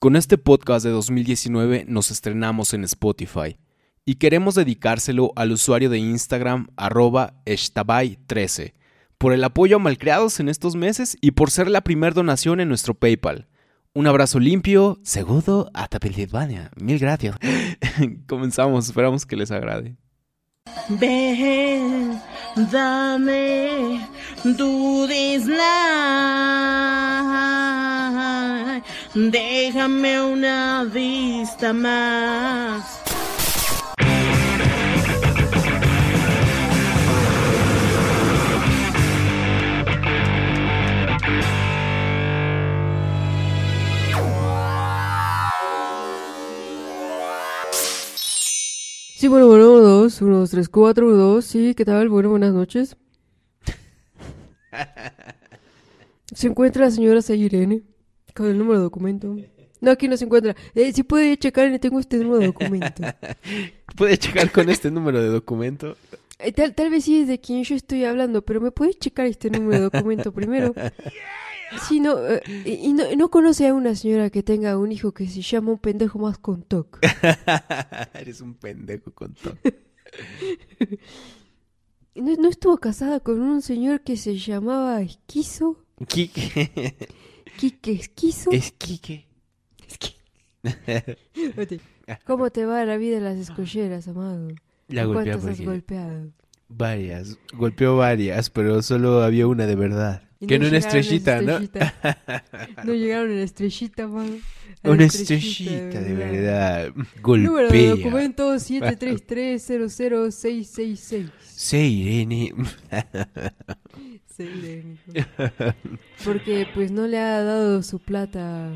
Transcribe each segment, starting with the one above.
Con este podcast de 2019 nos estrenamos en Spotify y queremos dedicárselo al usuario de Instagram arroba 13 por el apoyo a Malcriados en estos meses y por ser la primera donación en nuestro PayPal. Un abrazo limpio, seguro, hasta Pensilvania. Mil gracias. Comenzamos, esperamos que les agrade. Dame. Déjame una vista más. Sí, bueno, bueno, uno, dos, uno, dos, tres, cuatro, uno, dos, sí, ¿qué tal? Bueno, buenas noches. Se encuentra la señora Sayirene con el número de documento. No, aquí no se encuentra. Eh, sí puede checar, tengo este número de documento. ¿Puede checar con este número de documento? Eh, tal, tal vez sí es de quien yo estoy hablando, pero ¿me puedes checar este número de documento primero? Sí, no, eh, y no, no conoce a una señora que tenga un hijo que se llama un pendejo más con TOC. Eres un pendejo con todo. ¿No, no estuvo casada con un señor que se llamaba Esquizo? Quique. ¿Quique Esquizo? Es Quique. ¿Cómo te va la vida en las escolleras, amado? La golpea ¿Cuántas has golpeado? Varias. Golpeó varias, pero solo había una de verdad. Y Que no una llegaron las estrellita, ¿no? No llegaron en la estrellita, amado. A Una estrellita, de verdad. Número de Golpea. documento 733006666. Sí, Irene. Porque pues no le ha dado su plata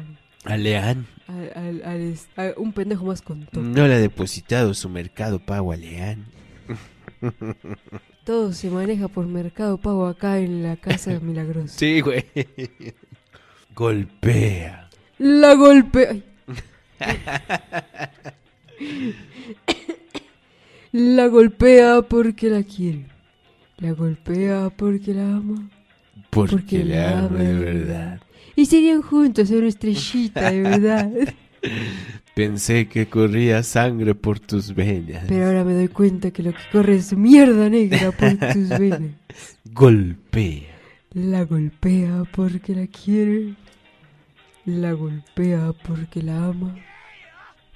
Aleán. al, al- al es- a un pendejo más con todo. No le ha depositado su mercado pago a Leán. Todo se maneja por mercado pago acá en la casa milagrosa. Sí, güey. Golpea. La golpea. La golpea porque la quiere. La golpea porque la ama. Porque, la ama de verdad. Y serían juntos una estrellita, de verdad. Pensé que corría sangre por tus venas. Pero ahora me doy cuenta que lo que corre es mierda negra por tus venas. Golpea. La golpea porque la quiere. La golpea porque la ama.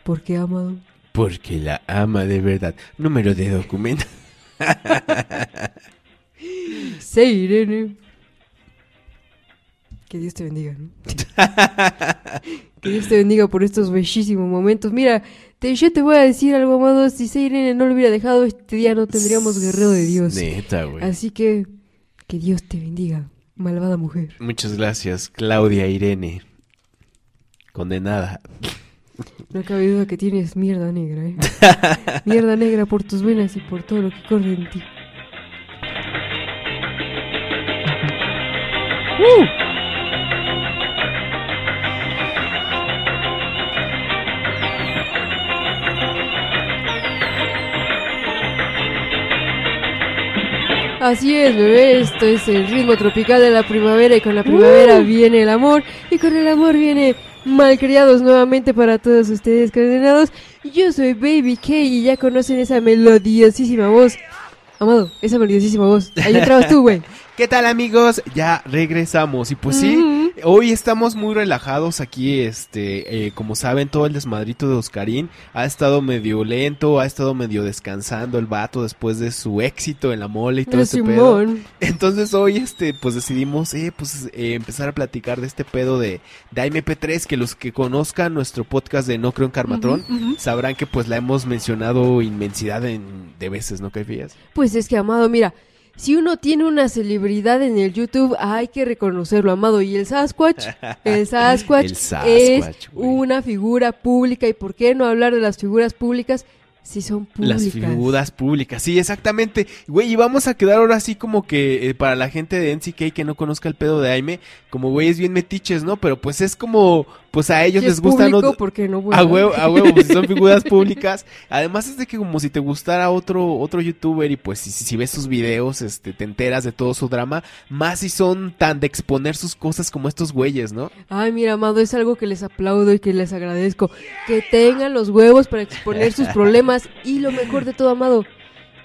Porque ha amado. Porque la ama de verdad. Número de documento. Sí, Irene. Que Dios te bendiga, ¿no? que Dios te bendiga por estos bellísimos momentos. Mira, te, yo te voy a decir algo, amado. Si se Irene no lo hubiera dejado, este día no tendríamos guerrero de Dios. Neta, güey. Así que, que Dios te bendiga, malvada mujer. Muchas gracias, Claudia Irene. Condenada. No cabe duda que tienes mierda negra, ¿eh? mierda negra por tus venas y por todo lo que corre en ti. Así es, bebé, esto es el ritmo tropical de la primavera y con la primavera viene el amor y con el amor viene malcriados nuevamente para todos ustedes condenados. Yo soy Baby K y ya conocen esa melodiosísima voz. Amado, esa melodiosísima voz. Ahí entrabas tú, güey. ¿Qué tal amigos? Ya regresamos y pues sí, hoy estamos muy relajados aquí, este, eh, como saben todo el desmadrito de Oscarín ha estado medio lento, ha estado medio descansando el vato después de su éxito en la mole y todo ese pedo. Entonces hoy este pues decidimos eh, pues eh, empezar a platicar de este pedo de, de AMP3 que los que conozcan nuestro podcast de No creo en Carmatrón sabrán que pues la hemos mencionado inmensidad en- de veces, ¿no Caifías? Pues es que, amado, mira, si uno tiene una celebridad en el YouTube, hay que reconocerlo, amado. Y el Sasquatch, el Sasquatch, El es güey. una figura pública. ¿Y por qué no hablar de las figuras públicas si son públicas? Las figuras públicas, sí, exactamente. Güey, y vamos a quedar ahora así como que eh, para la gente de NCK que no conozca el pedo de Aime, como güeyes bien metiches, ¿no? Pero pues es como pues a ellos Si es les gustan público, otro- ¿por qué no? a huevo, a huevo, pues, si son figuras públicas. Además es de que como si te gustara otro, otro youtuber y pues si, si ves sus videos, este, te enteras de todo su drama, más si son tan de exponer sus cosas como estos güeyes, ¿no? Ay, mira, amado, es algo que les aplaudo y que les agradezco. Que tengan los huevos para exponer sus problemas y lo mejor de todo, amado,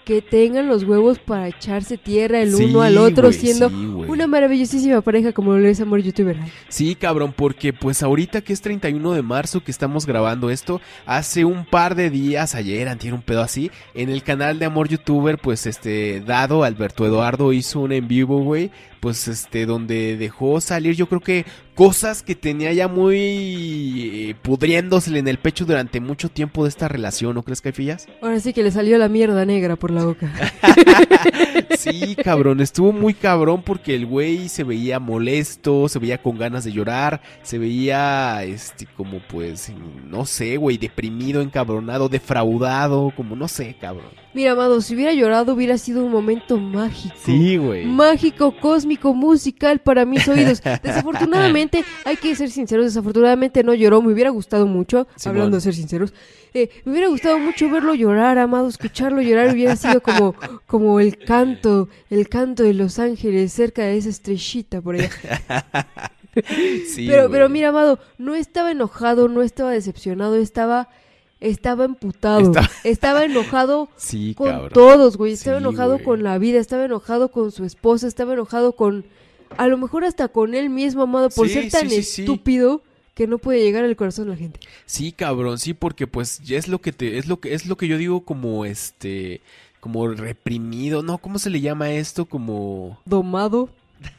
que tengan los huevos para echarse tierra el Sí, uno al otro güey, siendo sí, una maravillosísima pareja como lo es Amor Youtuber. Sí, cabrón, porque pues ahorita que es 31 de marzo que estamos grabando esto, hace un par de días, ayer, antier un pedo así, en el canal de Amor Youtuber, pues este, Dado, Alberto Eduardo hizo un en vivo, güey, pues este, donde dejó salir yo creo que cosas que tenía ya muy eh, pudriéndosele en el pecho durante mucho tiempo de esta relación, ¿no crees, Caifillas? Ahora sí que le salió la mierda negra por la boca. Sí, cabrón, estuvo muy cabrón porque el güey se veía molesto, se veía con ganas de llorar, se veía, este, como pues, no sé, güey, deprimido, encabronado, defraudado, como no sé, cabrón. Mira, amado, si hubiera llorado hubiera sido un momento mágico. Sí, güey. Mágico, cósmico, musical para mis oídos. Desafortunadamente, hay que ser sinceros, desafortunadamente no lloró, me hubiera gustado mucho, hablando de ser sinceros, eh, me hubiera gustado mucho verlo llorar, amado, escucharlo llorar, hubiera sido como, como el canto, el canto de los ángeles cerca de esa estrellita por allá. Sí, pero, mira, amado, no estaba enojado, no estaba decepcionado, estaba, estaba emputado, Estaba- estaba enojado Sí, con cabrón. todos, güey. Estaba Sí, enojado con la vida, estaba enojado con su esposa, estaba enojado con. A lo mejor hasta con él mismo, amado, por Sí, ser tan sí, sí, sí. estúpido que no puede llegar al corazón de la gente. Sí, cabrón, sí, porque pues ya es lo que te, es lo que, es lo que yo digo como este, como reprimido, ¿no? ¿Cómo se le llama esto? Como... Domado.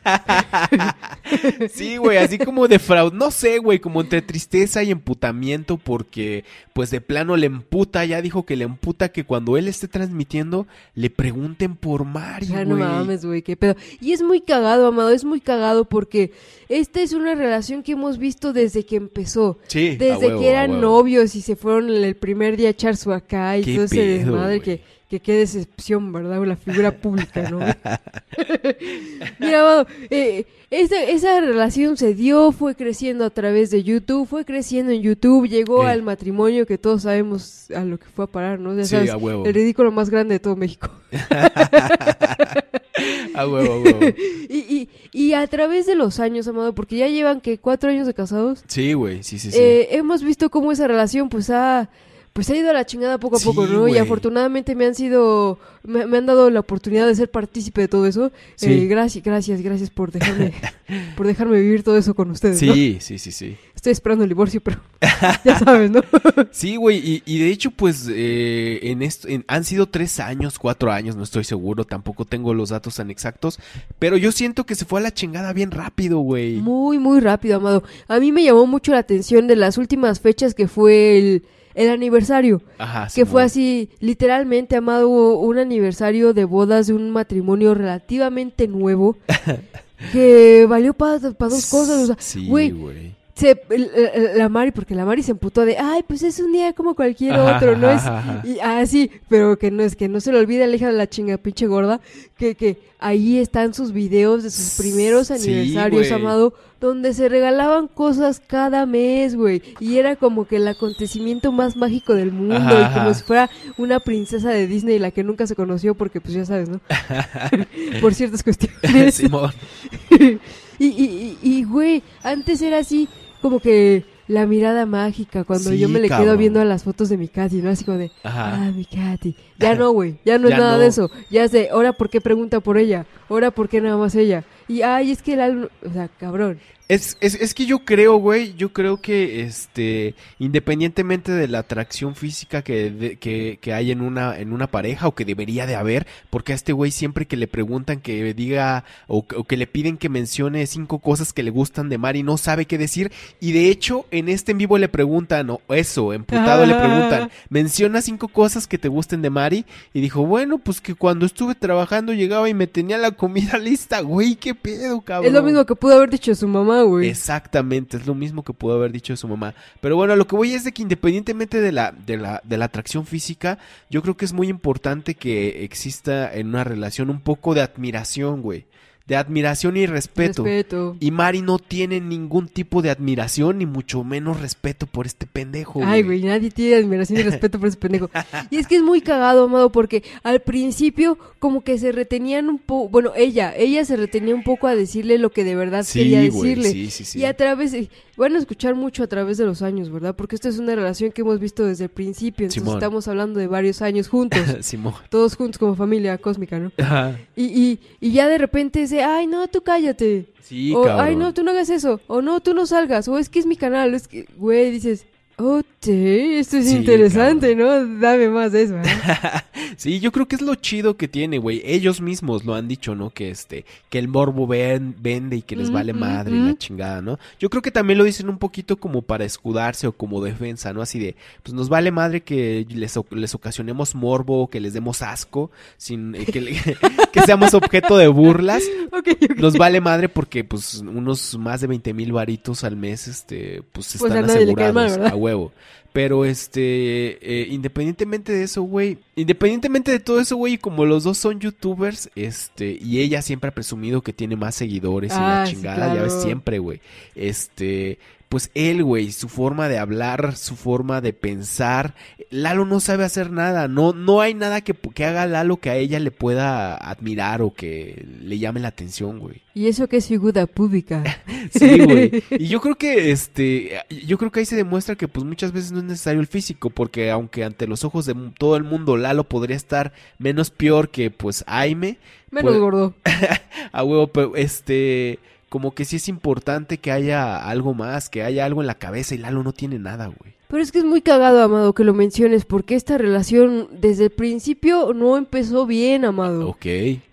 Sí, güey, así como de fraude, no sé, güey, como entre tristeza y emputamiento porque pues de plano le emputa, ya dijo que le emputa que cuando él esté transmitiendo le pregunten por Mari, Ya no güey. mames, güey, qué pedo. Y es muy cagado, amado, es muy cagado porque esta es una relación que hemos visto desde que empezó. Sí, Desde huevo, que eran novios y se fueron el primer día a echar su acá y todo ese desmadre güey. que, que qué decepción, ¿verdad? La figura pública, ¿no? Mira, amado, eh, esa, esa relación se dio, fue creciendo a través de YouTube, fue creciendo en YouTube, llegó Eh. al matrimonio que todos sabemos a lo que fue a parar, ¿no? Ya Sí, a huevo. el ridículo más grande de todo México. A huevo, a huevo. Y, y, y a través de los años, amado, porque ya llevan que cuatro años de casados, Sí, güey, sí, sí, sí. eh, hemos visto cómo esa relación pues ha pues ha ido a la chingada poco a Sí, poco, ¿no? Y afortunadamente me han sido me, me han dado la oportunidad de ser partícipe de todo eso. Sí. Eh, gracias, gracias, gracias por dejarme por dejarme vivir todo eso con ustedes, ¿no? sí, sí, sí, sí. Estoy esperando el divorcio, pero ya sabes, ¿no? Sí, güey, y, y de hecho, pues, eh, en esto, en- han sido tres años, cuatro años, no estoy seguro, tampoco tengo los datos tan exactos, pero yo siento que se fue a la chingada bien rápido, güey. Muy, muy rápido, amado. A mí me llamó mucho la atención de las últimas fechas que fue el, el aniversario. Ajá, Que fue así, literalmente, amado, un aniversario de bodas de un matrimonio relativamente nuevo. que valió para dos cosas. O sea, Sí, güey, güey. Se- la Mari, porque la Mari se emputó de, ay, pues es un día como cualquier Ajá, otro, ¿no es? ajá. Y, ah, sí, pero que no es que no se le olvide la hija de la chinga pinche gorda, que, que ahí están sus videos de sus primeros Sí, aniversarios, amado, donde se regalaban cosas cada mes, güey, y era como que el acontecimiento más mágico del mundo, Ajá, y como si fuera una princesa de Disney, la que nunca se conoció, porque pues ya sabes, ¿no? Por ciertas cuestiones. Simón. Y, y, y, güey, antes era así como que la mirada mágica cuando Sí, yo me le quedo viendo a las fotos de mi Katy, ¿no? Así como de, Ajá. ah, mi Katy. Ya no, güey, ya no es Ya nada no. de eso. Ya es de, ahora por qué pregunta por ella, ahora por qué nada más ella. Y, ay, es que el álbum, o sea, cabrón. Es, es, es que yo creo, güey, yo creo que, este, independientemente de la atracción física que, de- que, que hay en una, en una pareja o que debería de haber, porque a este güey siempre que le preguntan que diga o, o que le piden que mencione cinco cosas que le gustan de Mari, no sabe qué decir, y de hecho en este en vivo le preguntan, o eso, emputado le preguntan, menciona cinco cosas que te gusten de Mari, y dijo, bueno, pues que cuando estuve trabajando llegaba y me tenía la comida lista, güey, qué pedo, cabrón. Es lo mismo que pudo haber dicho su mamá, güey. Exactamente, es lo mismo que pudo haber dicho su mamá. Pero bueno, lo que voy es de que independientemente de la, de la, de la atracción física, yo creo que es muy importante que exista en una relación un poco de admiración, güey. De admiración y respeto. Respeto. Y Mari no tiene ningún tipo de admiración ni mucho menos respeto por este pendejo. Ay, güey, nadie tiene admiración y respeto por ese pendejo. Y es que es muy cagado, amado, porque al principio como que se retenían un poco, bueno, ella, ella se retenía un poco a decirle lo que de verdad quería güey, decirle. sí, sí, sí. Y a través, van a escuchar mucho a través de los años, ¿verdad? Porque esta es una relación que hemos visto desde el principio, entonces Simón. estamos hablando de varios años juntos, Simón. todos juntos como familia cósmica, ¿no? Ajá. Y, y, y ya de repente dice, ay, no, tú cállate. Sí, o, cabrón. ay, no, tú no hagas eso. O no, tú no salgas. O es que es mi canal. Es que, güey, dices, oh, sí, esto es Sí, interesante, ¿no? Dame más de eso. ¿eh? Sí, yo creo que es lo chido que tiene, güey. Ellos mismos lo han dicho, ¿no? Que este, que el morbo ven- vende y que les Mm, vale mm, madre y la chingada, ¿no? Yo creo que también lo dicen un poquito como para escudarse o como defensa, ¿no? Así de, pues nos vale madre que les, o- les ocasionemos morbo, que les demos asco, sin eh, que, le- que seamos objeto de burlas. ok, ok. Nos vale madre porque, pues, unos más de 20 mil varitos al mes, este, pues Pues están asegurados huevo. Pero, este, eh, independientemente de eso, güey, independientemente de todo eso, güey, como los dos son youtubers, este, y ella siempre ha presumido que tiene más seguidores y la Ah, sí, chingada, ya ves, siempre, güey, este, pues él, güey, su forma de hablar, su forma de pensar, Lalo no sabe hacer nada, no, no hay nada que, que haga Lalo que a ella le pueda admirar o que le llame la atención, güey. Y eso que es figura pública. Sí, güey. Y yo creo que este, yo creo que ahí se demuestra que pues muchas veces no es necesario el físico, porque aunque ante los ojos de todo el mundo Lalo podría estar menos peor que pues Aime, Menos Pues- gordo. a huevo, pero este, como que sí es importante que haya algo más, que haya algo en la cabeza y Lalo no tiene nada, güey. Pero es que es muy cagado, Amado, que lo menciones, porque esta relación desde el principio no empezó bien, Amado. Ok.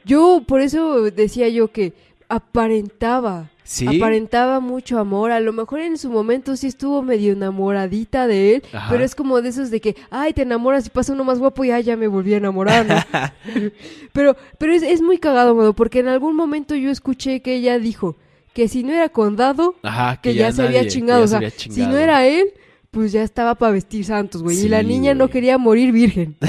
Yo, por eso decía yo que aparentaba. Sí. Aparentaba mucho amor. A lo mejor en su momento sí estuvo medio enamoradita de él. Ajá. Pero es como de esos de que, ay, te enamoras y pasa uno más guapo y ay, ya me volví a enamorar. ¿no? pero pero es, es muy cagado, Amado, porque en algún momento yo escuché que ella dijo que si no era condado, Ajá, que, ya, se había nadie- que chingado. ya O se sea, había si no era él, pues ya estaba para vestir santos, güey. y la niña no quería morir virgen.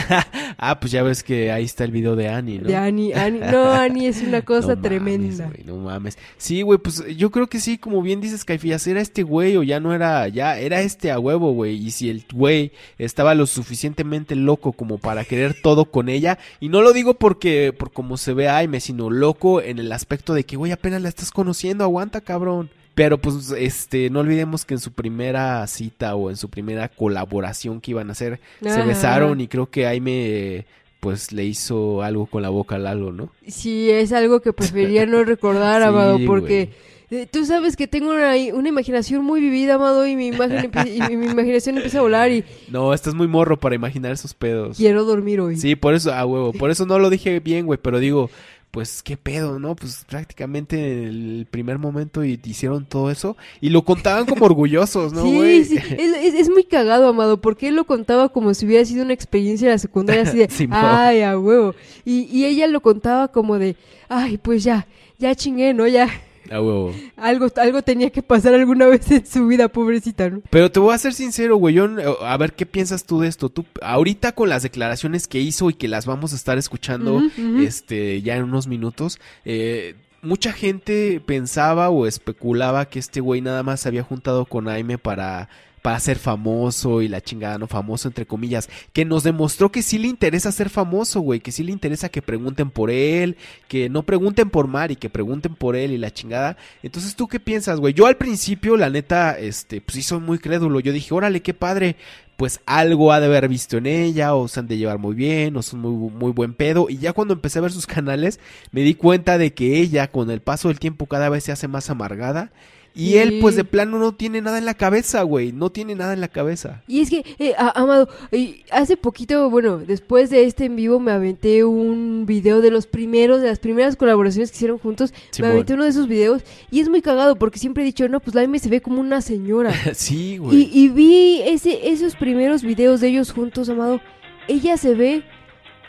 Ah, pues ya ves que ahí está el video de Annie, ¿no? De Annie, Annie. No, Annie es una cosa No mames, tremenda. güey, no mames. Sí, güey, pues yo creo que sí, como bien dices, Caifías, era este güey o ya no era, ya era este a huevo, güey. Y si el güey estaba lo suficientemente loco como para querer todo con ella, y no lo digo porque, por como se ve Aime, sino loco en el aspecto de que, güey, apenas la estás conociendo, aguanta, cabrón. Pero pues, este, no olvidemos que en su primera cita o en su primera colaboración que iban a hacer, se besaron y creo que Aime, pues, le hizo algo con la boca a Lalo, ¿no? Sí, es algo que preferiría no recordar, Sí, Amado, porque eh, tú sabes que tengo una, una imaginación muy vivida, Amado, y mi, imagen y mi imaginación empieza a volar y No, estás muy morro para imaginar esos pedos. quiero dormir hoy. Sí, por eso, a huevo, por eso no lo dije bien, güey, pero digo, pues qué pedo, ¿no? Pues prácticamente en el primer momento y- hicieron todo eso y lo contaban como orgullosos, ¿no, Sí, güey? sí, es, es- es muy cagado, Amado, porque él lo contaba como si hubiera sido una experiencia de la secundaria, así de, ay, a huevo. Y, y ella lo contaba como de, ay, pues ya, ya chingué, ¿no? Ya, A huevo. algo, algo tenía que pasar alguna vez en su vida, pobrecita, ¿no? Pero te voy a ser sincero, güey, yo, a ver qué piensas tú de esto. Tú, ahorita con las declaraciones que hizo y que las vamos a estar escuchando, este, ya en unos minutos, eh, mucha gente pensaba o especulaba que este güey nada más se había juntado con Aime para para ser famoso y la chingada, no famoso entre comillas, que nos demostró que sí le interesa ser famoso, güey, que sí le interesa que pregunten por él, que no pregunten por Mari, que pregunten por él y la chingada. Entonces, ¿tú qué piensas, güey? Yo al principio, la neta, este, pues sí soy muy crédulo. Yo dije, órale, qué padre, pues algo ha de haber visto en ella, o se han de llevar muy bien, o son muy, muy buen pedo. Y ya cuando empecé a ver sus canales, me di cuenta de que ella, con el paso del tiempo, cada vez se hace más amargada. Y él, pues de plano, no tiene nada en la cabeza, güey. No tiene nada en la cabeza. Y es que, eh, a- Amado, eh, hace poquito, bueno, después de este en vivo me aventé un video de los primeros, de las primeras colaboraciones que hicieron juntos. Simón. Me aventé uno de esos videos y es muy cagado porque siempre he dicho, no, pues la M se ve como una señora. sí, y, güey. y vi ese, esos primeros videos de ellos juntos, Amado. Ella se ve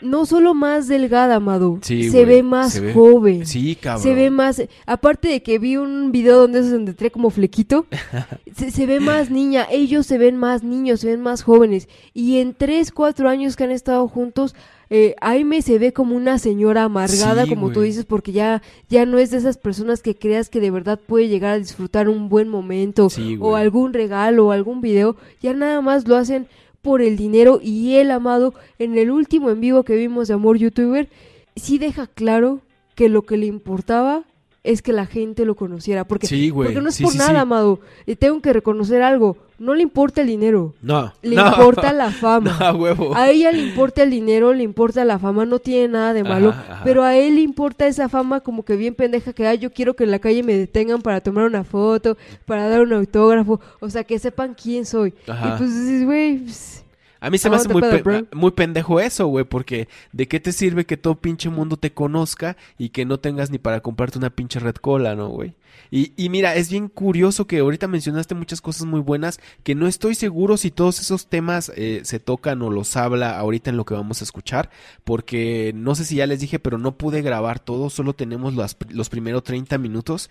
no solo más delgada, Amado, Sí, se güey, ve más se ve- joven. Sí, cabrón. Se ve más, aparte de que vi un video donde es donde trae como flequito, se, se ve más niña, ellos se ven más niños, se ven más jóvenes. Y en 3, 4 años que han estado juntos, eh, Aime se ve como una señora amargada, Sí, como tú dices, porque ya, ya no es de esas personas que creas que de verdad puede llegar a disfrutar un buen momento Sí, o algún regalo o algún video, ya nada más lo hacen por el dinero y él, amado, en el último en vivo que vimos de Amor Youtuber, sí deja claro que lo que le importaba es que la gente lo conociera, porque, Sí, güey. porque no es Sí, por sí, nada, amado, y tengo que reconocer algo, no le importa el dinero, No. le no. importa la fama. No, huevo. A ella le importa el dinero, le importa la fama, no tiene nada de malo, Ajá, ajá. pero a él le importa esa fama como que bien pendeja que, ay, yo quiero que en la calle me detengan para tomar una foto, para dar un autógrafo, o sea, que sepan quién soy. Ajá. Y pues dices, güey, pues, A mí se me hace muy, pe- pendejo eso, güey, porque ¿de qué te sirve que todo pinche mundo te conozca y que no tengas ni para comprarte una pinche red cola, no, güey? Y, y mira, es bien curioso que ahorita mencionaste muchas cosas muy buenas que no estoy seguro si todos esos temas eh, se tocan o los habla ahorita en lo que vamos a escuchar, porque no sé si ya les dije, pero no pude grabar todo, solo tenemos las- los primeros 30 minutos.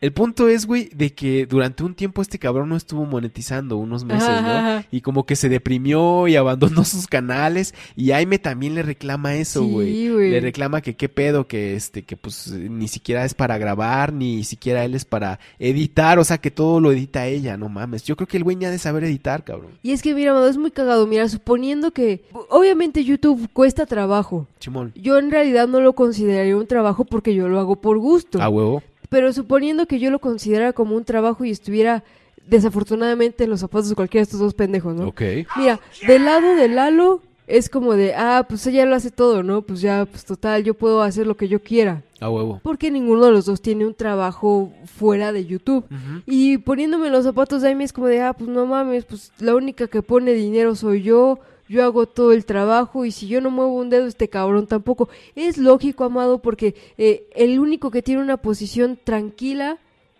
El punto es, güey, de que durante un tiempo este cabrón no estuvo monetizando unos meses, Ajá, ¿no? Y como que se deprimió y abandonó sus canales. Y Aime también le reclama eso, Sí, güey. le reclama que qué pedo, que este, que pues ni siquiera es para grabar, ni siquiera él es para editar. O sea, que todo lo edita ella, no mames. Yo creo que el güey ni ha de saber editar, cabrón. Y es que, mira, amado, es muy cagado. Mira, suponiendo que. Obviamente, YouTube cuesta trabajo. Chimón. Yo en realidad no lo consideraría un trabajo porque yo lo hago por gusto. A huevo. Pero suponiendo que yo lo considerara como un trabajo y estuviera desafortunadamente en los zapatos de cualquiera de estos dos pendejos, ¿no? Ok. Mira, del lado de Lalo es como de, ah, pues ella lo hace todo, ¿no? Pues ya, pues total, yo puedo hacer lo que yo quiera. A huevo. Porque ninguno de los dos tiene un trabajo fuera de YouTube. Y poniéndome los zapatos de Amy es como de, ah, pues no mames, pues la única que pone dinero soy yo, yo hago todo el trabajo y si yo no muevo un dedo, este cabrón tampoco. Es lógico, amado, porque eh, el único que tiene una posición tranquila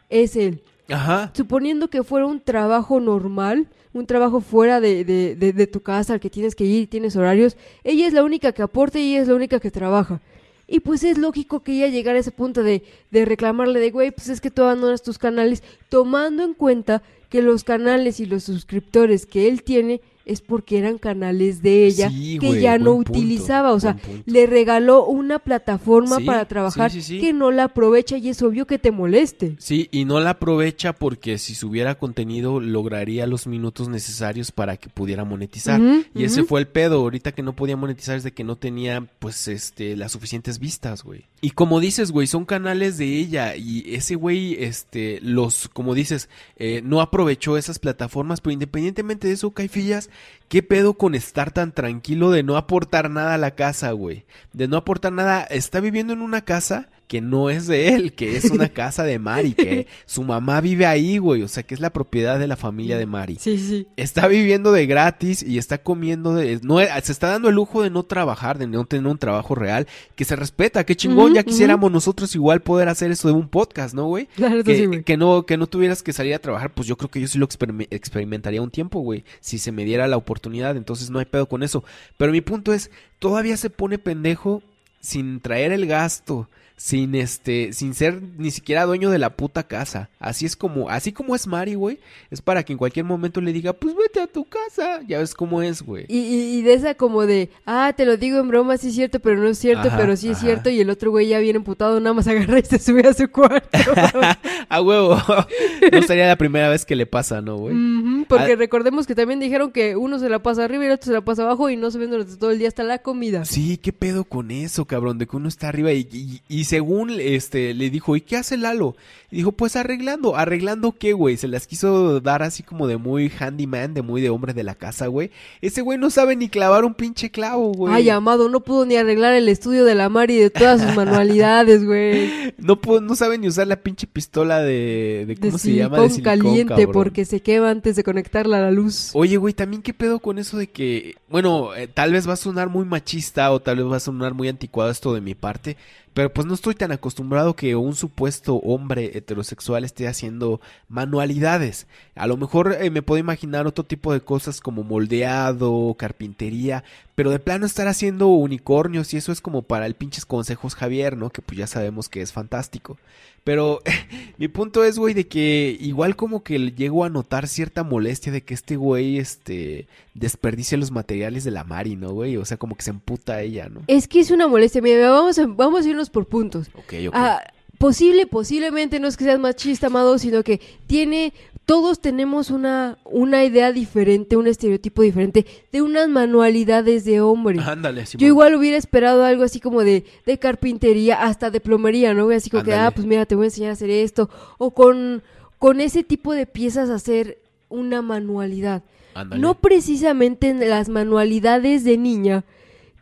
es él. Ajá. Suponiendo que fuera un trabajo normal, un trabajo fuera de, de, de- de tu casa al que tienes que ir, tienes horarios, ella es la única que aporta y ella es la única que trabaja. Y pues es lógico que ella llegara a ese punto de, de reclamarle de, güey, pues es que tú abandonas tus canales, tomando en cuenta que los canales y los suscriptores que él tiene es porque eran canales de ella Sí, que güey, ya no punto, utilizaba. O sea, punto. le regaló una plataforma Sí, para trabajar sí, que no la aprovecha y es obvio que te moleste. Sí, y no la aprovecha porque si subiera contenido lograría los minutos necesarios para que pudiera monetizar. Y ese fue el pedo, ahorita que no podía monetizar es de que no tenía pues este las suficientes vistas, güey. Y como dices, güey, son canales de ella y ese güey este los como dices, eh, no aprovechó esas plataformas, pero independientemente de eso, Caifillas, ¿qué pedo con estar tan tranquilo de no aportar nada a la casa, güey? De no aportar nada, está viviendo en una casa que no es de él, que es una casa de Mari, que su mamá vive ahí, güey, o sea, que es la propiedad de la familia de Mari. Sí, sí. Está viviendo de gratis y está comiendo de... No, se está dando el lujo de no trabajar, de no tener un trabajo real, que se respeta, qué chingón, ya quisiéramos nosotros igual poder hacer eso de un podcast, ¿no, güey? Claro, Que, sí, güey. que no, que no tuvieras que salir a trabajar, pues yo creo que yo sí lo experime- experimentaría un tiempo, güey, si se me diera la oportunidad, entonces no hay pedo con eso. Pero mi punto es, todavía se pone pendejo sin traer el gasto, sin este, sin ser ni siquiera dueño de la puta casa. Así es como, así como es Mari, güey, es para que en cualquier momento le diga, pues vete a tu casa, ya ves cómo es, güey. Y, y- y de esa como de, ah, te lo digo en broma, sí es cierto, pero no es cierto, Ajá, pero sí es ajá. cierto, y el otro güey ya viene emputado, nada más agarra y se sube a su cuarto. a huevo, no sería la primera vez que le pasa, ¿no, güey? Porque Ah. recordemos que también dijeron que uno se la pasa arriba y el otro se la pasa abajo y no se ven durante todo el día hasta la comida. Sí, qué pedo con eso, cabrón, de que uno está arriba y según este le dijo, ¿y qué hace Lalo? Y dijo, pues arreglando, arreglando qué, güey, se las quiso dar así como de muy handyman, de muy de hombre de la casa, güey. Ese güey no sabe ni clavar un pinche clavo, güey. Ay, amado, no pudo ni arreglar el estudio de la Mari de todas sus manualidades, güey. No pudo- no sabe ni usar la pinche pistola de, de De ¿cómo se silicón llama? De silicón, caliente cabrón. porque se quema antes de conectarla a la luz. Oye, güey, también qué pedo con eso de que, bueno, eh, tal vez va a sonar muy machista o tal vez va a sonar muy anticuado esto de mi parte, Pero pues no estoy tan acostumbrado que un supuesto hombre heterosexual esté haciendo manualidades. A lo mejor eh, me puedo imaginar otro tipo de cosas como moldeado, carpintería, pero de plano estar haciendo unicornios y eso es como para el pinches consejos Javier, ¿no? Que pues ya sabemos que es fantástico. Pero mi punto es, güey, de que igual como que llego a notar cierta molestia de que este güey, este, desperdicie los materiales de la Mari, ¿no, güey? O sea, como que se emputa a ella, ¿no? Es que es una molestia. Mira, vamos a, vamos a irnos por puntos. Ok, ok. Ah, posible, posiblemente no es que seas machista, amado, sino que tiene, todos tenemos una, una idea diferente, un estereotipo diferente de unas manualidades de hombre. Ándale, Simón. Yo igual hubiera esperado algo así como de, de carpintería, hasta de plomería, ¿no? Así como que, ah, pues mira, te voy a enseñar a hacer esto. O con, con ese tipo de piezas hacer una manualidad. Ándale. No precisamente en las manualidades de niña,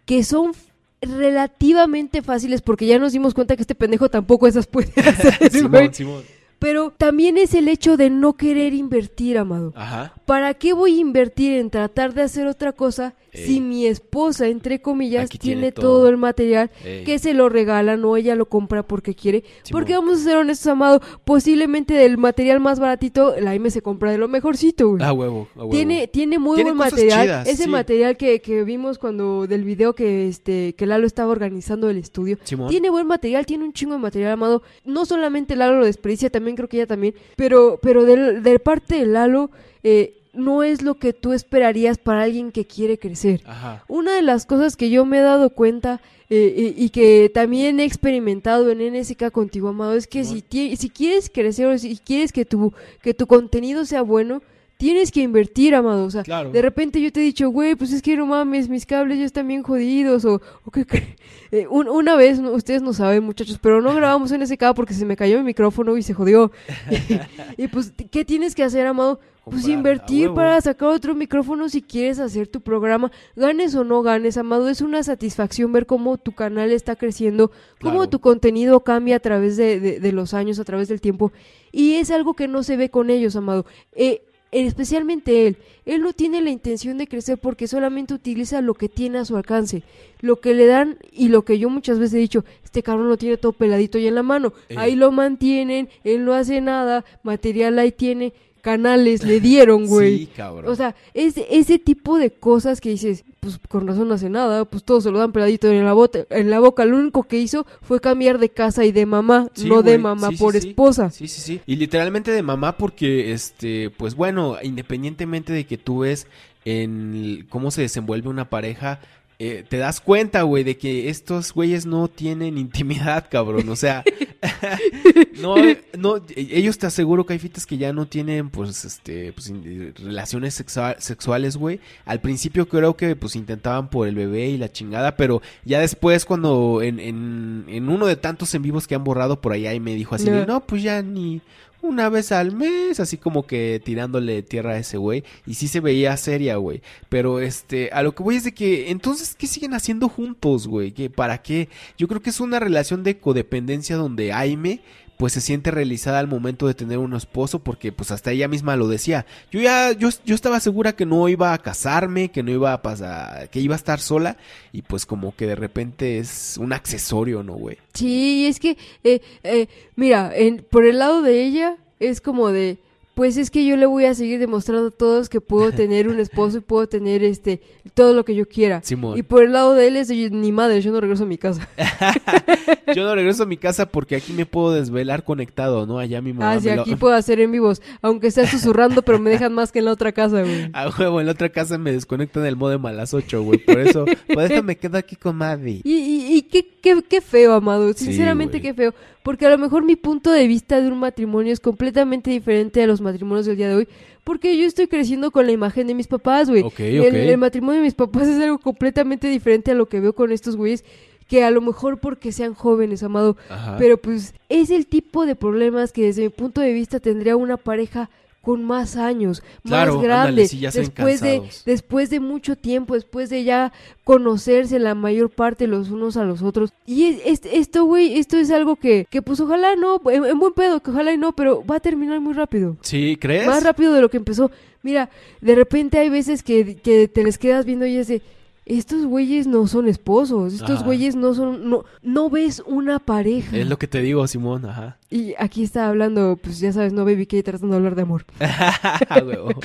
que son relativamente fáciles, porque ya nos dimos cuenta que este pendejo tampoco esas puede hacer. Simón, Simón. Pero también es el hecho de no querer invertir, amado. Ajá. ¿Para qué voy a invertir en tratar de hacer otra cosa Ey. si mi esposa, entre comillas, Aquí tiene, tiene todo. todo. el material Ey. que se lo regalan o ella lo compra porque quiere? Porque vamos a ser honestos, amado, posiblemente del material más baratito, la M se compra de lo mejorcito, güey. A huevo, a huevo. Tiene, tiene muy Tiene buen material. chidas, Ese sí. material que, que vimos cuando del video que este que Lalo estaba organizando el estudio. Simón. Tiene buen material, tiene un chingo de material, amado. No solamente Lalo lo desperdicia, también creo que ella también. Pero, pero del- de, parte de Lalo, eh, no es lo que tú esperarías para alguien que quiere crecer. Ajá. Una de las cosas que yo me he dado cuenta eh, y, y que también he experimentado en NSK contigo, amado, es que si, si quieres crecer o si quieres que tu, que tu contenido sea bueno, tienes que invertir, amado. O sea, Claro. de repente yo te he dicho, güey, pues es que no mames, mis cables ya están bien jodidos. O, o que, que- eh, un- una vez, no- ustedes no saben, muchachos, pero no grabamos NSK porque se me cayó mi micrófono y se jodió. y pues, ¿qué tienes que hacer, amado? Pues Comprar, invertir para sacar otro micrófono si quieres hacer tu programa. Ganes o no ganes, amado, es una satisfacción ver cómo tu canal está creciendo, cómo Claro. tu contenido cambia a través de, de- de los años, a través del tiempo. Y es algo que no se ve con ellos, amado. Eh, especialmente él. Él no tiene la intención de crecer porque solamente utiliza lo que tiene a su alcance. Lo que le dan y lo que yo muchas veces he dicho, este cabrón lo tiene todo peladito ahí en la mano. Eh. Ahí lo mantienen, él no hace nada, material ahí tiene, canales le dieron, güey. Sí, cabrón. O sea, es ese tipo de cosas que dices, pues con razón no hace nada, pues todos se lo dan peladito en la, bota, en la boca. Lo único que hizo fue cambiar de casa y de mamá, Sí, no de mamá sí, por sí. esposa. Sí, sí, sí. Y literalmente de mamá porque, este, pues bueno, independientemente de que tú ves en cómo se desenvuelve una pareja, eh, te das cuenta, güey, de que estos güeyes no tienen intimidad, cabrón. O sea, no, no, ellos te aseguro que hay fitas que ya no tienen, pues, este, pues, in- relaciones sexua- sexuales, güey. Al principio creo que, pues, intentaban por el bebé y la chingada, pero ya después cuando en, en, en uno de tantos en vivos que han borrado por allá y me dijo así, de, no, pues ya ni una vez al mes, así como que tirándole tierra a ese güey. Y sí se veía seria, güey. Pero este, a lo que voy es de que, entonces, ¿qué siguen haciendo juntos, güey? ¿Qué, ¿Para qué? Yo creo que es una relación de codependencia donde Aime pues se siente realizada al momento de tener un esposo porque pues hasta ella misma lo decía. Yo ya yo, yo estaba segura que no iba a casarme, que no iba a pasar, que iba a estar sola y pues como que de repente es un accesorio, ¿no, güey? Sí, es que, eh, eh, mira, en, por el lado de ella es como de, pues es que yo le voy a seguir demostrando a todos que puedo tener un esposo y puedo tener este todo lo que yo quiera. Simón. Y por el lado de él es ni madre, yo no regreso a mi casa. Yo no regreso a mi casa porque aquí me puedo desvelar conectado, ¿no? Allá mi mamá Ah, sí, me lo- aquí puedo hacer en vivos, aunque sea susurrando, pero me dejan más que en la otra casa, güey. A huevo, en la otra casa me desconectan el modem a las 8, güey. Por eso, por eso me quedo aquí con Maddie. Y, y, y qué, qué, qué feo, amado. Sinceramente, qué feo. Porque a lo mejor mi punto de vista de un matrimonio es completamente diferente a los matrimonios del día de hoy. Porque yo estoy creciendo con la imagen de mis papás, güey. Ok, El, matrimonio de mis papás es algo completamente diferente a lo que veo con estos güeyes. Que a lo mejor porque sean jóvenes, amado. Ajá. Pero pues es el tipo de problemas que desde mi punto de vista tendría una pareja con más años, Claro, más grande, ándale, sí, ya después de después de mucho tiempo, después de ya conocerse la mayor parte los unos a los otros. Y es, es- esto, güey, esto es algo que, que pues ojalá no, en, en buen pedo, que ojalá y no, pero va a terminar muy rápido. ¿Sí? ¿Crees? Más rápido de lo que empezó. Mira, de repente hay veces que, que te les quedas viendo y es de, estos güeyes no son esposos, estos Ajá. güeyes no son, no, no ves una pareja. Es lo que te digo, Simón, ajá. Y aquí está hablando, pues ya sabes, no Baby K tratando de hablar de amor.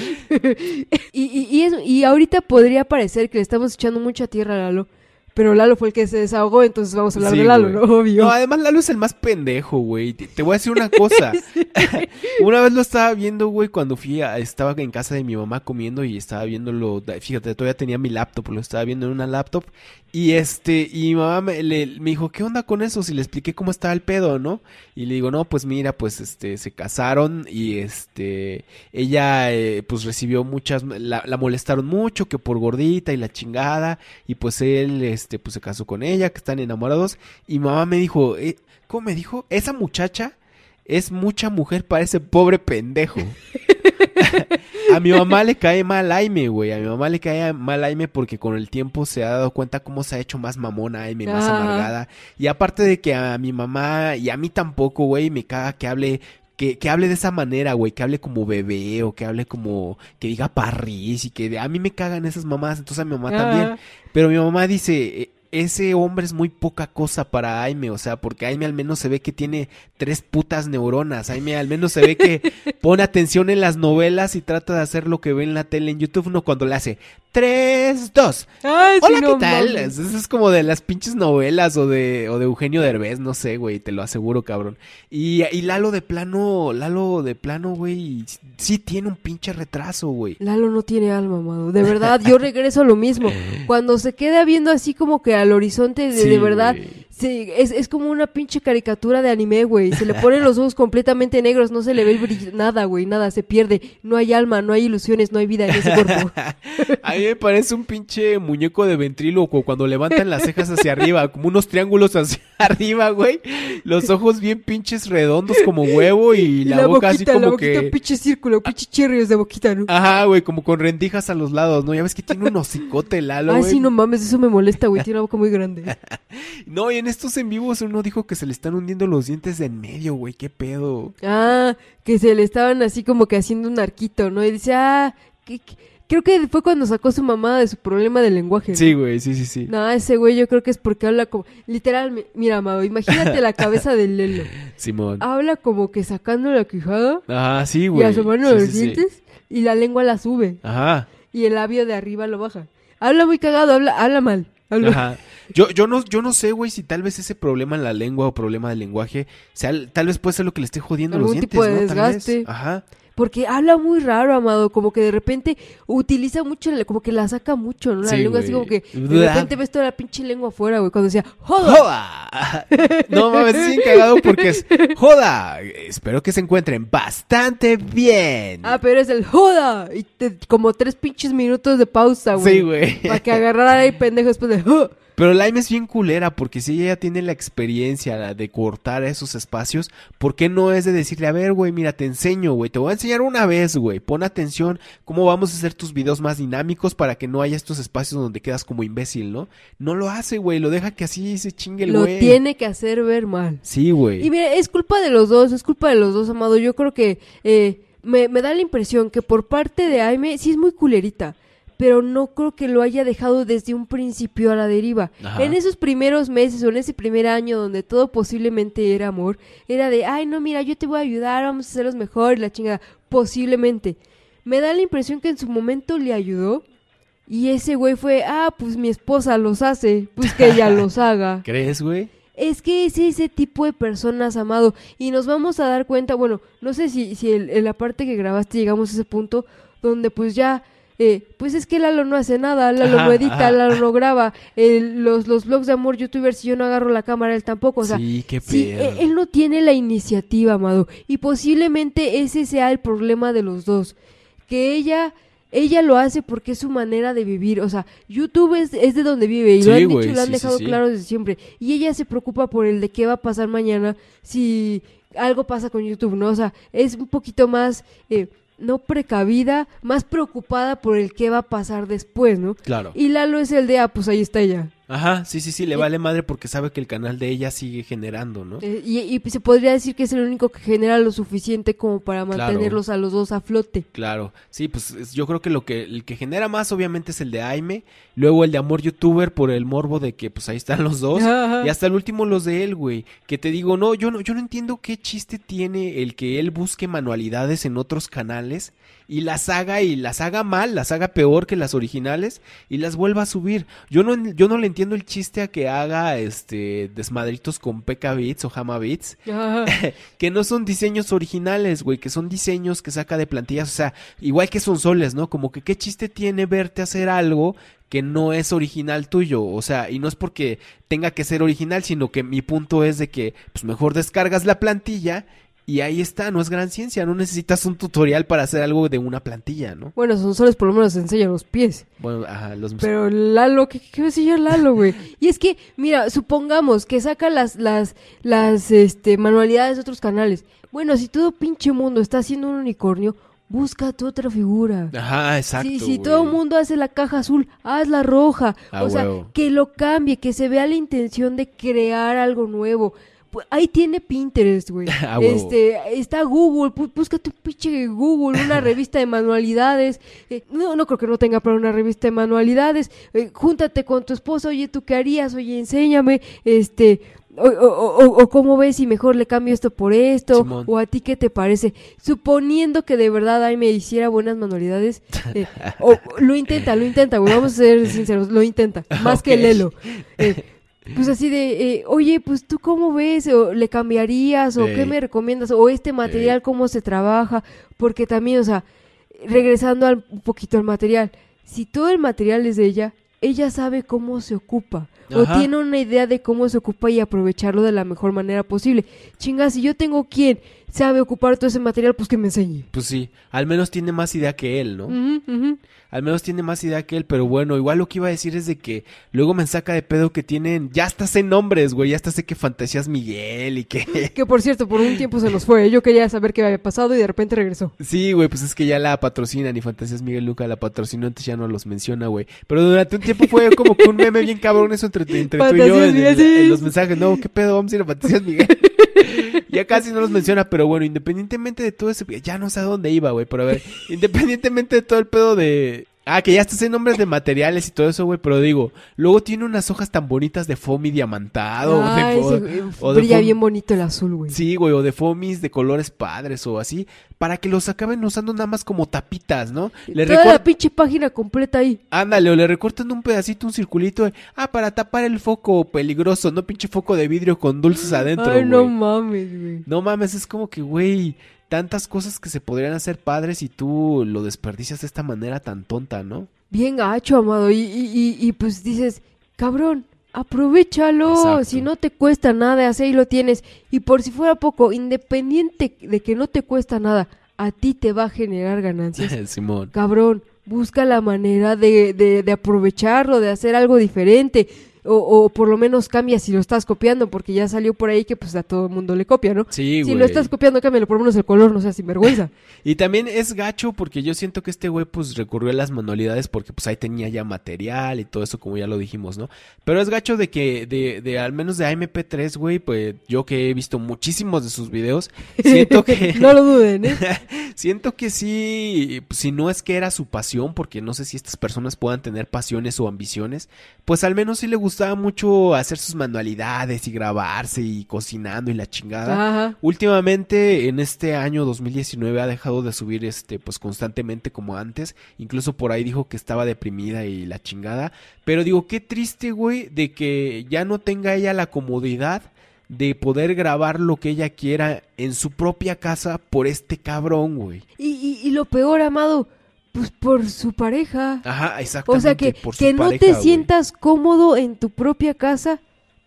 Y, y, y, es- y ahorita podría parecer que le estamos echando mucha tierra a Lalo, pero Lalo fue el que se desahogó, entonces vamos a hablar Sí, de Lalo, güey. ¿no? Obvio. No, además Lalo es el más pendejo, güey. Te, te voy a decir una cosa. una vez lo estaba viendo, güey, cuando fui a, estaba en casa de mi mamá comiendo y estaba viéndolo, fíjate, todavía tenía mi laptop, lo estaba viendo en una laptop y este, y mi mamá me, le- me dijo, ¿qué onda con eso? Si le expliqué cómo estaba el pedo, ¿no? Y le digo, no, pues mira, pues este, se casaron y este, ella eh, pues recibió muchas, la, la molestaron mucho, que por gordita y la chingada, y pues él, este, pues se casó con ella, que están enamorados, y mamá me dijo, eh, ¿cómo me dijo? Esa muchacha es mucha mujer para ese pobre pendejo. a mi mamá le cae mal Aime, güey. A mi mamá le cae mal Aime porque con el tiempo se ha dado cuenta cómo se ha hecho más mamona Aime, más Ajá. amargada. Y aparte de que a mi mamá y a mí tampoco, güey, me caga que hable. Que, que hable de esa manera, güey, que hable como bebé o que hable como, que diga parris y que a mí me cagan esas mamás, entonces a mi mamá también. Pero mi mamá dice, "E- ese hombre es muy poca cosa para Aime, o sea, porque Aime al menos se ve que tiene tres putas neuronas, Aime al menos se ve que pone atención en las novelas y trata de hacer lo que ve en la tele en YouTube, no cuando le hace tres, dos. sí, Hola, no ¿qué tal? mames. Eso es como de las pinches novelas o de, o de Eugenio Derbez, no sé, güey, te lo aseguro, cabrón. Y, y Lalo de plano, Lalo de plano, güey, sí tiene un pinche retraso, güey. Lalo no tiene alma, amado. De verdad, yo regreso a lo mismo. Cuando se queda viendo así como que al horizonte, de, Sí, de verdad. Sí, es, es como una pinche caricatura de anime, güey. Se le ponen los ojos completamente negros, no se le ve brillo, nada, güey, nada, se pierde. No hay alma, no hay ilusiones, no hay vida en ese cuerpo. A mí me parece un pinche muñeco de ventríloco cuando levantan las cejas hacia arriba, como unos triángulos hacia arriba, güey. Los ojos bien pinches redondos como huevo y, Y la, boca así la como boquita, que... pinche círculo, pinche chirrios de boquita, ¿no? Ajá, güey, como con rendijas a los lados, ¿no? Ya ves que tiene un hocicote Lalo, Ay, güey. sí, no mames, eso me molesta, güey. Tiene una boca muy grande. No, y en estos en vivos uno dijo que se le están hundiendo los dientes de en medio, güey, qué pedo. Ah, que se le estaban así como que haciendo un arquito, ¿no? Y dice, ah, que- que- creo que fue cuando sacó su mamá de su problema del lenguaje. Sí, güey, sí, sí, sí. No, ese güey yo creo que es porque habla como... Literal, mi- mira, Amado, imagínate la cabeza del Lelo. Simón. Habla como que sacando la quijada Ajá, sí, y güey. asomando Sí, los sí, sí. dientes y la lengua la sube Ajá. y el labio de arriba lo baja. Habla muy cagado, habla, habla mal. habla- Ajá. Yo, yo no, yo no sé, güey, si tal vez ese problema en la lengua o problema del lenguaje, sea, tal vez puede ser lo que le esté jodiendo los Algún dientes, tipo de ¿no? Tal vez. desgaste. Ajá. Porque habla muy raro, Amado, como que de repente utiliza mucho, la- como que la saca mucho, ¿no? La Sí, lengua así como que de repente ves toda la pinche lengua afuera, güey, cuando decía, ¡joda! ¡Joda! No mames, es bien cagado porque es ¡Joda! Espero que se encuentren bastante bien. Ah, pero es el ¡joda! Y te- como tres pinches minutos de pausa, güey. Sí, güey. Para que agarrara ahí pendejo después de "Huh". Pero Lime es bien culera porque si ella ya tiene la experiencia de cortar esos espacios, ¿por qué no es de decirle, a ver, güey, mira, te enseño, güey, te voy a enseñar una vez, güey, pon atención cómo vamos a hacer tus videos más dinámicos para que no haya estos espacios donde quedas como imbécil, ¿no? No lo hace, güey, lo deja que así se chingue el Lo güey. tiene que hacer ver mal. Sí, güey. Y mira, es culpa de los dos, es culpa de los dos, Amado. Yo creo que eh, me, me da la impresión que por parte de Aime sí es muy culerita, pero no creo que lo haya dejado desde un principio a la deriva. Ajá. En esos primeros meses o en ese primer año donde todo posiblemente era amor, era de, ay, no, mira, yo te voy a ayudar, vamos a hacerlos mejor, la chingada, posiblemente. Me da la impresión que en su momento le ayudó. Y ese güey fue, ah, pues mi esposa los hace, pues que ella los haga. ¿Crees, güey? Es que es ese tipo de personas, amado. Y nos vamos a dar cuenta, bueno, no sé si, si en la parte que grabaste llegamos a ese punto donde pues ya, eh, pues es que Lalo no hace nada, Lalo Ajá, no edita, ajá. Lalo no graba. Los, los blogs de amor youtubers, si yo no agarro la cámara, él tampoco. O sea, sí, qué Sí, e- él no tiene la iniciativa, amado. Y posiblemente ese sea el problema de los dos. Que ella, ella lo hace porque es su manera de vivir. O sea, YouTube es, es de donde vive y lo han dicho lo han dejado claro desde siempre. Y ella se preocupa por el de qué va a pasar mañana si algo pasa con YouTube, ¿no? O sea, es un poquito más, eh, no precavida, más preocupada por el qué va a pasar después, ¿no? Claro. Y Lalo es el de, ah, pues ahí está ella. Ajá, sí, sí, sí, le vale madre porque sabe que el canal de ella sigue generando, ¿no? Eh, y, y se podría decir que es el único que genera lo suficiente como para Claro. mantenerlos a los dos a flote. Claro, sí, pues es- yo creo que lo que el que genera más obviamente es el de Aime, luego el de Amor Youtuber por el morbo de que pues ahí están los dos Ajá. y hasta el último los de él, güey, que te digo, no, yo no yo no entiendo qué chiste tiene el que él busque manualidades en otros canales y las haga y las haga mal, las haga peor que las originales y las vuelva a subir. Yo no yo no le entiendo el chiste a que haga este desmadritos con PK Beats o Hama Beats que no son diseños originales, güey, que son diseños que saca de plantillas, o sea, igual que son soles, ¿no? Como que qué chiste tiene verte hacer algo que no es original tuyo, o sea, y no es porque tenga que ser original, sino que mi punto es de que pues mejor descargas la plantilla y ahí está, no es gran ciencia, no necesitas un tutorial para hacer algo de una plantilla, ¿no? Bueno, son soles por lo menos enseñan los pies. Bueno, ajá, los Pero Lalo, ¿qué, qué va a enseñar Lalo, güey? Y es que, mira, supongamos que saca las, las, las, este, manualidades de otros canales. Bueno, si todo pinche mundo está haciendo un unicornio, busca tu otra figura. Ajá, exacto. si si todo el mundo hace la caja azul, haz la roja. A o sea, huevo. que lo cambie, que se vea la intención de crear algo nuevo. Pues, ahí tiene Pinterest, güey. A huevo. este, está Google, busca tu pinche Google, una revista de manualidades. Eh, no, no creo que no tenga para una revista de manualidades. Eh, júntate con tu esposa, oye, ¿tú qué harías? Oye, enséñame, este, o, o, o- o cómo ves si mejor le cambio esto por esto, Simón. o a ti qué te parece. Suponiendo que de verdad ahí me hiciera buenas manualidades, eh, o, lo intenta, lo intenta, güey, vamos a ser sinceros, lo intenta, más que. Lelo. Eh, pues así de, eh, oye, pues tú cómo ves, o le cambiarías, o qué me recomiendas, o este material cómo se trabaja, porque también, o sea, regresando al, un poquito al material, si todo el material es de ella, ella sabe cómo se ocupa, o tiene una idea de cómo se ocupa y aprovecharlo de la mejor manera posible. Chinga, si yo tengo quien sabe ocupar todo ese material, pues que me enseñe. Pues sí, al menos tiene más idea que él, ¿no? Al menos tiene más idea que él, pero bueno, igual lo que iba a decir es de que luego me saca de pedo que tienen, ya hasta sé nombres, güey, ya hasta sé que Fantasías Miguel y que... Que por cierto, por un tiempo se nos fue. Yo quería saber qué había pasado y de repente regresó. Sí, güey, pues es que ya la patrocinan y Fantasías Miguel Luca la patrocinó, entonces ya no los menciona, güey. Pero durante un tiempo fue como que un meme bien cabrón eso entre, entre tú y yo en, en los mensajes. No, ¿qué pedo? Vamos a ir a Fantasías Miguel. ya casi no los menciona, pero bueno, independientemente de todo ese... Ya no sé a dónde iba, güey, pero a ver, independientemente de todo el pedo de... Ah, que ya estás en nombres de materiales y todo eso, güey, pero digo, luego tiene unas hojas tan bonitas de foamy diamantado. de Ay, ese, eh, o de brilla bien bonito el azul, güey. Sí, güey, o de foamies de colores padres o así, para que los acaben usando nada más como tapitas, ¿no? Le Toda la pinche página completa ahí. Ándale, o le recortan un pedacito, un circulito, de, ah, para tapar el foco peligroso, no pinche foco de vidrio con dulces adentro, Ay, no güey. mames, güey. No mames, es como que, güey, tantas cosas que se podrían hacer padres y tú lo desperdicias de esta manera tan tonta, ¿no? Bien gacho, amado. Y, y, y, y, pues dices, cabrón, aprovechalo. Exacto. Si no te cuesta nada, así lo tienes. Y por si fuera poco, independiente de que no te cuesta nada, a ti te va a generar ganancias. Simón. cabrón, busca la manera de, de, de aprovecharlo, de hacer algo diferente. O, o por lo menos cambia si lo estás copiando, porque ya salió por ahí que pues a todo el mundo le copia, ¿no? Sí, si lo estás copiando, cámbialo por lo menos el color, no seas sinvergüenza. Y también es gacho porque yo siento que este güey pues recurrió a las manualidades porque pues ahí tenía ya material y todo eso como ya lo dijimos, ¿no? Pero es gacho de que de, de al menos de AMP3, güey, pues yo que he visto muchísimos de sus videos, siento que... no lo duden, ¿eh? Siento que sí, pues, si no es que era su pasión, porque no sé si estas personas puedan tener pasiones o ambiciones, pues al menos sí le gustaba mucho hacer sus manualidades y grabarse y cocinando y la chingada. Ajá. Últimamente, en este año 2019, ha dejado de subir este, pues constantemente como antes. Incluso por ahí dijo que estaba deprimida y la chingada. Pero digo, qué triste, güey, de que ya no tenga ella la comodidad de poder grabar lo que ella quiera en su propia casa por este cabrón, güey. Y, y, y lo peor, amado, pues por su pareja. Ajá, exactamente. O sea, que, por su que no te güey. sientas cómodo en tu propia casa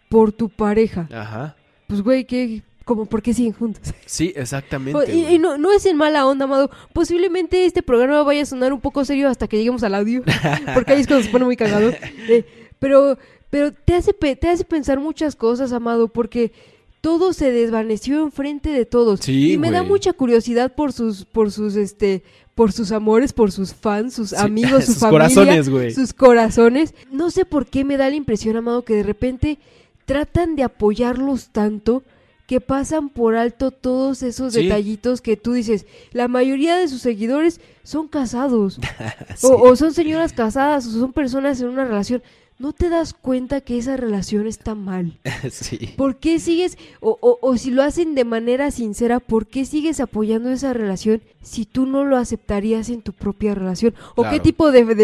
por tu pareja. Ajá. Pues, güey, que como por qué siguen juntos. Sí, exactamente. O- y, no, no es en mala onda, amado. Posiblemente este programa vaya a sonar un poco serio hasta que lleguemos al audio. porque ahí es cuando se pone muy cagado. Eh, pero pero te, hace te hace pensar muchas cosas, amado, porque todo se desvaneció enfrente de todos. Sí, y me da mucha curiosidad por sus, por sus, este, por sus amores, por sus fans, sus Sí, amigos, su sus familia, corazones, güey. sus corazones. No sé por qué me da la impresión, Amado, que de repente tratan de apoyarlos tanto que pasan por alto todos esos Sí. detallitos que tú dices, la mayoría de sus seguidores son casados, Sí. o, o son señoras casadas, o son personas en una relación. ¿No te das cuenta que esa relación está mal? sí. ¿Por qué sigues, o, o- o si lo hacen de manera sincera, por qué sigues apoyando esa relación si tú no lo aceptarías en tu propia relación? ¿O qué tipo de, de,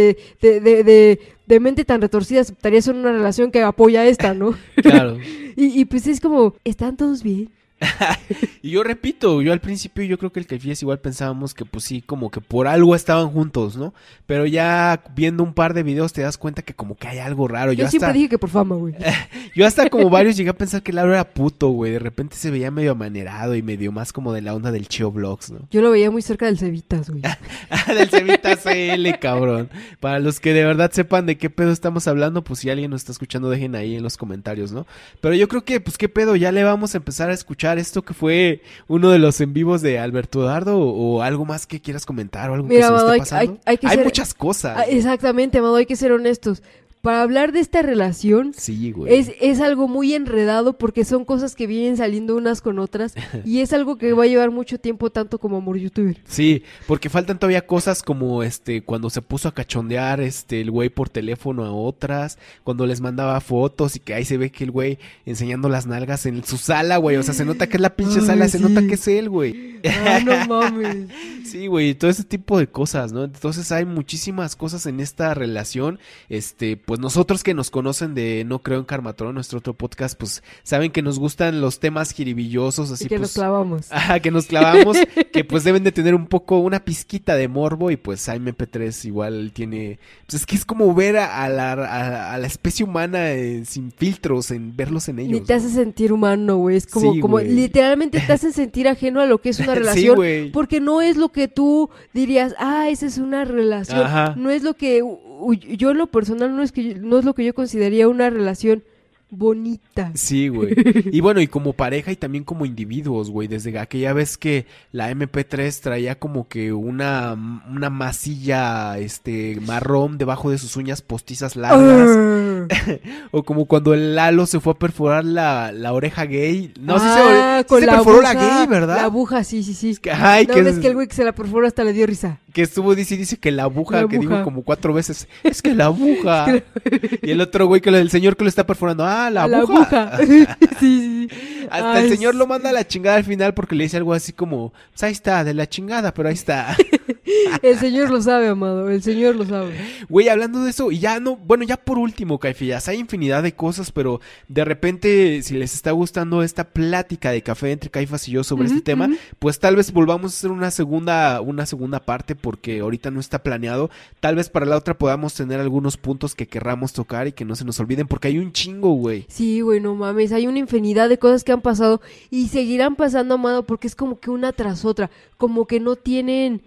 de, de, de- de mente tan retorcida aceptarías en una relación que apoya esta, no? Claro. y, y pues es como, ¿están todos bien? Y yo repito, yo al principio yo creo que el Caifías igual pensábamos que pues sí, como que por algo estaban juntos, ¿no? Pero ya viendo un par de videos te das cuenta que como que hay algo raro. Yo, Yo, siempre dije que por fama, güey. yo hasta como varios llegué a pensar que Lauro era puto, güey. De repente se veía medio amanerado y medio más como de la onda del Chio Vlogs, ¿no? Yo lo veía muy cerca del Cevitas, güey. del Cevita CL, cabrón. Para los que de verdad sepan de qué pedo estamos hablando, pues si alguien nos está escuchando, dejen ahí en los comentarios, ¿no? Pero yo creo que, pues qué pedo, ya le vamos a empezar a escuchar esto que fue uno de los en vivos de Alberto Dardo o, algo más que quieras comentar o algo Mira, que se me esté hay- pasando. hay- hay que ser- muchas cosas. Ah, exactamente, Amado, hay que ser honestos. Para hablar de esta relación, Sí, güey. Es, es algo muy enredado porque son cosas que vienen saliendo unas con otras y es algo que va a llevar mucho tiempo tanto como amor youtuber. Sí, porque faltan todavía cosas como este cuando se puso a cachondear este el güey por teléfono a otras, cuando les mandaba fotos y que ahí se ve que el güey enseñando las nalgas en su sala, güey, o sea, se nota que es la pinche Ay, sala, se nota que es él, güey. Ah, no mames. Sí, güey, todo ese tipo de cosas, ¿no? Entonces hay muchísimas cosas en esta relación. Este, pues nosotros que nos conocen de No Creo en Karmatron, nuestro otro podcast, pues saben que nos gustan los temas jiribillosos, así y que pues. nos clavamos. Ajá, que nos clavamos, que pues deben de tener un poco, una pizquita de morbo y pues MP3 igual tiene, pues es que es como ver a, a la, a, a la especie humana eh, sin filtros, en verlos en ellos. Ni te hace sentir humano, güey. Es como, Sí, literalmente te hace sentir ajeno a lo que es una Sí, relación. güey. porque no es lo que tú dirías, ah, esa es una relación. Ajá. No es lo que yo en lo personal no es que no es lo que yo consideraría una relación bonita. Sí, güey. Y bueno, y como pareja y también como individuos, güey. Desde aquella vez que la MP3 traía como que una, una masilla, este, marrón debajo de sus uñas postizas largas. Ah. O como cuando el Lalo se fue a perforar la, la oreja gay. No, sí Ah, se, sí con se la perforó aguja, la gay, ¿verdad? La aguja, sí, sí, sí. que- ay, no, que- es que el güey que se la perforó hasta le dio risa. Que estuvo, dice, dice que la aguja, La que dijo como cuatro veces, es que la aguja. y el otro güey que el señor que lo está perforando, ah, la La aguja. aguja. sí, sí, sí. Hasta Ay, el señor lo manda a la chingada al final porque le dice algo así como, pues ahí está, de la chingada, pero ahí está. El señor lo sabe, amado. El señor lo sabe. Güey, hablando de eso, y ya no, bueno, ya por último, Caifillas, hay infinidad de cosas, pero de repente, si les está gustando esta plática de café entre Caifas y yo sobre este tema, pues tal vez volvamos a hacer una segunda, una segunda parte, porque ahorita no está planeado. Tal vez para la otra podamos tener algunos puntos que querramos tocar y que no se nos olviden, porque hay un chingo, güey. Sí, güey, no mames. Hay una infinidad de cosas que han pasado y seguirán pasando, amado, porque es como que una tras otra. Como que no tienen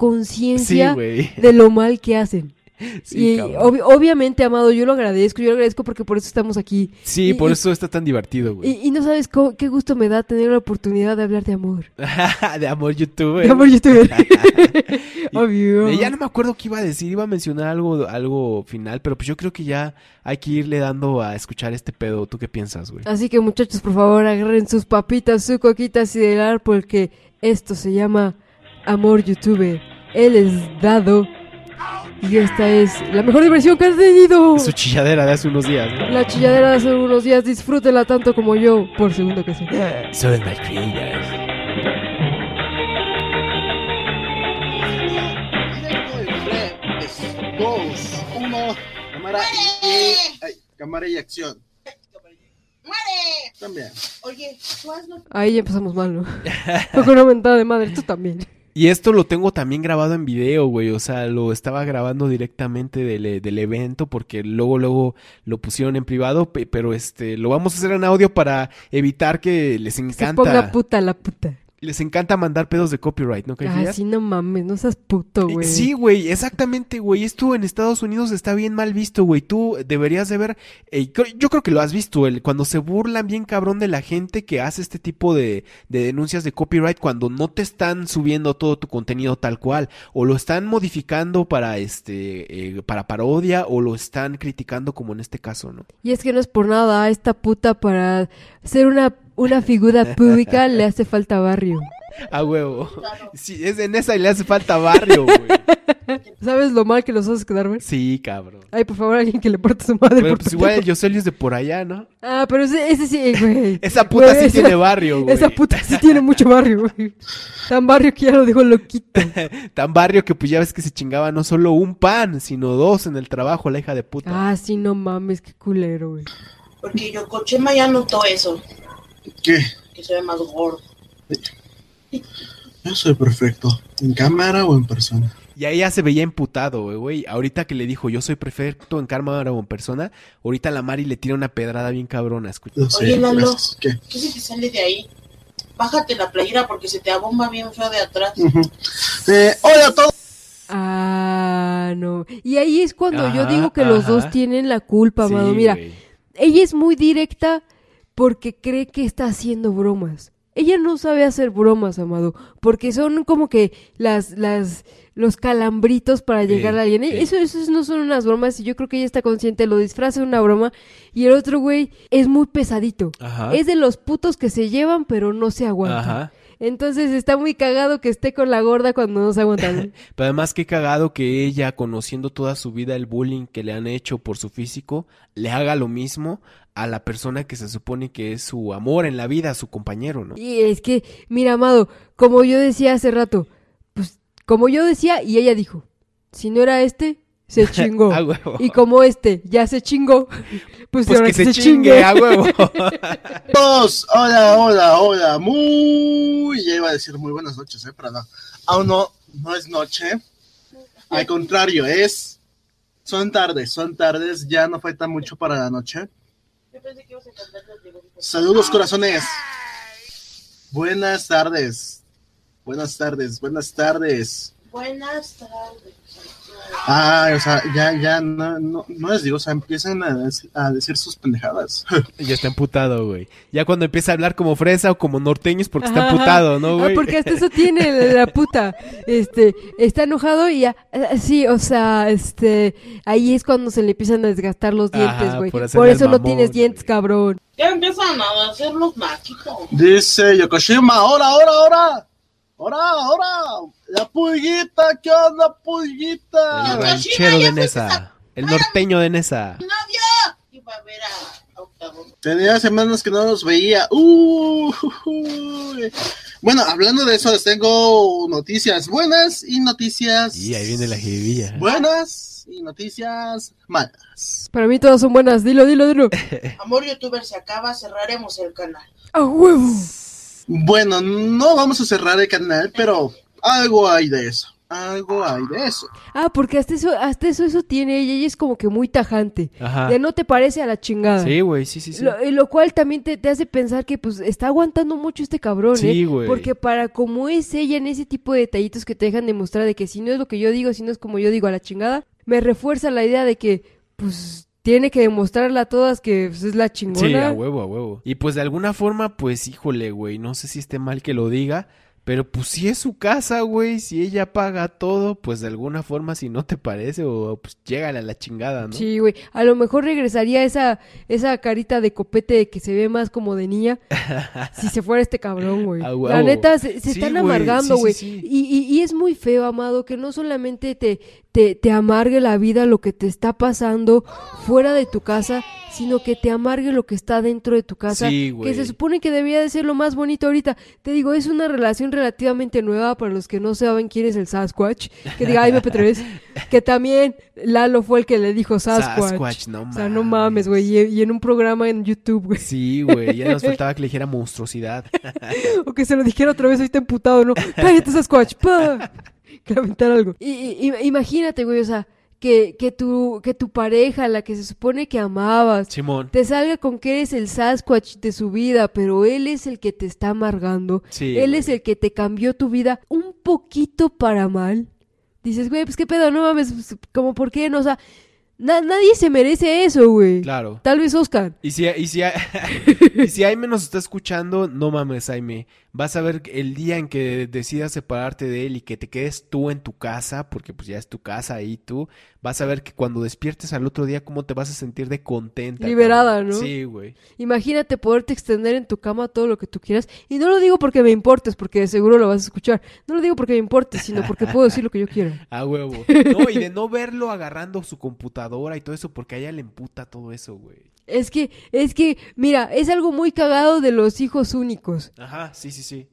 conciencia güey. de lo mal que hacen. Sí, y obviamente, amado, yo lo agradezco. Yo lo agradezco porque por eso estamos aquí. Sí, y- por y- eso está tan divertido, güey. Y, y no sabes cómo- qué gusto me da tener la oportunidad de hablar de amor. de amor youtuber. De amor youtuber. Obvio. Ya no me acuerdo qué iba a decir, iba a mencionar algo, algo final, pero pues yo creo que ya hay que irle dando a escuchar este pedo. ¿Tú qué piensas, güey? Así que muchachos, por favor, agarren sus papitas, su coquita sideral, porque esto se llama Amor YouTube. Él es dado. Y esta es la mejor diversión que has tenido. Su chilladera de hace unos días, ¿no? La chilladera de hace unos días, disfrútela tanto como yo, por segundo que sea. Soy my creators. Dos, uno, cámara y, ay, cámara y acción. ¡Muere! También. Oye, tú hazlo. Ahí ya empezamos mal, ¿no? Fue con una mentada de madre, tú también. Y esto lo tengo también grabado en video, güey. O sea, lo estaba grabando directamente del, eh, del evento porque luego, luego lo pusieron en privado. pe- Pero este, lo vamos a hacer en audio para evitar que les Se encanta. ponga puta la puta. Les encanta mandar pedos de copyright, ¿no? Ah, sí, no mames, no seas puto, Eh, güey. Sí, güey, exactamente, güey. Esto en Estados Unidos está bien mal visto, güey. Tú deberías de ver, eh, yo creo que lo has visto, el, cuando se burlan bien cabrón de la gente que hace este tipo de, de denuncias de copyright cuando no te están subiendo todo tu contenido tal cual, o lo están modificando para este, eh, para parodia, o lo están criticando como en este caso, ¿no? Y es que no es por nada, esta puta para ser una, una figura pública le hace falta barrio. A huevo. Sí, es en esa y le hace falta barrio, güey. ¿Sabes lo mal que los haces quedar, güey? Sí, cabrón. Ay, por favor, alguien que le parte su madre. Pero por pues igual el. Yoselio es de por allá, ¿no? Ah, pero ese, ese sí, güey. Esa puta Güey, sí esa- tiene barrio, güey. Esa puta sí tiene mucho barrio, güey. Tan barrio que ya lo dejó loquito. Tan barrio que pues ya ves que se chingaba no solo un pan, sino dos en el trabajo, la hija de puta. Ah, sí, no mames, qué culero, güey. Porque Yokochema ya notó eso, ¿Qué? que se ve más gordo. Yo soy perfecto. ¿En cámara o en persona? Y ahí ya se veía emputado, güey. Ahorita que le dijo, yo soy perfecto en cámara o en persona, ahorita la Mari le tira una pedrada bien cabrona, escucha. Oye, Lalo. ¿Qué? ¿Qué se te sale de ahí? Bájate la playera porque se te abomba bien feo de atrás. Ujú. Eh, hola a todos. Ah, no. Y ahí es cuando yo digo que los dos tienen la culpa, Sí, amado. Mira, ella es muy directa porque cree que está haciendo bromas. Ella no sabe hacer bromas, amado, porque son como que las, las, los calambritos para llegar a alguien. sí. Eso, eso no son unas bromas y yo creo que ella está consciente, lo disfraza de una broma y el otro güey es muy pesadito. Ajá. Es de los putos que se llevan pero no se aguantan. Ajá. Entonces está muy cagado que esté con la gorda cuando no se aguantan. Pero además qué cagado que ella, conociendo toda su vida el bullying que le han hecho por su físico, le haga lo mismo a la persona que se supone que es su amor en la vida, su compañero, ¿no? Y es que, mira, amado, como yo decía hace rato, pues como yo decía y ella dijo, si no era este, se chingó. A huevo. y como este ya se chingó, pues, Pues ahora que se chingue, a huevo. Todos. Hola, hola, hola. Muy. Ya iba a decir muy buenas noches, ¿eh? Pero no. Aún no, no es noche. Al contrario, es. Son tardes, son tardes. Ya no falta mucho para la noche. Yo pensé que ibas a cantar. Saludos, corazones. Buenas tardes. Buenas tardes, buenas tardes. Buenas tardes. Ah, o sea, ya, ya, no, no, no les digo, o sea, empiezan a, a decir sus pendejadas. ya está emputado, güey. Ya cuando empieza a hablar como fresa o como norteño es porque está emputado, ¿no, Ah, güey? porque hasta eso tiene la, puta. Este, está enojado y ya, ah, sí, o sea, este, ahí es cuando se le empiezan a desgastar los dientes, güey. por eso no tienes dientes, cabrón. Ya empiezan a hacer los maquitos. Dice Yokoshima, ahora, ahora, ahora. Ahora, ahora. La pulguita, ¿qué onda, El pulguita? Yokoshima, ranchero de Nesa. El norteño de Nesa. ¡Novia! Iba a ver a, a Octavo. Tenía semanas que no los veía. Uh. Bueno, hablando de eso, les tengo noticias buenas y noticias. Y ahí viene la jiribilla. Buenas y noticias malas. Para mí todas son buenas, dilo, dilo, dilo. Amor youtuber se acaba, cerraremos el canal. ¡A huevo! Bueno, no vamos a cerrar el canal, pero algo hay de eso. Algo hay de eso. Ah, porque hasta eso, hasta eso, eso tiene ella, ella es como que muy tajante. Ajá. Ya no te parece a la chingada. Sí, güey, sí, sí, sí. Lo, y lo cual también te, te hace pensar que pues está aguantando mucho este cabrón, Sí, ¿eh? güey. Porque para como es ella en ese tipo de detallitos que te dejan demostrar de que si no es lo que yo digo, si no es como yo digo a la chingada, me refuerza la idea de que pues tiene que demostrarle a todas que pues, es la chingona. Sí, a huevo, a huevo. Y pues de alguna forma, pues híjole, güey, no sé si esté mal que lo diga, pero pues si es su casa, güey, si ella paga todo, pues de alguna forma si no te parece o pues llégale a la chingada, ¿no? Sí, güey. A lo mejor regresaría esa, esa carita de copete que se ve más como de niña si se fuera este cabrón, güey. La neta, se, se Sí, están güey. amargando, Sí, sí, güey. sí. Y, y, y es muy feo, amado, que no solamente te, te, te amargue la vida lo que te está pasando fuera de tu casa, sino que te amargue lo que está dentro de tu casa. Sí, que se supone que debía de ser lo más bonito ahorita. Te digo, es una relación relativamente nueva para los que no saben quién es el Sasquatch. Que diga, ay, MP3. que también Lalo fue el que le dijo Sasquatch. Sasquatch, no O sea, no mames, güey. Y, y en un programa en YouTube, güey. Sí, güey, ya nos faltaba que le dijera monstruosidad. O que se lo dijera otra vez, ahorita emputado, ¿no? Cállate, Sasquatch. pa. Que aventar algo. Y, imagínate, güey, o sea, que, que, tu, que tu pareja, la que se supone que amabas, Simón. te salga con que eres el Sasquatch de su vida, pero él es el que te está amargando. Sí, él güey. es el que te cambió tu vida un poquito para mal. Dices, güey, pues qué pedo, no mames, pues, como por qué, no, o sea, na- nadie se merece eso, güey. Claro. Tal vez Oscar. Y si, y, si, y si Aime nos está escuchando, no mames, Aime. Vas a ver el día en que decidas separarte de él y que te quedes tú en tu casa, porque pues ya es tu casa ahí tú, vas a ver que cuando despiertes al otro día, cómo te vas a sentir de contenta. Liberada, cabrón. ¿no? Sí, güey. Imagínate poderte extender en tu cama todo lo que tú quieras. Y no lo digo porque me importes, porque de seguro lo vas a escuchar. No lo digo porque me importes, sino porque puedo decir lo que yo quiera. A huevo. No, y de no verlo agarrando su computadora y todo eso, porque a ella le emputa todo eso, güey. Es que, es que, mira, es algo muy cagado de los hijos únicos. Ajá, sí, sí, sí.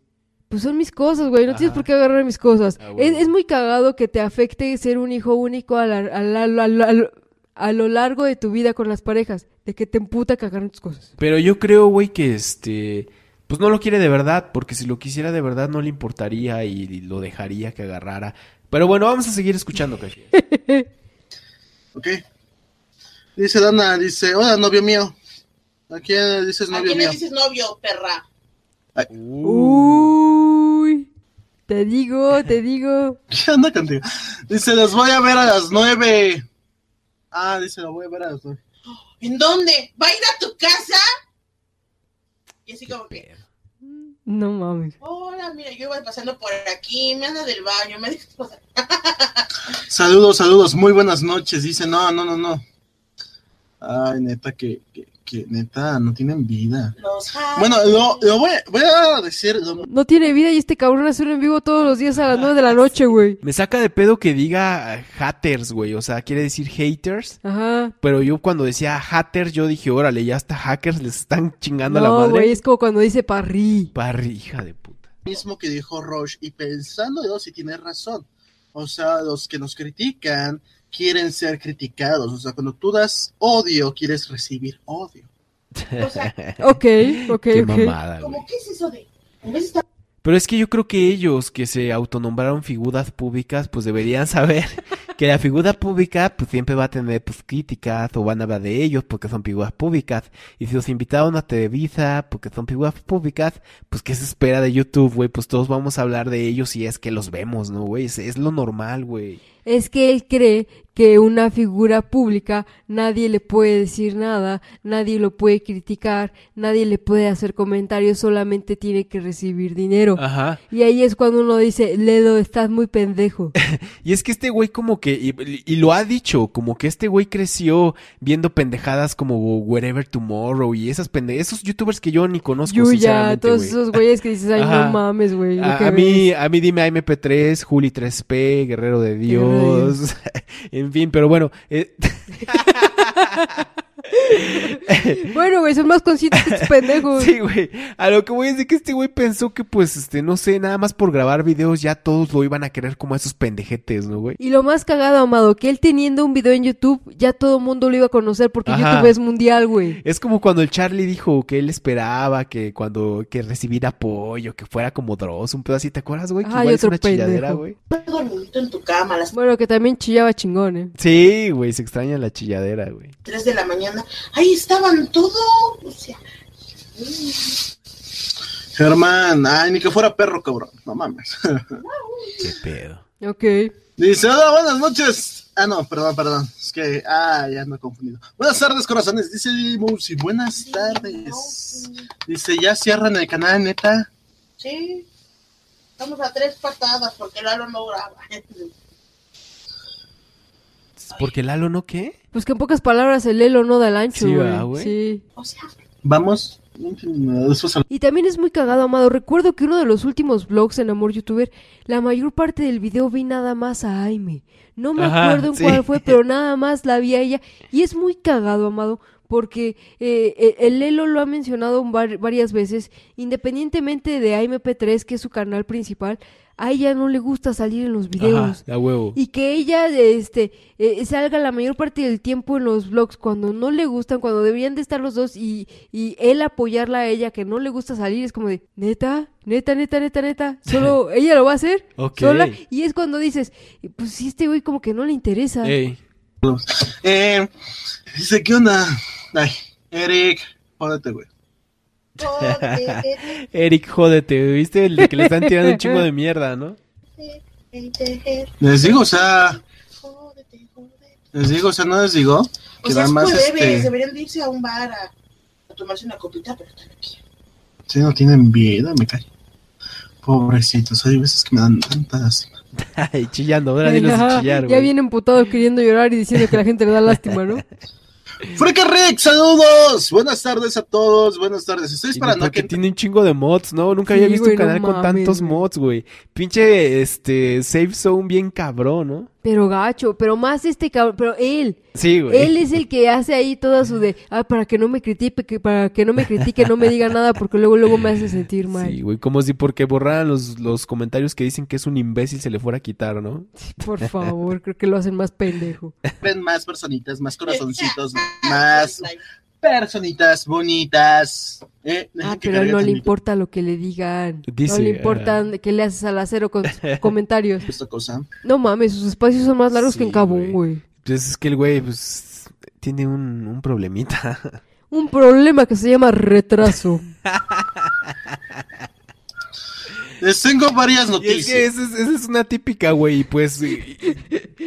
Pues son mis cosas, güey. No tienes por qué agarrar mis cosas. Ah, es, muy cagado que te afecte ser un hijo único a, la- a la- a la- a la- a lo largo de tu vida con las parejas. De que te emputa que agarren tus cosas. Pero yo creo, güey, que este. Pues no lo quiere de verdad, porque si lo quisiera de verdad no le importaría y lo dejaría que agarrara. Pero bueno, vamos a seguir escuchando, Cashi. Ok. Dice Dana, dice, hola, novio mío. ¿A quién dices ¿A novio quién le mío? dices novio, perra? Uy. Te digo, te digo. ¿Qué onda contigo? Dice, los voy a ver a las nueve. Ah, dice, los voy a ver a las nueve. ¿En dónde? ¿Va a ir a tu casa? Y así como que, No mames. hola, mira, yo iba pasando por aquí, me anda del baño, me dejas pasar. Saludos, saludos, muy buenas noches. Dice, no, no, no, no. Ay, neta, que, que, que neta, no tienen vida. Bueno, lo, lo voy, voy a decir, lo- No tiene vida y este cabrón hace un en vivo todos los días a las 9 de la noche, güey. Me saca de pedo que diga eh, haters, güey. O sea, quiere decir haters. Ajá. Pero yo cuando decía haters, yo dije, órale, ya hasta hackers les están chingando a la No, madre. güey, es como cuando dice parrí. Parry, hija de puta. mismo que dijo Roche y pensándolo si tiene razón. O sea, los que nos critican quieren ser criticados. O sea, cuando tú das odio, quieres recibir odio. O sea, Ok, ok, Qué ok. mamada, güey. ¿cómo qué es eso de? En vez de estar Pero es que yo creo que ellos que se autonombraron figuras públicas, pues deberían saber que la figura pública pues siempre va a tener pues críticas o van a hablar de ellos porque son figuras públicas. Y si los invitaron a Televisa porque son figuras públicas, pues qué se espera de YouTube, güey, pues todos vamos a hablar de ellos y es que los vemos, ¿no, güey? Es, es lo normal, güey. Es que él cree que una figura pública nadie le puede decir nada, nadie lo puede criticar, nadie le puede hacer comentarios, solamente tiene que recibir dinero. Ajá. Y ahí es cuando uno dice, Ledo, estás muy pendejo. Y es que este güey como que, y, y lo ha dicho, como que este güey creció viendo pendejadas como Wherever Tomorrow y esas pende esos youtubers que yo ni conozco, Yuya, todos esos güeyes que dices, ay, Ajá. no mames, güey. A, a ves". mí, a mí dime MP3, Juli 3P, Guerrero de Guerrero de Dios, en fin, pero bueno, eh, Bueno, güey, son más conscientes que estos pendejos. sí, güey, a lo que voy es de que este güey pensó que pues, este, no sé, nada más por grabar videos ya todos lo iban a querer como a esos pendejetes, ¿no, güey? Y lo más cagado, Amado, que él teniendo un video en YouTube, ya todo el mundo lo iba a conocer porque Ajá. YouTube es mundial, güey. Es como cuando el Charlie dijo que él esperaba que cuando que recibir apoyo, que fuera como Dross, un pedo así, ¿te acuerdas, güey? Que Ay, igual es una chilladera, güey. dormidito en tu cama a las Bueno, que también chillaba chingón, ¿eh? Sí, güey, se extraña la chilladera, güey. 3 de la mañana. Ahí estaban todos. O sea, Germán, ay, ni que fuera perro, cabrón. No mames. Qué pedo. Ok. Dice, hola, buenas noches. Ah, no, perdón, perdón. Es que, ah, ya ando confundido. Buenas tardes, corazones. Dice Musi, buenas tardes. Dice, ya cierran el canal, neta. sí. Estamos a tres patadas porque Lalo no graba. ¿Porque Lalo no qué? Pues que en pocas palabras el Lelo no da el ancho, Sí, güey. ¿verdad, güey? Sí. O sea, Vamos. Después al- Y también es muy cagado, Amado. Recuerdo que uno de los últimos vlogs en Amor YouTuber, la mayor parte del video vi nada más a Aime. No me Ajá, acuerdo en sí. cuál fue, pero nada más la vi a ella. Y es muy cagado, Amado, porque eh, eh, el Lelo lo ha mencionado var- varias veces, independientemente de AMP3, que es su canal principal, a ella no le gusta salir en los videos. Ajá, a huevo. Y que ella este eh, salga la mayor parte del tiempo en los vlogs cuando no le gustan, cuando deberían de estar los dos y, y él apoyarla a ella que no le gusta salir, es como de, neta, neta, neta, neta, neta, solo ella lo va a hacer sola y es cuando dices, pues si este güey como que no le interesa. Ey, Eh, dice, ¿qué onda? Ay, Eric, jódete, güey. Eric, jódete, ¿viste? El de que le están tirando un chingo de mierda, ¿no? Les digo, o sea, les digo, o sea, no les digo O que sea, nada es más jueves, este, deberían de irse a un bar a, a tomarse una copita, pero están aquí. si no tienen vida, me cae. Pobrecitos, hay veces que me dan tanta lástima. Ay, chillando, ahora dilos de Ajá, chillar, ya viene emputado queriendo llorar y diciendo que la gente le da lástima, ¿no? Freca Rick, saludos. Buenas tardes a todos. Buenas tardes. Estoy esperando a porque que tiene un chingo de mods, ¿no? Nunca había Sí, visto güey, un no canal con mames, tantos güey. mods, güey. Pinche, este, safe zone bien cabrón, ¿no? Pero gacho, pero más este cabrón, pero él, Sí, güey. él es el que hace ahí todo su de, ah, para que no me critique, que para que no me critique, no me diga nada, porque luego luego me hace sentir mal. Sí, güey, como si porque borraran los, los comentarios que dicen que es un imbécil se le fuera a quitar, ¿no? Por favor, creo que lo hacen más pendejo. ven más personitas, más corazoncitos, más personitas bonitas. Eh, Ah, pero no le importa lo que le digan. no le importa ah. que le haces al acero con sus comentarios. esta cosa. No mames, sus espacios son más largos que en güey. güey. Pues es que el güey, pues, tiene un, un problemita. Un problema que se llama retraso. Les tengo varias Y es noticias. que esa es, esa es una típica, güey, y pues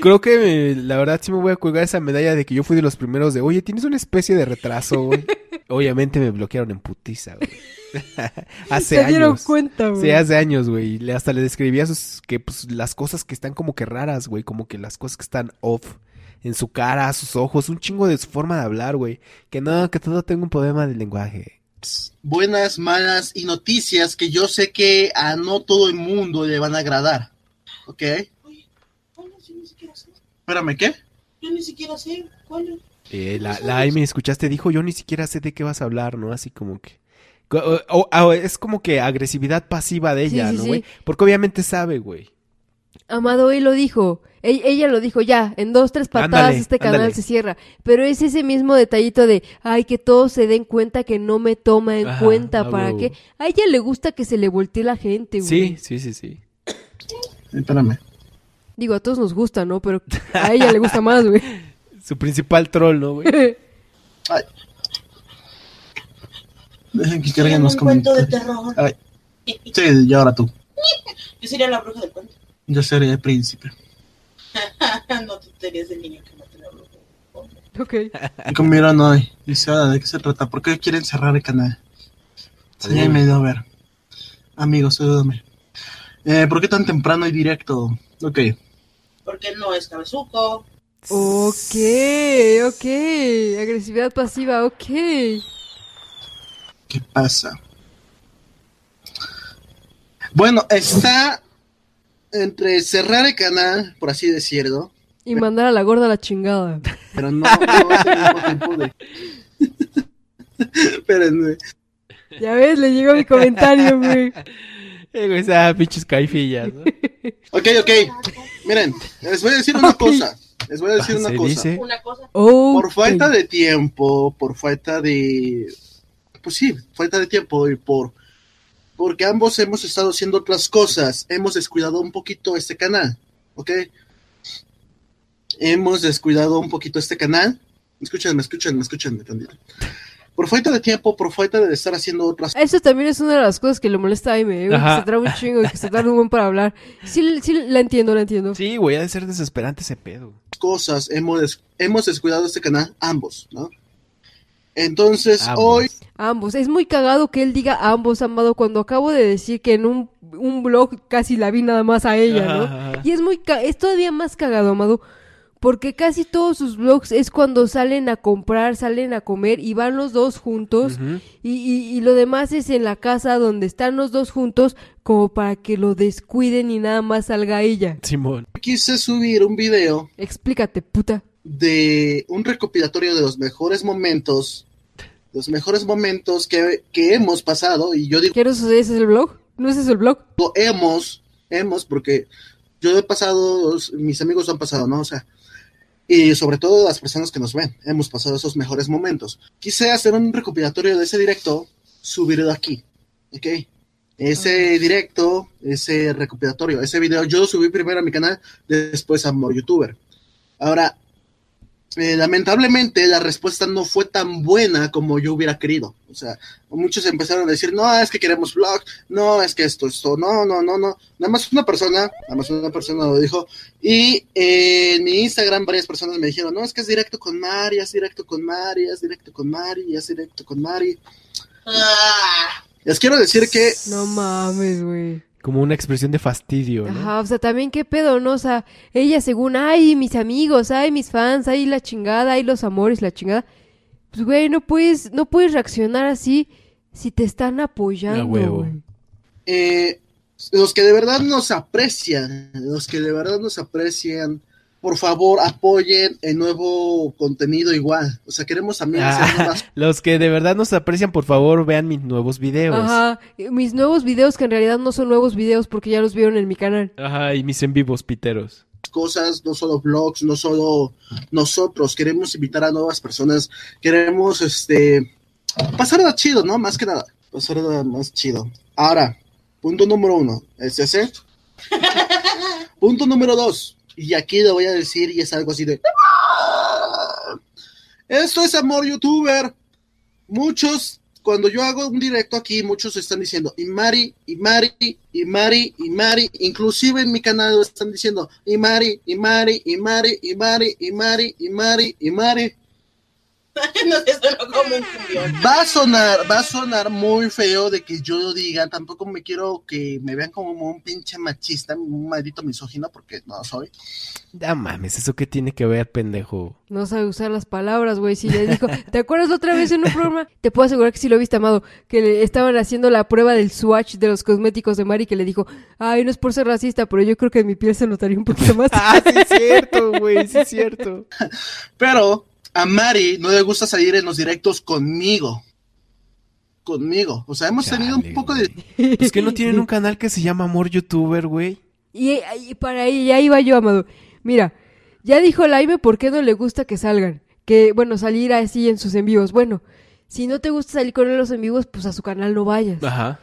creo que eh, la verdad sí me voy a colgar esa medalla de que yo fui de los primeros de, oye, tienes una especie de retraso, güey. Obviamente me bloquearon en putiza, güey. hace Se dieron años. cuenta, güey. Sí, hace años, güey. Le- Hasta le describía sus, que pues las cosas que están como que raras, güey, como que las cosas que están off en su cara, sus ojos, un chingo de su forma de hablar, güey. Que no, que todo tengo un problema del lenguaje. Buenas, malas y noticias que yo sé que a no todo el mundo le van a agradar. ¿Ok? ¿Cuál es? Yo ni siquiera sé. Espérame, ¿qué? Yo ni siquiera sé. ¿Cuál es? Eh, la, la Amy, escuchaste, dijo, yo ni siquiera sé de qué vas a hablar, ¿no? Así como que... o- o- o es como que agresividad pasiva de ella, sí, ¿no, sí. güey? Porque obviamente sabe, güey. Amado él lo dijo. Ella lo dijo ya, en dos, tres patadas Ándale, este canal ándale. se cierra. Pero es ese mismo detallito de, ay, que todos se den cuenta que no me toma en Ajá, cuenta. a ¿Para qué? A ella le gusta que se le voltee la gente, güey. Sí, sí, sí, sí. Espérame. Digo, a todos nos gusta, ¿no? Pero a ella le gusta más, güey. Su principal troll, ¿no, güey? Ay. Dejen que Sería carguen los un cuento de comentarios. terror. Ay. Sí, y ahora tú. Yo sería la bruja del cuento. Yo seré el príncipe. no tú serías el niño que mata a la bruja. ok. Comieron hoy. Dice, ahora, ¿de qué se trata? ¿Por qué quieren cerrar el canal? Sí, Uy. me dio a ver. Amigos, ayúdame. Eh, ¿Por qué tan temprano y directo? Ok. Porque no es cabezuco. Ok, ok. Agresividad pasiva, ok. ¿Qué pasa? Bueno, está entre cerrar el canal, por así decirlo, Y mandar a la gorda a la chingada. pero no, no es el mismo tiempo de... Espérenme. Ya ves, le llegó mi comentario, güey. Eh, güey, esa pinches caifillas, ¿no? Ok, ok. Miren, les voy a decir una cosa. Les voy a decir una cosa. dice- Una cosa. Oh, Por falta de tiempo, por falta de... Pues sí, falta de tiempo y por... Porque ambos hemos estado haciendo otras cosas. Hemos descuidado un poquito este canal, ¿ok? Hemos descuidado un poquito este canal. Escúchenme, escúchenme, escúchenme tantito. Por falta de tiempo, por falta de estar haciendo otras Eso también es una de las cosas que le molesta a Aime, güey, que Ajá. se traba un chingo y que se tarda un buen para hablar. Sí, sí, la entiendo, la entiendo. Sí, güey, ha de ser desesperante ese pedo. cosas, hemos, hemos descuidado este canal, ambos, ¿no? Entonces, Ambos. hoy Ambos. Es muy cagado que él diga ambos, Amado, cuando acabo de decir que en un, un blog casi la vi nada más a ella, ¿no? Ajá. Y es muy ca- es todavía más cagado, Amado, porque casi todos sus blogs es cuando salen a comprar, salen a comer y van los dos juntos y, y, y lo demás es en la casa donde están los dos juntos como para que lo descuiden y nada más salga ella. Simón. quise subir un video Explícate, puta. de un recopilatorio de los mejores momentos, los mejores momentos que, que hemos pasado, y yo digo ¿Quieres ese es el blog? ¿No ese es el blog? hemos, hemos, porque yo he pasado, mis amigos han pasado, ¿no? O sea, y sobre todo las personas que nos ven, hemos pasado esos mejores momentos. Quise hacer un recopilatorio de ese directo, subirlo aquí, ¿ok? Ese directo, ese recopilatorio, ese video, yo lo subí primero a mi canal, después a More YouTuber. Ahora, eh, lamentablemente la respuesta no fue tan buena como yo hubiera querido. O sea, muchos empezaron a decir, no, es que queremos vlog, no, es que esto, esto, no, no, no, no. Nada más una persona, nada más una persona lo dijo. Y eh, en mi Instagram varias personas me dijeron, no, es que es directo con Mari, es directo con Mari, es directo con Mari, es directo con Mari. Ah, Les quiero decir que No mames, güey. Como una expresión de fastidio, ¿no? Ajá, o sea, también qué pedo, ¿no? O sea, ella según, ay, mis amigos, ay, mis fans, ay, la chingada, ay, los amores, la chingada. Pues, güey, no puedes, no puedes reaccionar así si te están apoyando, huevo. eh, los que de verdad nos aprecian, los que de verdad nos aprecian, por favor apoyen el nuevo contenido igual. O sea, queremos también hacer Ah, los que de verdad nos aprecian, por favor, vean mis nuevos videos. Ajá, Ajá, mis nuevos videos que en realidad no son nuevos videos porque ya los vieron en mi canal. y mis en vivos piteros. cosas, no solo vlogs, no solo nosotros, queremos invitar a nuevas personas, queremos este pasarla chido, ¿no? Más que nada, pasarla más chido. Ahora, punto número uno, es ese. punto número dos, y aquí lo voy a decir y es algo así de... Esto es amor youtuber. Muchos, cuando yo hago un directo aquí, muchos están diciendo, y Mari, y Mari, y Mari, y Mari, inclusive en mi canal lo están diciendo, y Mari, y Mari, y Mari, y Mari, y Mari, y Mari, y Mari. no sé, sonó como un cumbión. Va a sonar, va a sonar muy feo de que yo lo diga, tampoco me quiero que me vean como un pinche machista, un maldito misógino, porque no soy. Ah, mames, ¿eso qué tiene que ver, pendejo? No sabe usar las palabras, güey. Si le dijo, ¿te acuerdas la otra vez en un programa? Te puedo asegurar que sí lo viste, amado. Que le estaban haciendo la prueba del swatch de los cosméticos de Mari que le dijo, ay, no es por ser racista, pero yo creo que en mi piel se notaría un poquito más. Ah, sí es cierto, güey, sí es cierto. Pero a Mari no le gusta salir en los directos conmigo. Conmigo. O sea, hemos tenido un Chale, poco de... Pues que no tienen un canal que se llama Amor Youtuber, güey. Y, y para ahí, ya iba yo, amado. Mira, ya dijo Laime por qué no le gusta que salgan. Que, bueno, salir así en sus en vivos. Bueno, si no te gusta salir con él en los en vivos, pues a su canal no vayas. Ajá.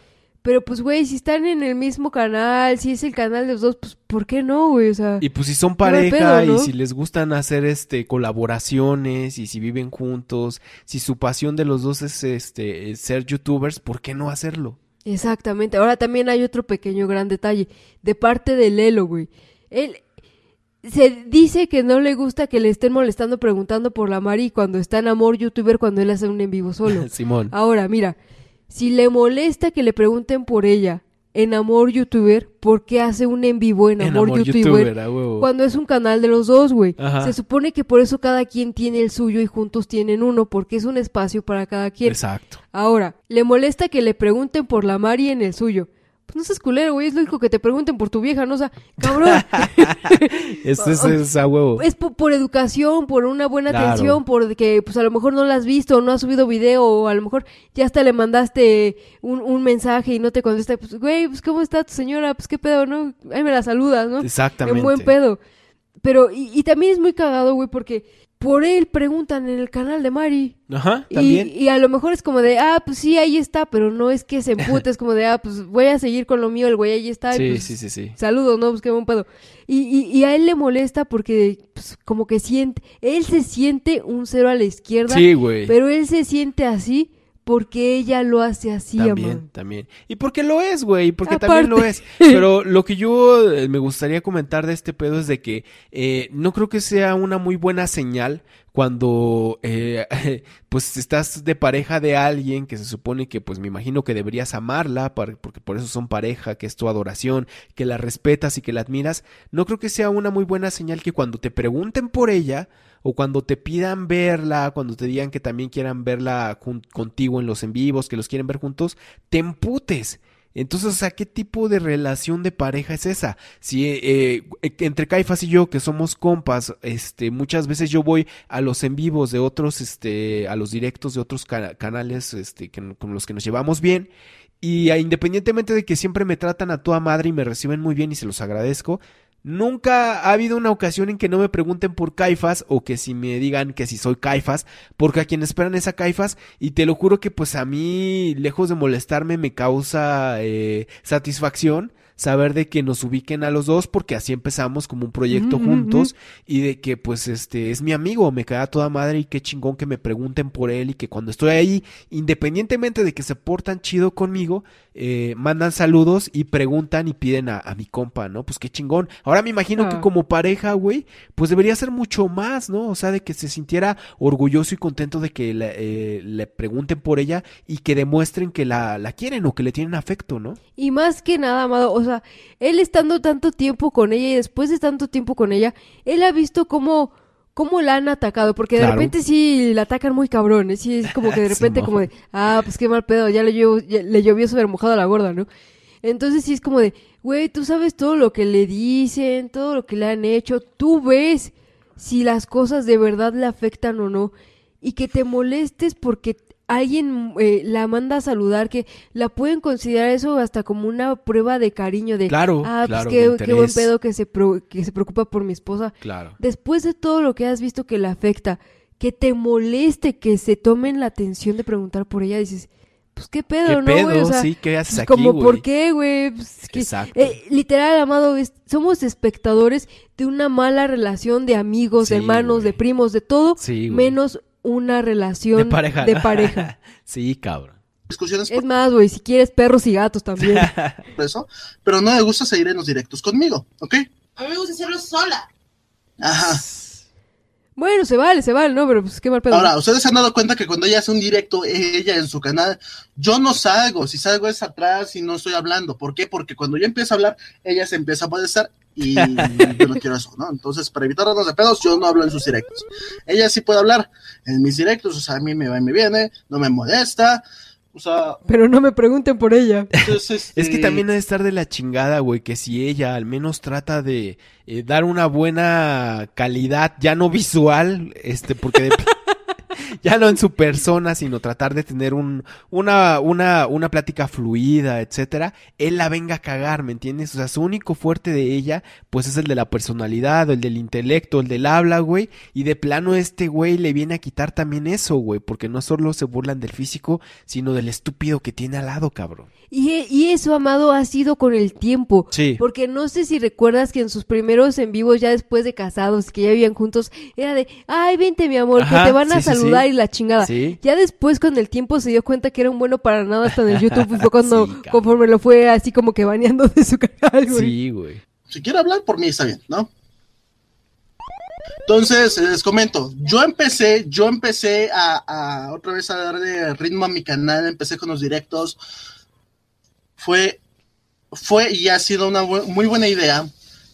Pero pues, güey, si están en el mismo canal, si es el canal de los dos, pues, ¿por qué no, güey? O sea, Y pues si son pareja pedo, ¿no? y si les gustan hacer este colaboraciones y si viven juntos, si su pasión de los dos es este es ser youtubers, ¿por qué no hacerlo? exactamente. Ahora también hay otro pequeño gran detalle. De parte de Lelo, güey. Él se dice que no le gusta que le estén molestando preguntando por la Mari cuando está en amor youtuber cuando él hace un en vivo solo. Simón. Ahora, mira, si le molesta que le pregunten por ella en Amor YouTuber, ¿por qué hace un en vivo en, En Amor, Amor YouTuber? YouTuber, a huevo. Cuando es un canal de los dos, güey. Se supone que por eso cada quien tiene el suyo y juntos tienen uno, porque es un espacio para cada quien. Exacto. Ahora, le molesta que le pregunten por la Mari en el suyo. Pues no seas culero, güey, es lógico que te pregunten por tu vieja, ¿no? O sea, cabrón. Este es, es a huevo. es po- por, educación, por una buena Claro. atención, por que pues a lo mejor no la has visto, no has subido video, o a lo mejor ya hasta le mandaste un, un mensaje y no te contesta, pues güey, pues cómo está tu señora, pues qué pedo, ¿no? Ahí me la saludas, ¿no? Exactamente. En buen pedo. Pero, y, y también es muy cagado, güey, porque por él preguntan en el canal de Mari. Ajá, también. y a lo mejor es como de, ah, pues sí, ahí está, pero no es que se empute, es como de, ah, pues voy a seguir con lo mío, el güey ahí está. y Sí, pues, sí, sí, sí. Saludos, ¿no? Pues qué buen pedo. Y, y, y a él le molesta porque, pues, como que siente, él se siente un cero a la izquierda, Sí, güey. pero él se siente así porque ella lo hace así, También, amor. también. Y porque lo es, güey, porque Aparte. también lo es. Pero lo que yo eh, me gustaría comentar de este pedo es de que eh, no creo que sea una muy buena señal cuando eh, pues estás de pareja de alguien que se supone que pues me imagino que deberías amarla porque por eso son pareja, que es tu adoración, que la respetas y que la admiras. No creo que sea una muy buena señal que cuando te pregunten por ella o cuando te pidan verla, cuando te digan que también quieran verla contigo en los en vivos, que los quieren ver juntos, te emputes. Entonces, o sea, ¿qué tipo de relación de pareja es esa? Si eh, eh, entre Caifas y yo, que somos compas, este, muchas veces yo voy a los en vivos de otros, este, a los directos de otros cana- canales, este, que, con los que nos llevamos bien, y independientemente de que siempre me tratan a toda madre y me reciben muy bien y se los agradezco, nunca ha habido una ocasión en que no me pregunten por Caifas o que si me digan que si soy Caifas, porque a quien esperan es a Caifas y te lo juro que pues a mí, lejos de molestarme, me causa eh, satisfacción saber de que nos ubiquen a los dos porque así empezamos como un proyecto juntos y de que pues este es mi amigo, me queda toda madre y qué chingón que me pregunten por él y que cuando estoy ahí, independientemente de que se portan chido conmigo, eh, mandan saludos y preguntan y piden a, a mi compa, ¿no? Pues qué chingón. Ahora me imagino que Ah. como pareja, güey, pues debería ser mucho más, ¿no? O sea, de que se sintiera orgulloso y contento de que le, eh, le pregunten por ella y que demuestren que la, la quieren o que le tienen afecto, ¿no? Y más que nada, amado, o sea, él estando tanto tiempo con ella y después de tanto tiempo con ella, él ha visto cómo, cómo la han atacado, porque de repente sí la atacan muy cabrón, ¿eh? sí es como que de repente como de, ah, pues qué mal pedo, ya le, llovió- ya le llovió sobre mojado a la gorda, ¿no? Entonces sí es como de, güey, tú sabes todo lo que le dicen, todo lo que le han hecho, tú ves si las cosas de verdad le afectan o no, y que te molestes porque alguien eh, la manda a saludar, que la pueden considerar eso hasta como una prueba de cariño, de, Claro, ah, pues qué, qué buen pedo que se, pro- que se preocupa por mi esposa. Claro. Después de todo lo que has visto que le afecta, que te moleste que se tomen la atención de preguntar por ella, dices, pues qué pedo, ¿Qué ¿no, pedo? güey? O sea, sí, ¿qué haces pues, aquí, como, güey? ¿por qué, güey? Pues, que- Exacto. eh, literal, amado, es- somos espectadores de una mala relación de amigos, de hermanos, güey. de primos, de todo, Sí, menos una relación de pareja. de pareja. sí, cabrón. discusiones Es más, güey, si quieres perros y gatos también. por eso, pero no me gusta seguir en los directos conmigo, ¿ok? A mí me gusta hacerlo sola. Ajá. bueno, se vale, se vale, ¿no? Pero pues qué mal pedo. Ahora, ustedes se han dado cuenta que cuando ella hace un directo, ella en su canal, yo no salgo, si salgo es atrás y no estoy hablando. ¿Por qué? Porque cuando yo empiezo a hablar, ella se empieza a molestar y yo no quiero eso, ¿no? Entonces, para evitarnos de pedos, yo no hablo en sus directos. Ella sí puede hablar en mis directos, o sea, a mí me va y me viene, no me molesta, o sea, Pero no me pregunten por ella. entonces, Es que este, también ha de estar de la chingada, güey, que si ella al menos trata de eh, dar una buena calidad, ya no visual, este, porque de- ya no en su persona, sino tratar de tener un, una, una, una plática fluida, etcétera, él la venga a cagar, ¿me entiendes? O sea, su único fuerte de ella, pues es el de la personalidad, el del intelecto, el del habla, güey, y de plano este güey le viene a quitar también eso, güey, porque no solo se burlan del físico, sino del estúpido que tiene al lado, cabrón. Y, y eso, Amado, ha sido con el tiempo. Sí. Porque no sé si recuerdas que en sus primeros en vivos, ya después de casados, que ya vivían juntos, era de, ay, vente, mi amor, Ajá, que te van a sí, saludar sí. y la chingada. Sí. Ya después, con el tiempo, se dio cuenta que era un bueno para nada hasta en el YouTube. y fue cuando, conforme lo fue así como que baneando de su canal, güey. Sí, güey. si quiere hablar por mí está bien, ¿no? Entonces, les comento, yo empecé, yo empecé a, a otra vez a darle ritmo a mi canal, empecé con los directos. Fue, fue y ha sido una bu- muy buena idea,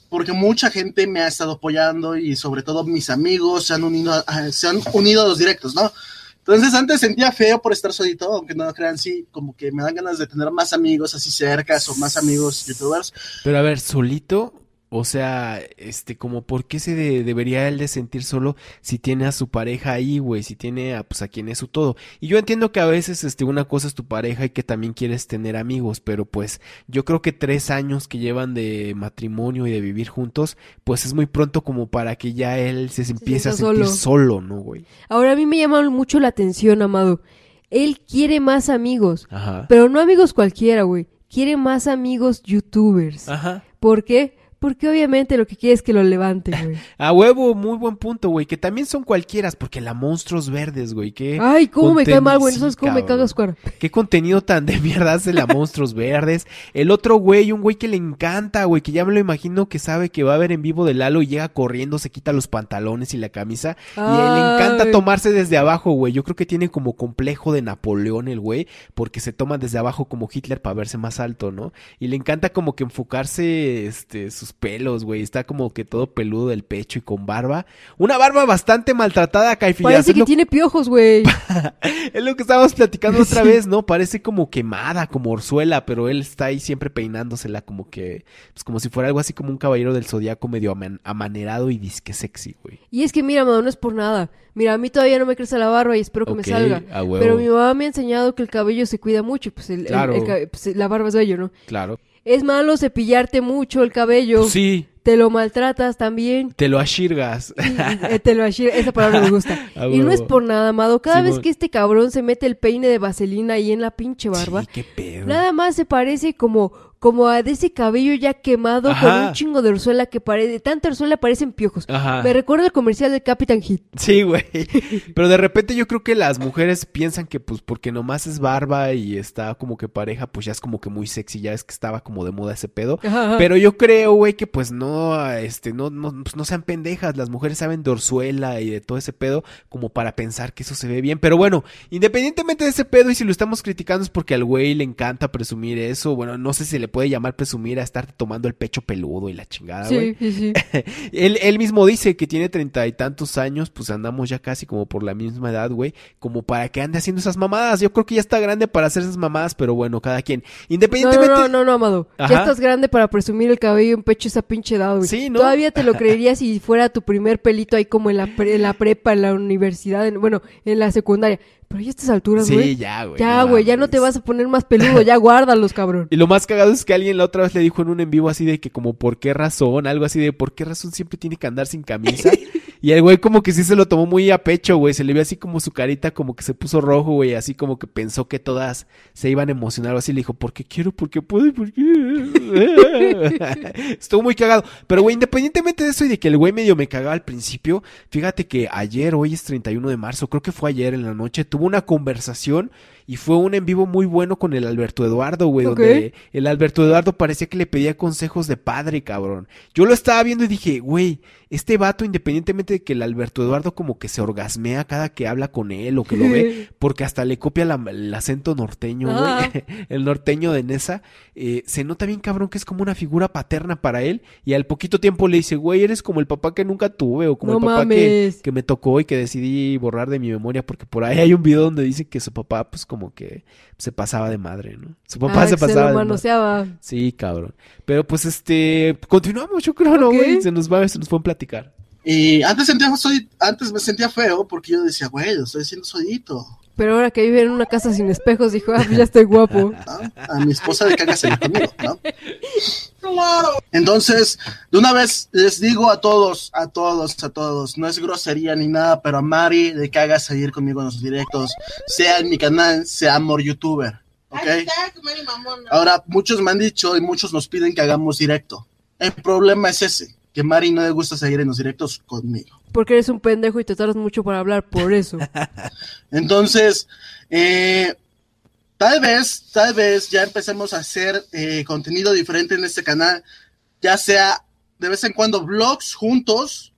porque mucha gente me ha estado apoyando y sobre todo mis amigos se han unido, a, se han unido a los directos, ¿no? Entonces antes sentía feo por estar solito, aunque no lo crean, sí, como que me dan ganas de tener más amigos así cercas o más amigos youtubers. Pero a ver, solito, o sea, este, como por qué se de- debería él de sentir solo si tiene a su pareja ahí, güey, si tiene a, pues, a quien es su todo. Y yo entiendo que a veces, este, una cosa es tu pareja y que también quieres tener amigos, pero pues yo creo que tres años que llevan de matrimonio y de vivir juntos, pues es muy pronto como para que ya él se, empiece a sentir solo. solo, ¿no, güey? Ahora, a mí me llama mucho la atención, Amado. Él quiere más amigos. Ajá. Pero no amigos cualquiera, güey. Quiere más amigos youtubers. Ajá. ¿Por qué? Porque obviamente lo que quiere es que lo levante, güey. A huevo, muy buen punto, güey, que también son cualquieras, porque la monstruos verdes, güey, que... Ay, cómo me cae mal, güey. Sí, sabes cómo me cagas, cara. ¿Qué contenido tan de mierda hace la Monstruos Verdes? El otro güey, un güey que le encanta, güey, que ya me lo imagino que sabe que va a ver en vivo de Lalo y llega corriendo, se quita los pantalones y la camisa. Y él le encanta tomarse desde abajo, güey. Yo creo que tiene como complejo de Napoleón el güey, porque se toma desde abajo como Hitler para verse más alto, ¿no? Y le encanta como que enfocarse, este, sus pelos, güey. Está como que todo peludo del pecho y con barba. Una barba bastante maltratada, Caifillas. Parece es que lo tiene piojos, güey. es lo que estábamos platicando otra vez, ¿no? Parece como quemada, como orzuela, pero él está ahí siempre peinándosela como que, pues como si fuera algo así como un caballero del zodiaco medio aman- amanerado y disque sexy, güey. Y es que mira, Amado, no es por nada. Mira, a mí todavía no me crece la barba y espero que me salga. Pero mi mamá me ha enseñado que el cabello se cuida mucho. y Pues, el, Claro. pues, la barba es bello, ¿no? Claro. Es malo cepillarte mucho el cabello. Sí, te lo maltratas también. Te lo ashirgas. Y, eh, te lo ashir- esa palabra me gusta. Y no es por nada, amado. Cada vez que este cabrón se mete el peine de vaselina ahí en la pinche barba, Sí, qué pedo. nada más se parece como, como a de ese cabello ya quemado con Ajá. un chingo de orzuela que parece, de tanta orzuela parecen piojos. Ajá. Me recuerda el comercial de Captain Hit. Sí, güey. Pero de repente yo creo que las mujeres piensan que pues porque nomás es barba y está como que pareja, pues ya es como que muy sexy, ya es que estaba como de moda ese pedo. Ajá. Pero yo creo, güey, que pues no, este, no, no, pues, no sean pendejas. Las mujeres saben de orzuela y de todo ese pedo como para pensar que eso se ve bien. Pero bueno, independientemente de ese pedo y si lo estamos criticando es porque al güey le encanta presumir eso. Bueno, no sé si le puede llamar presumir a estar tomando el pecho peludo y la chingada, güey. Sí, sí, sí. Él, él mismo dice que tiene treinta y tantos años, pues andamos ya casi como por la misma edad, güey, como para que ande haciendo esas mamadas. Yo creo que ya está grande para hacer esas mamadas, pero bueno, cada quien. No, Independientemente... no, no, no, no, Amado. Ajá. Ya estás grande para presumir el cabello en pecho esa pinche edad, güey. Sí, ¿no? Todavía te lo creería si fuera tu primer pelito ahí como en la, pre- en la prepa, en la universidad, en- bueno, en la secundaria. Pero ya a estas alturas, Sí, güey. ya, güey. ya, no güey, ya no te vas a poner más peludo, ya guárdalos, cabrón. Y lo más cagado es que alguien la otra vez le dijo en un en vivo así de que como por qué razón, algo así de por qué razón siempre tiene que andar sin camisa. Y el güey como que sí se lo tomó muy a pecho, güey. Se le vio así como su carita como que se puso rojo, güey. Así como que pensó que todas se iban a emocionar o así. Le dijo, porque quiero, porque puedo y porque... Estuvo muy cagado. Pero, güey, independientemente de eso y de que el güey medio me cagaba al principio, fíjate que ayer, hoy es 31 de marzo, creo que fue ayer en la noche, tuvo una conversación y fue un en vivo muy bueno con el Alberto Eduardo, güey. Donde el Alberto Eduardo parecía que le pedía consejos de padre, cabrón. Yo lo estaba viendo y dije, güey, este vato, independientemente de que el Alberto Eduardo como que se orgasmea cada que habla con él o que lo ve, porque hasta le copia la- el acento norteño, Ah. güey, el norteño de Nesa, eh, se nota bien cabrón que es como una figura paterna para él y al poquito tiempo le dice, güey, eres como el papá que nunca tuve o como No el papá que, que me tocó y que decidí borrar de mi memoria porque por ahí hay un video donde dice que su papá pues como que se pasaba de madre, ¿no? Su papá Ah, se que se pasaba lo de madre. Sí, cabrón. Pero pues este, continuamos, yo creo, ¿no, güey? Se nos va, se nos fue a platicar. Y antes, sentía, soy, antes me sentía feo porque yo decía, güey, estoy siendo solito. Pero ahora que vive en una casa sin espejos, dijo, ah, pues ya estoy guapo. ¿no? A mi esposa le caga salir conmigo, ¿no? Claro. Entonces, de una vez les digo a todos, a todos, a todos, no es grosería ni nada, pero a Mari le caga salir conmigo en los directos, sea en mi canal, sea Amor Youtuber, ¿ok? Hashtag Mari Mamona. Ahora, muchos me han dicho y muchos nos piden que hagamos directo. El problema es ese, que Mari no le gusta seguir en los directos conmigo. Porque eres un pendejo y te tardas mucho para hablar, por eso. Entonces, eh, tal vez, tal vez ya empecemos a hacer eh, contenido diferente en este canal, ya sea de vez en cuando vlogs juntos,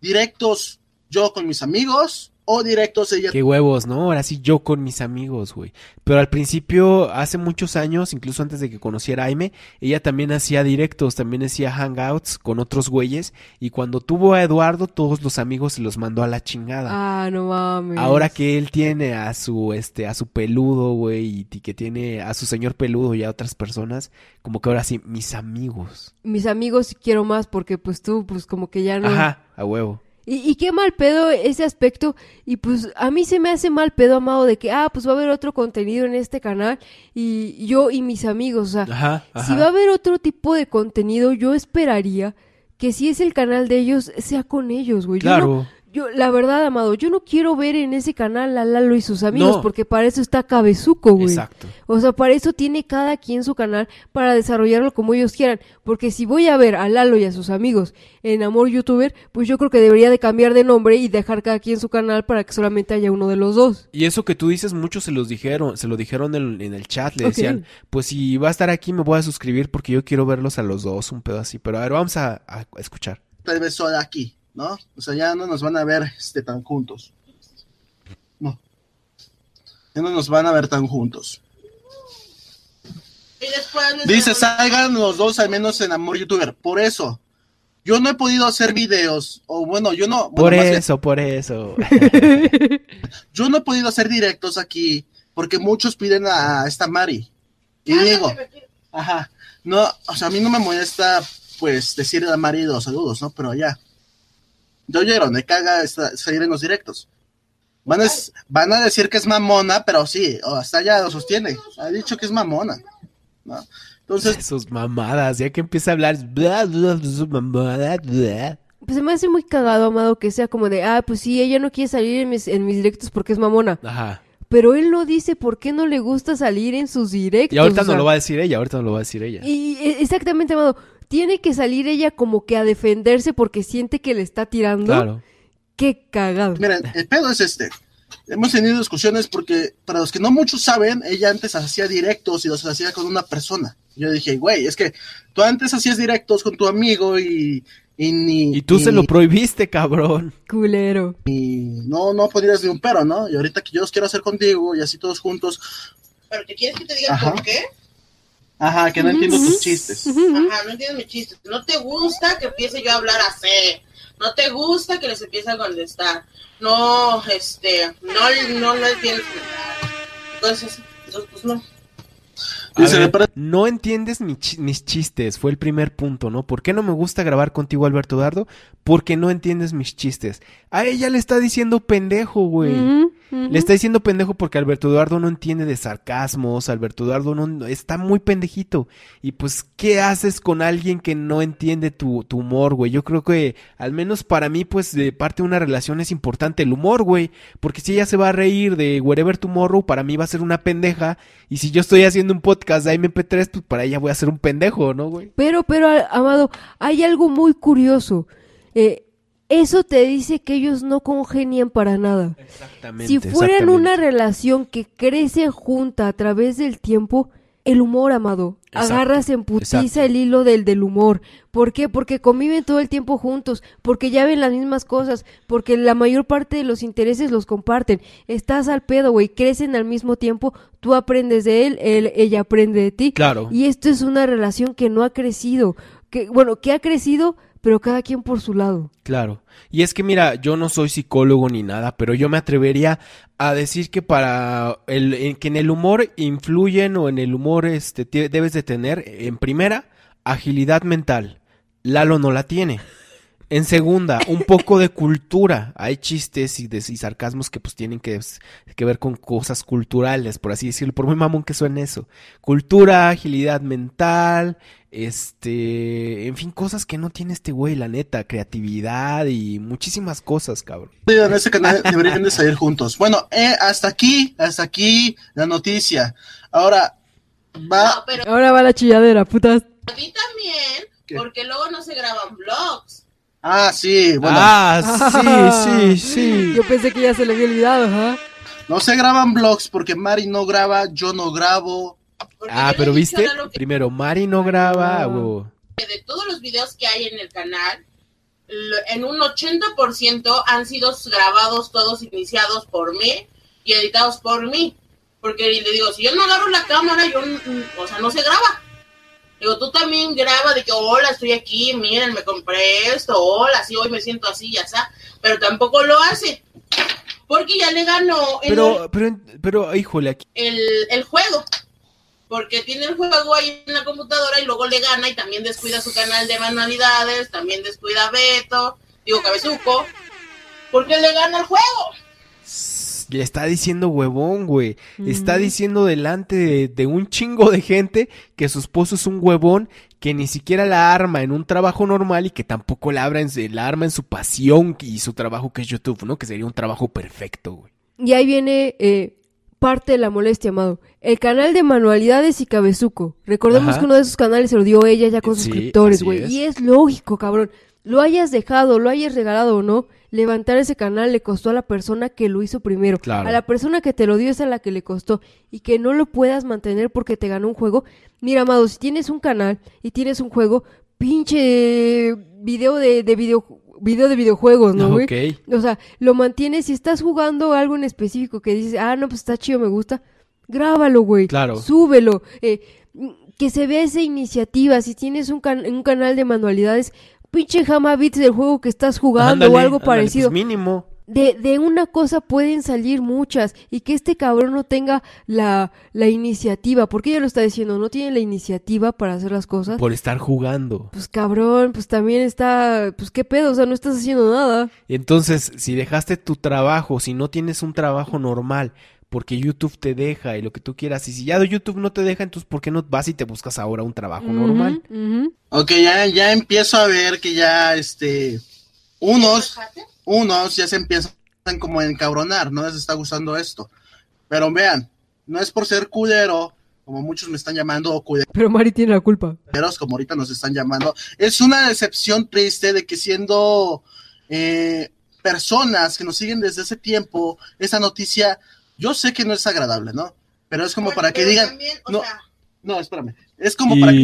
directos yo con mis amigos o directos ella. Qué huevos, ¿no? Ahora sí yo con mis amigos, güey. Pero al principio, hace muchos años, incluso antes de que conociera a Aime, ella también hacía directos, también hacía hangouts con otros güeyes. Y cuando tuvo a Eduardo, todos los amigos se los mandó a la chingada. Ah, no mames. Ahora que él tiene a su, este, a su peludo, güey, y que tiene a su señor peludo y a otras personas, como que ahora sí, mis amigos. Mis amigos sí quiero más porque pues tú, pues como que ya no... Ajá, a huevo. Y, y qué mal pedo ese aspecto. Y pues a mí se me hace mal pedo, amado, de que, ah, pues va a haber otro contenido en este canal. Y yo y mis amigos, o sea, Ajá, ajá. si va a haber otro tipo de contenido, yo esperaría que si es el canal de ellos, sea con ellos, güey. Yo no- Claro. Yo, la verdad, amado, yo no quiero ver en ese canal a Lalo y sus amigos, No. porque para eso está Cabezuco, güey. Exacto. O sea, para eso tiene cada quien su canal para desarrollarlo como ellos quieran. Porque si voy a ver a Lalo y a sus amigos en Amor Youtuber, pues yo creo que debería de cambiar de nombre y dejar cada quien su canal para que solamente haya uno de los dos. Y eso que tú dices, muchos se los dijeron, se lo dijeron en, en el chat, le decían, pues si va a estar aquí me voy a suscribir porque yo quiero verlos a los dos, un pedo así. Pero a ver, vamos a, a escuchar. Tal vez solo aquí, ¿no? O sea, ya no nos van a ver este, tan juntos. No. Ya no nos van a ver tan juntos. Y después les Dice, salgan los dos al menos en Amor Youtuber. Por eso, yo no he podido hacer videos, o bueno, yo no, bueno, Por bien, eso, por eso. yo no he podido hacer directos aquí porque muchos piden a esta Mari. Y digo, ajá, no, o sea, a mí no me molesta, pues, decirle a Mari los saludos, ¿no? Pero ya, yo oyeron, me caga esta- salir en los directos. Van a, es- van a decir que es mamona, pero sí, hasta ya lo sostiene. Ha dicho que es mamona. ¿no? Entonces, Sus mamadas, ya que empieza a hablar. bla, bla, sus mamadas, bla. Pues se me hace muy cagado, Amado, que sea como de, ah, pues sí, ella no quiere salir en mis, en mis directos porque es mamona. Ajá. Pero él no dice por qué no le gusta salir en sus directos. Y ahorita o no lo va a decir ella, ahorita no lo va a decir ella. Y e- exactamente, Amado. Tiene que salir ella como que a defenderse porque siente que le está tirando. Claro. Qué cagado. miren, el pedo es este. Hemos tenido discusiones porque, para los que no muchos saben, ella antes hacía directos y los hacía con una persona. Yo dije, güey, es que tú antes hacías directos con tu amigo y, y ni. Y tú se ni- lo prohibiste, cabrón. Culero. y no, no podrías ni un pero, ¿no? Y ahorita que yo los quiero hacer contigo y así todos juntos, Pero ¿te quieres que te diga por qué? Ajá, que no entiendo tus chistes. Ajá, no entiendes mi chiste. No te gusta que empiece yo a hablar así. No te gusta que les empiece a contestar. No, este, no, no lo entiendes. Entonces, entonces, pues no. Ver, no entiendes mi mis chistes, fue el primer punto, ¿no? ¿Por qué no me gusta grabar contigo, Alberto Dardo? Porque no entiendes mis chistes. A ella le está diciendo pendejo, güey. Le está diciendo pendejo porque Alberto Eduardo no entiende de sarcasmos, Alberto Eduardo no está muy pendejito. Y pues, ¿qué haces con alguien que no entiende tu, humor, güey? Yo creo que, al menos para mí, pues, de parte de una relación es importante el humor, güey. Porque si ella se va a reír de Wherever Tomorrow, para mí va a ser una pendeja. Y si yo estoy haciendo un podcast de MP3, pues para ella voy a ser un pendejo, ¿no, güey? Pero, pero, Amado, hay algo muy curioso. Eh, eso te dice que ellos no congenian para nada. Exactamente. Si fueran una relación que crece junta a través del tiempo, el humor, Amado, Exacto, agarras en putiza exacto. el hilo del, del humor. ¿Por qué? Porque conviven todo el tiempo juntos, porque ya ven las mismas cosas, porque la mayor parte de los intereses los comparten. Estás al pedo, güey, crecen al mismo tiempo, tú aprendes de él, él, ella aprende de ti. Claro. Y esto es una relación que no ha crecido, que bueno, que ha crecido, pero cada quien por su lado. Claro. Y es que mira, yo no soy psicólogo ni nada, pero yo me atrevería a decir que para el que en el humor influyen o en el humor este debes de tener en primera agilidad mental. Lalo no la tiene. En segunda, un poco de cultura. Hay chistes y, de- y sarcasmos que pues tienen que, que ver con cosas culturales, por así decirlo, por muy mamón que suene eso. Cultura, agilidad mental, este, en fin, cosas que no tiene este güey, la neta, creatividad y muchísimas cosas, cabrón. en ese canal deberían de salir juntos. Bueno, eh, hasta aquí, hasta aquí la noticia. Ahora va. No, pero Ahora va la chilladera, putas. a mí también, ¿Qué? porque luego no se graban vlogs. Ah, sí, bueno, Ah, sí, sí, sí. Yo pensé que ya se le había olvidado, ajá. no se graban vlogs porque Mari no graba, yo no grabo. Ah, pero viste, primero Mari no graba, de todos los videos que hay en el canal, en un 80% han sido grabados todos iniciados por mí y editados por mí. Porque le digo, si yo no agarro la cámara, yo, o sea, no se graba. Digo, tú también graba de que, hola, estoy aquí, miren, me compré esto, hola, sí, hoy me siento así, ya está. Pero tampoco lo hace. Porque ya le ganó Pero, pero, pero, híjole, aquí. el, el juego. Porque tiene el juego ahí en la computadora y luego le gana y también descuida su canal de manualidades, también descuida a Beto, digo Cabezuco, porque le gana el juego. Le está diciendo huevón, güey. Está diciendo delante de, de un chingo de gente que su esposo es un huevón que ni siquiera la arma en un trabajo normal y que tampoco la, abra en, su- la arma en su pasión y su trabajo que es YouTube, ¿no? Que sería un trabajo perfecto, güey. Y ahí viene eh, parte de la molestia, amado. El canal de manualidades y cabezuco. Recordemos Ajá. que uno de esos canales se lo dio ella ya con Sí, suscriptores, güey. Y es lógico, cabrón. Lo hayas dejado, lo hayas regalado o no, levantar ese canal le costó a la persona que lo hizo primero. Claro. A la persona que te lo dio es a la que le costó. Y que no lo puedas mantener porque te ganó un juego. Mira, amado, si tienes un canal y tienes un juego, pinche video de, de video, video de videojuegos, ¿no, güey? Ok. O sea, lo mantienes si estás jugando algo en específico que dices, ah, no, pues está chido, me gusta, grábalo, güey. Claro. Súbelo. eh, que se vea esa iniciativa. Si tienes un, can- un canal de manualidades, pinche jama bits del juego que estás jugando Ándale, o algo ándale, parecido. pues mínimo. De, de una cosa pueden salir muchas y que este cabrón no tenga la, la iniciativa, porque ella lo está diciendo, no tiene la iniciativa para hacer las cosas. Por estar jugando. Pues cabrón, pues también está, pues qué pedo, o sea, no estás haciendo nada. Entonces, si dejaste tu trabajo, si no tienes un trabajo normal porque YouTube te deja y lo que tú quieras. Y si ya YouTube no te deja, entonces ¿por qué no vas y te buscas ahora un trabajo normal? Ujú. Ok, ya, ya empiezo a ver que ya, este, unos, unos ya se empiezan como a encabronar, no les está gustando esto. Pero vean, no es por ser culero, como muchos me están llamando, o Pero Mari tiene la culpa. culeros, como ahorita nos están llamando. Es una decepción triste de que siendo eh, personas que nos siguen desde ese tiempo, esa noticia, yo sé que no es agradable, ¿no? Pero es como para que digan, no, no, espérame, es como para que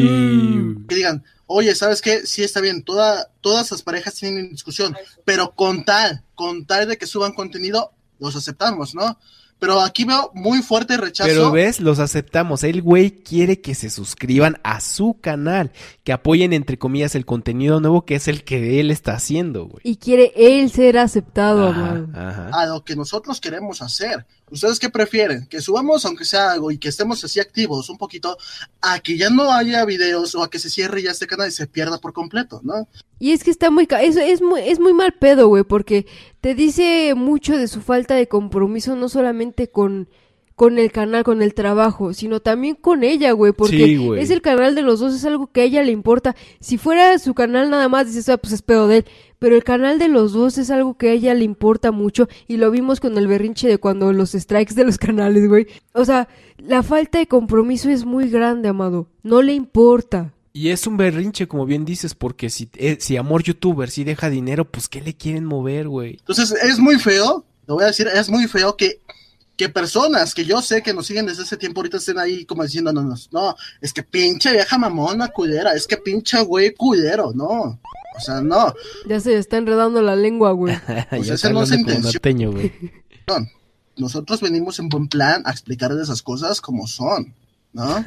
digan, oye, ¿sabes qué? Sí está bien, toda, todas las parejas tienen discusión, pero con tal, con tal de que suban contenido, los aceptamos, ¿no? Pero aquí veo muy fuerte rechazo. Pero ves, los aceptamos. El güey quiere que se suscriban a su canal, que apoyen entre comillas el contenido nuevo que es el que él está haciendo, güey. Y quiere él ser aceptado, Ajá, ajá. a lo que nosotros queremos hacer. ¿Ustedes qué prefieren? Que subamos aunque sea algo y que estemos así activos un poquito, a que ya no haya videos o a que se cierre ya este canal y se pierda por completo, ¿no? Y es que está muy... ca- Es, es muy, es muy mal pedo, güey, porque te dice mucho de su falta de compromiso, no solamente con, con el canal, con el trabajo, sino también con ella, güey, porque Sí, güey. es el canal de los dos, es algo que a ella le importa. Si fuera su canal nada más, dices, ah, pues es pedo de él. Pero el canal de los dos es algo que a ella le importa mucho y lo vimos con el berrinche de cuando los strikes de los canales, güey. O sea, la falta de compromiso es muy grande, amado. No le importa. Y es un berrinche, como bien dices, porque si, eh, si Amor Youtuber sí deja dinero, pues ¿qué le quieren mover, güey? Entonces es muy feo, lo voy a decir, es muy feo que, que personas que yo sé que nos siguen desde ese tiempo ahorita estén ahí como diciendo, no, no, no, es que pinche vieja mamona culera, es que pinche güey culero, no. O sea, no, Ya se está enredando la lengua, güey. Pues ya esa está no es intención. norteño, güey. no. nosotros venimos en buen plan a explicarles esas cosas como son, ¿no?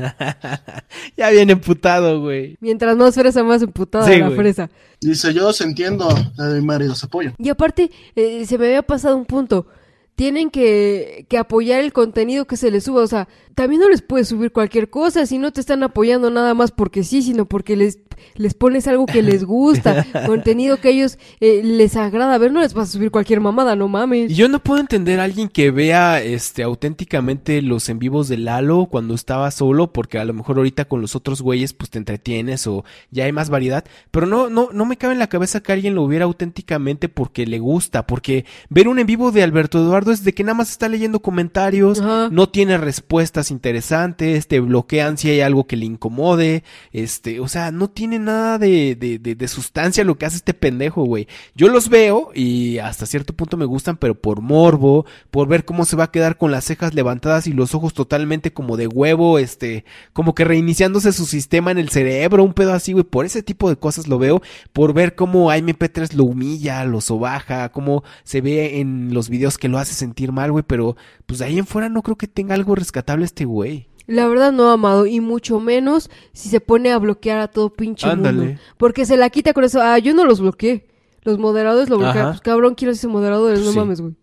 ya viene emputado, güey. Mientras más fresa, más emputada Sí, la güey. fresa. Dice, yo os entiendo, eh, mi marido, los apoyo. Y aparte, eh, se me había pasado un punto. Tienen que, que apoyar el contenido que se les suba. O sea, también no les puedes subir cualquier cosa si no te están apoyando nada más porque sí, sino porque les, les pones algo que les gusta, contenido que a ellos eh, les agrada. A ver, no les vas a subir cualquier mamada, no mames. Y yo no puedo entender a alguien que vea este auténticamente los en vivos de Lalo cuando estaba solo, porque a lo mejor ahorita con los otros güeyes pues te entretienes o ya hay más variedad, pero no no no me cabe en la cabeza que alguien lo viera auténticamente porque le gusta, porque ver un en vivo de Alberto Eduardo es de que nada más está leyendo comentarios, Ajá. no tiene respuestas interesantes, te bloquean si hay algo que le incomode, este, o sea, no tiene nada de, de, de, sustancia lo que hace este pendejo, güey. Yo los veo y hasta cierto punto me gustan, pero por morbo, por ver cómo se va a quedar con las cejas levantadas y los ojos totalmente como de huevo, este, como que reiniciándose su sistema en el cerebro, un pedo así, güey, por ese tipo de cosas lo veo, por ver cómo a MP3 lo humilla, lo sobaja, cómo se ve en los videos que lo hace sentir mal, güey, pero pues de ahí en fuera no creo que tenga algo rescatable este güey. La verdad no, amado, y mucho menos si se pone a bloquear a todo pinche Ándale. mundo. Porque se la quita con eso. Ah, yo no los bloqueé. Los moderadores lo bloquean. Ajá. Pues cabrón, quiero ser moderadores, no Sí. mames, güey.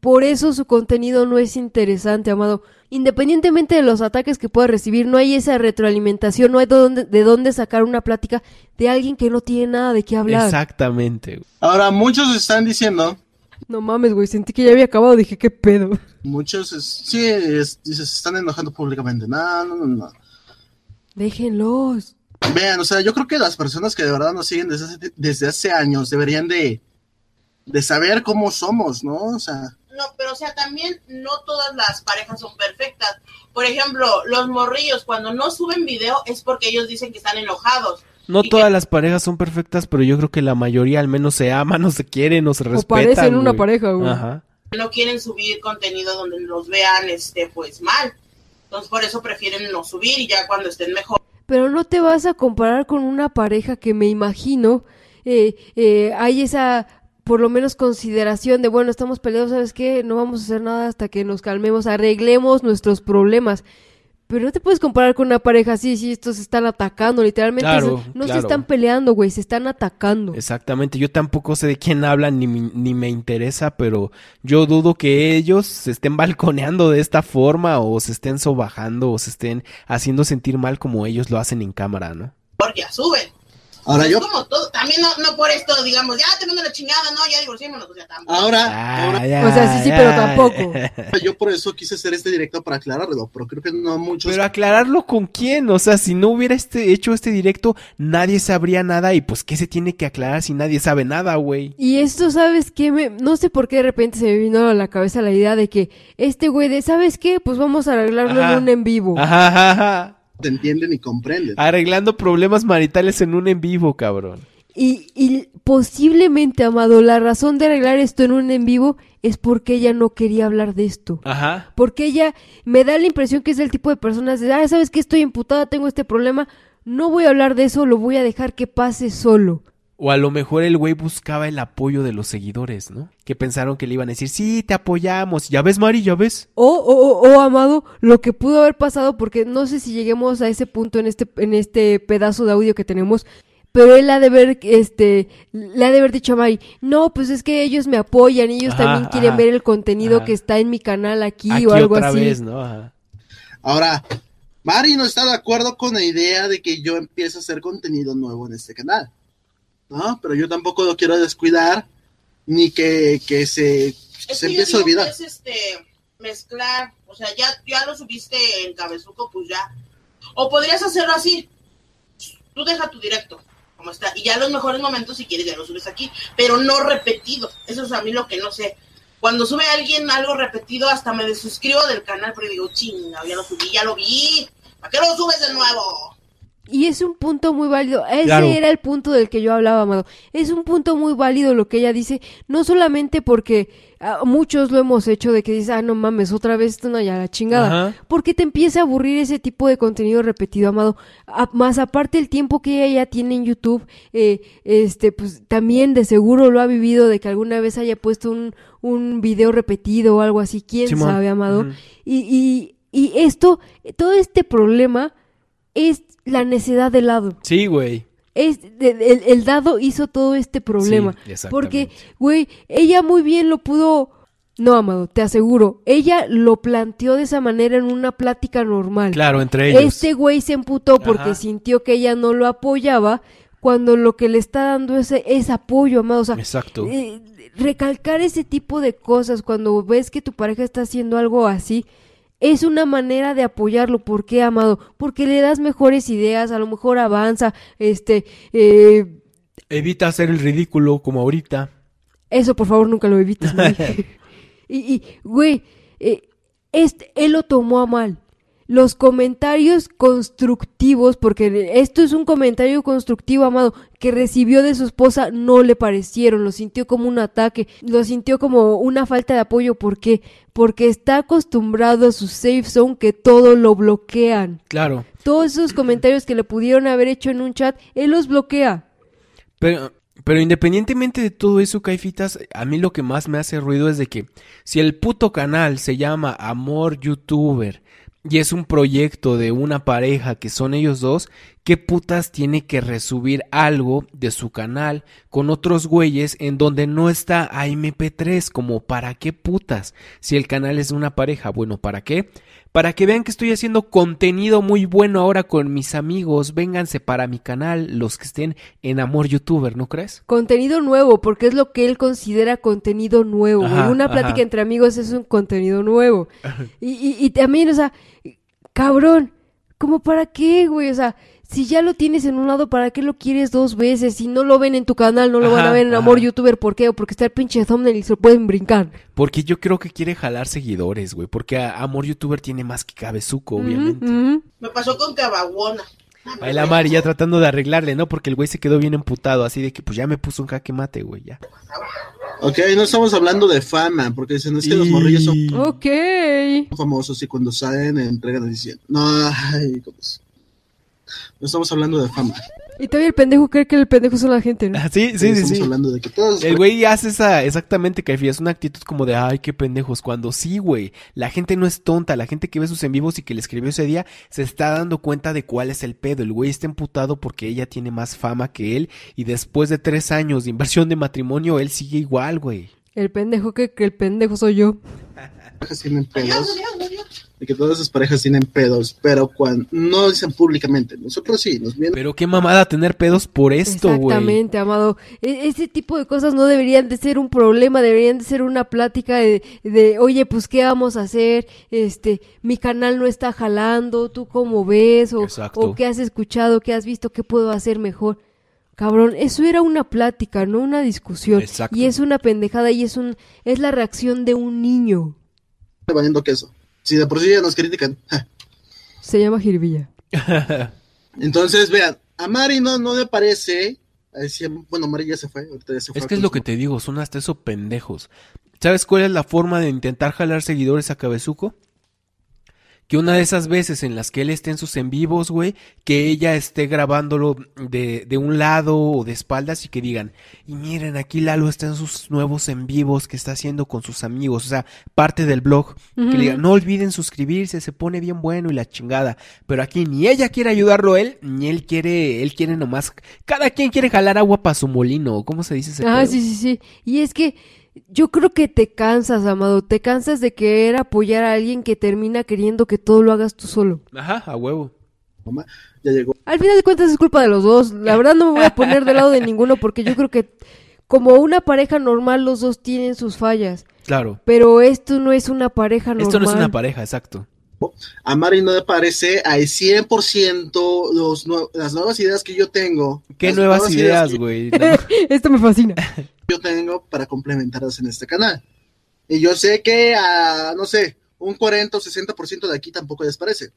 Por eso su contenido no es interesante, amado. Independientemente de los ataques que pueda recibir, no hay esa retroalimentación, no hay de dónde, de dónde sacar una plática de alguien que no tiene nada de qué hablar. Exactamente. güey. Ahora, muchos están diciendo, No mames, güey, sentí que ya había acabado, dije, qué pedo. muchos, es- sí, es- se están enojando públicamente. No, no, no, no. Déjenlos. Vean, o sea, yo creo que las personas que de verdad nos siguen desde hace, desde hace años deberían de, de saber cómo somos, ¿no? O sea, No, pero o sea, también no todas las parejas son perfectas. Por ejemplo, los morrillos cuando no suben video es porque ellos dicen que están enojados. No Y todas las parejas son perfectas, pero yo creo que la mayoría al menos se aman, o se quieren, o se O respetan. parecen una pareja, güey. Ajá. No quieren subir contenido donde los vean este pues mal. Entonces por eso prefieren no subir y ya cuando estén mejor Pero no te vas a comparar con una pareja que me imagino eh, eh, hay esa por lo menos consideración de bueno estamos peleados sabes qué no vamos a hacer nada hasta que nos calmemos arreglemos nuestros problemas pero no te puedes comparar con una pareja así si estos se están atacando literalmente Claro, se- no se están peleando güey se están atacando Exactamente, yo tampoco sé de quién hablan ni, mi- ni me interesa, pero yo dudo que ellos se estén balconeando de esta forma o se estén sobajando o se estén haciendo sentir mal como ellos lo hacen en cámara, ¿no? ya suben. Ahora es yo, como todo. También no, no por esto, digamos, ya te mando la chingada, no, ya divorciémonos. O sea, tampoco. ahora, Ah, ahora ya, O sea, sí, sí, ya, pero ya. tampoco. yo por eso quise hacer este directo para aclararlo, pero creo que no muchos. Pero aclararlo con quién, o sea, si no hubiera este, hecho este directo, nadie sabría nada y pues qué se tiene que aclarar si nadie sabe nada, güey. Y esto, ¿sabes qué? Me, no sé por qué de repente se me vino a la cabeza la idea de que este güey de, ¿sabes qué? Pues vamos a arreglarlo Ajá. en un en vivo. Ajá, ajá, ajá. Te entienden y comprenden. Arreglando problemas maritales en un en vivo, cabrón. Y, y posiblemente, Amado, la razón de arreglar esto en un en vivo es porque ella no quería hablar de esto. Ajá. Porque ella me da la impresión que es el tipo de personas de, ah, ¿sabes qué? Estoy imputada, tengo este problema. No voy a hablar de eso, lo voy a dejar que pase solo. O a lo mejor el güey buscaba el apoyo de los seguidores, ¿no? Que pensaron que le iban a decir, sí, te apoyamos. Ya ves, Mari, ya ves. O, o, o, o, Amado, lo que pudo haber pasado, porque no sé si lleguemos a ese punto en este, en este pedazo de audio que tenemos, pero él ha de ver, este, le ha de haber dicho a Mari, no, pues es que ellos me apoyan, ellos Ajá, también quieren ajá, ver el contenido ajá. que está en mi canal aquí, Aquí o algo otra así. vez, ¿no? Ajá. Ahora, Mari no está de acuerdo con la idea de que yo empiece a hacer contenido nuevo en este canal. ¿No? Pero yo tampoco lo quiero descuidar ni que, que se, se empiece a olvidar. es este mezclar, o sea, ya, ya lo subiste en cabezuco, pues ya. O podrías hacerlo así. Tú deja tu directo, como está, y ya los mejores momentos, si quieres, ya lo subes aquí, pero no repetido. Eso es a mí lo que no sé. Cuando sube alguien algo repetido, hasta me desuscribo del canal, porque digo, chinga, ya lo subí, ya lo vi. ¿Para qué lo subes de nuevo? Y es un punto muy válido. Ese Claro. era el punto del que yo hablaba, Amado. Es un punto muy válido lo que ella dice, no solamente porque ah, muchos lo hemos hecho de que dices, ah, no mames, otra vez esto no, ya la chingada. Ajá. Porque te empieza a aburrir ese tipo de contenido repetido, Amado. A- más aparte el tiempo que ella ya tiene en YouTube, eh, este, pues también de seguro lo ha vivido de que alguna vez haya puesto un, un video repetido o algo así. ¿Quién Simón. sabe, Amado? Y, y, y esto, todo este problema es la necedad del lado. Sí, güey. Es, el, el dado hizo todo este problema. Sí, porque, güey, ella muy bien lo pudo... No, Amado, te aseguro. Ella lo planteó de esa manera en una plática normal. Claro, entre ellos. Este güey se emputó porque Ajá. sintió que ella no lo apoyaba cuando lo que le está dando es, es apoyo, Amado. O sea, Exacto. eh, recalcar ese tipo de cosas cuando ves que tu pareja está haciendo algo así es una manera de apoyarlo. ¿Por qué, amado? Porque le das mejores ideas, a lo mejor avanza, este, eh, Evita hacer el ridículo como ahorita. eso por favor nunca lo evites. Y, güey, eh, este, él lo tomó a mal. Los comentarios constructivos, porque esto es un comentario constructivo, amado, que recibió de su esposa, no le parecieron, lo sintió como un ataque, lo sintió como una falta de apoyo. ¿Por qué? Porque está acostumbrado a su safe zone que todo lo bloquean. Claro. Todos esos comentarios que le pudieron haber hecho en un chat, él los bloquea. Pero, pero independientemente de todo eso, Caifitas, a mí lo que más me hace ruido es de que si el puto canal se llama Amor Youtuber y es un proyecto de una pareja que son ellos dos, ¿qué putas tiene que resubir algo de su canal con otros güeyes en donde no está a MP3? Como, ¿para qué putas? Si el canal es de una pareja, bueno, ¿para qué? Para que vean que estoy haciendo contenido muy bueno ahora con mis amigos. Vénganse para mi canal, los que estén en Amor Youtuber, ¿no crees? Contenido nuevo, porque es lo que él considera contenido nuevo. Ajá, Una plática ajá. entre amigos es un contenido nuevo. Y, y, y también, o sea, cabrón, ¿cómo para qué, güey? O sea, si ya lo tienes en un lado, ¿para qué lo quieres dos veces? Si no lo ven en tu canal, no lo van a ver en Amor ajá. Youtuber, ¿por qué? O porque está el pinche thumbnail y se lo pueden brincar. Porque yo creo que quiere jalar seguidores, güey. Porque a- Amor Youtuber tiene más que cabezuco, obviamente. Me pasó con Cabaguona. Ahí la Mari ya tratando de arreglarle, ¿no? Porque el güey se quedó bien emputado, así de que pues ya me puso un jaque mate, güey, ya. Ok, no estamos hablando de fama, porque dicen es que los morrillos son Ok. famosos y cuando salen entregan diciendo, no, ay, ¿cómo es? No estamos hablando de fama, Y todavía el pendejo cree que el pendejo son la gente, ¿no? Ah, sí, sí, sí, estamos sí. hablando de que todos El güey hace esa, exactamente, Caifi, es una actitud como de, ay, qué pendejos, cuando sí, güey, la gente no es tonta, la gente que ve sus en vivos y que le escribió ese día, se está dando cuenta de cuál es el pedo, el güey está emputado porque ella tiene más fama que él, y después de tres años de inversión de matrimonio, él sigue igual, güey. El pendejo que, que el pendejo soy yo. tienen pedos. De que todas esas parejas tienen pedos, pero cuando no dicen públicamente, nosotros sí, nos vienen Pero qué mamada tener pedos por esto, güey. Exactamente, amado. E- ese tipo de cosas no deberían de ser un problema, deberían de ser una plática de, de, oye, pues, ¿qué vamos a hacer? Este, mi canal no está jalando, ¿tú cómo ves? O, Exacto. o qué has escuchado, qué has visto, qué puedo hacer mejor. Cabrón, eso era una plática, no una discusión. Exacto. Y es una pendejada y es un, es la reacción de un niño. Valiendo queso. Si de por sí ya nos critican. Se llama Jirvilla. Entonces, vean, a Mari no, no le parece. así, bueno, Mari ya se fue. ahorita ya se fue Es que es lo que te digo, son hasta eso pendejos. ¿Sabes cuál es la forma de intentar jalar seguidores a Cabezuco? Que una de esas veces en las que él esté en sus en vivos, güey, que ella esté grabándolo de, de un lado o de espaldas y que digan, y miren, aquí Lalo está en sus nuevos en vivos que está haciendo con sus amigos, o sea, parte del blog. Que le digan, no olviden suscribirse, se pone bien bueno y la chingada. Pero aquí ni ella quiere ayudarlo él, ni él quiere, él quiere nomás, cada quien quiere jalar agua para su molino, ¿o ¿cómo se dice ese Ah, pedo? sí, sí, sí. Y es que yo creo que te cansas, amado. Te cansas de querer apoyar a alguien que termina queriendo que todo lo hagas tú solo. Ajá, a huevo. mamá. Ya llegó. Al final de cuentas es culpa de los dos. La verdad no me voy a poner del lado de ninguno porque yo creo que como una pareja normal los dos tienen sus fallas. Claro. Pero esto no es una pareja normal. Esto no es una pareja, exacto. A Mari no le parece al 100% los nue- las nuevas ideas que yo tengo. ¿Qué nuevas ideas, que güey? No, Esto me fascina. Yo tengo para complementarlas en este canal. Y yo sé que a, no sé, un 40 o 60% de aquí tampoco les parece.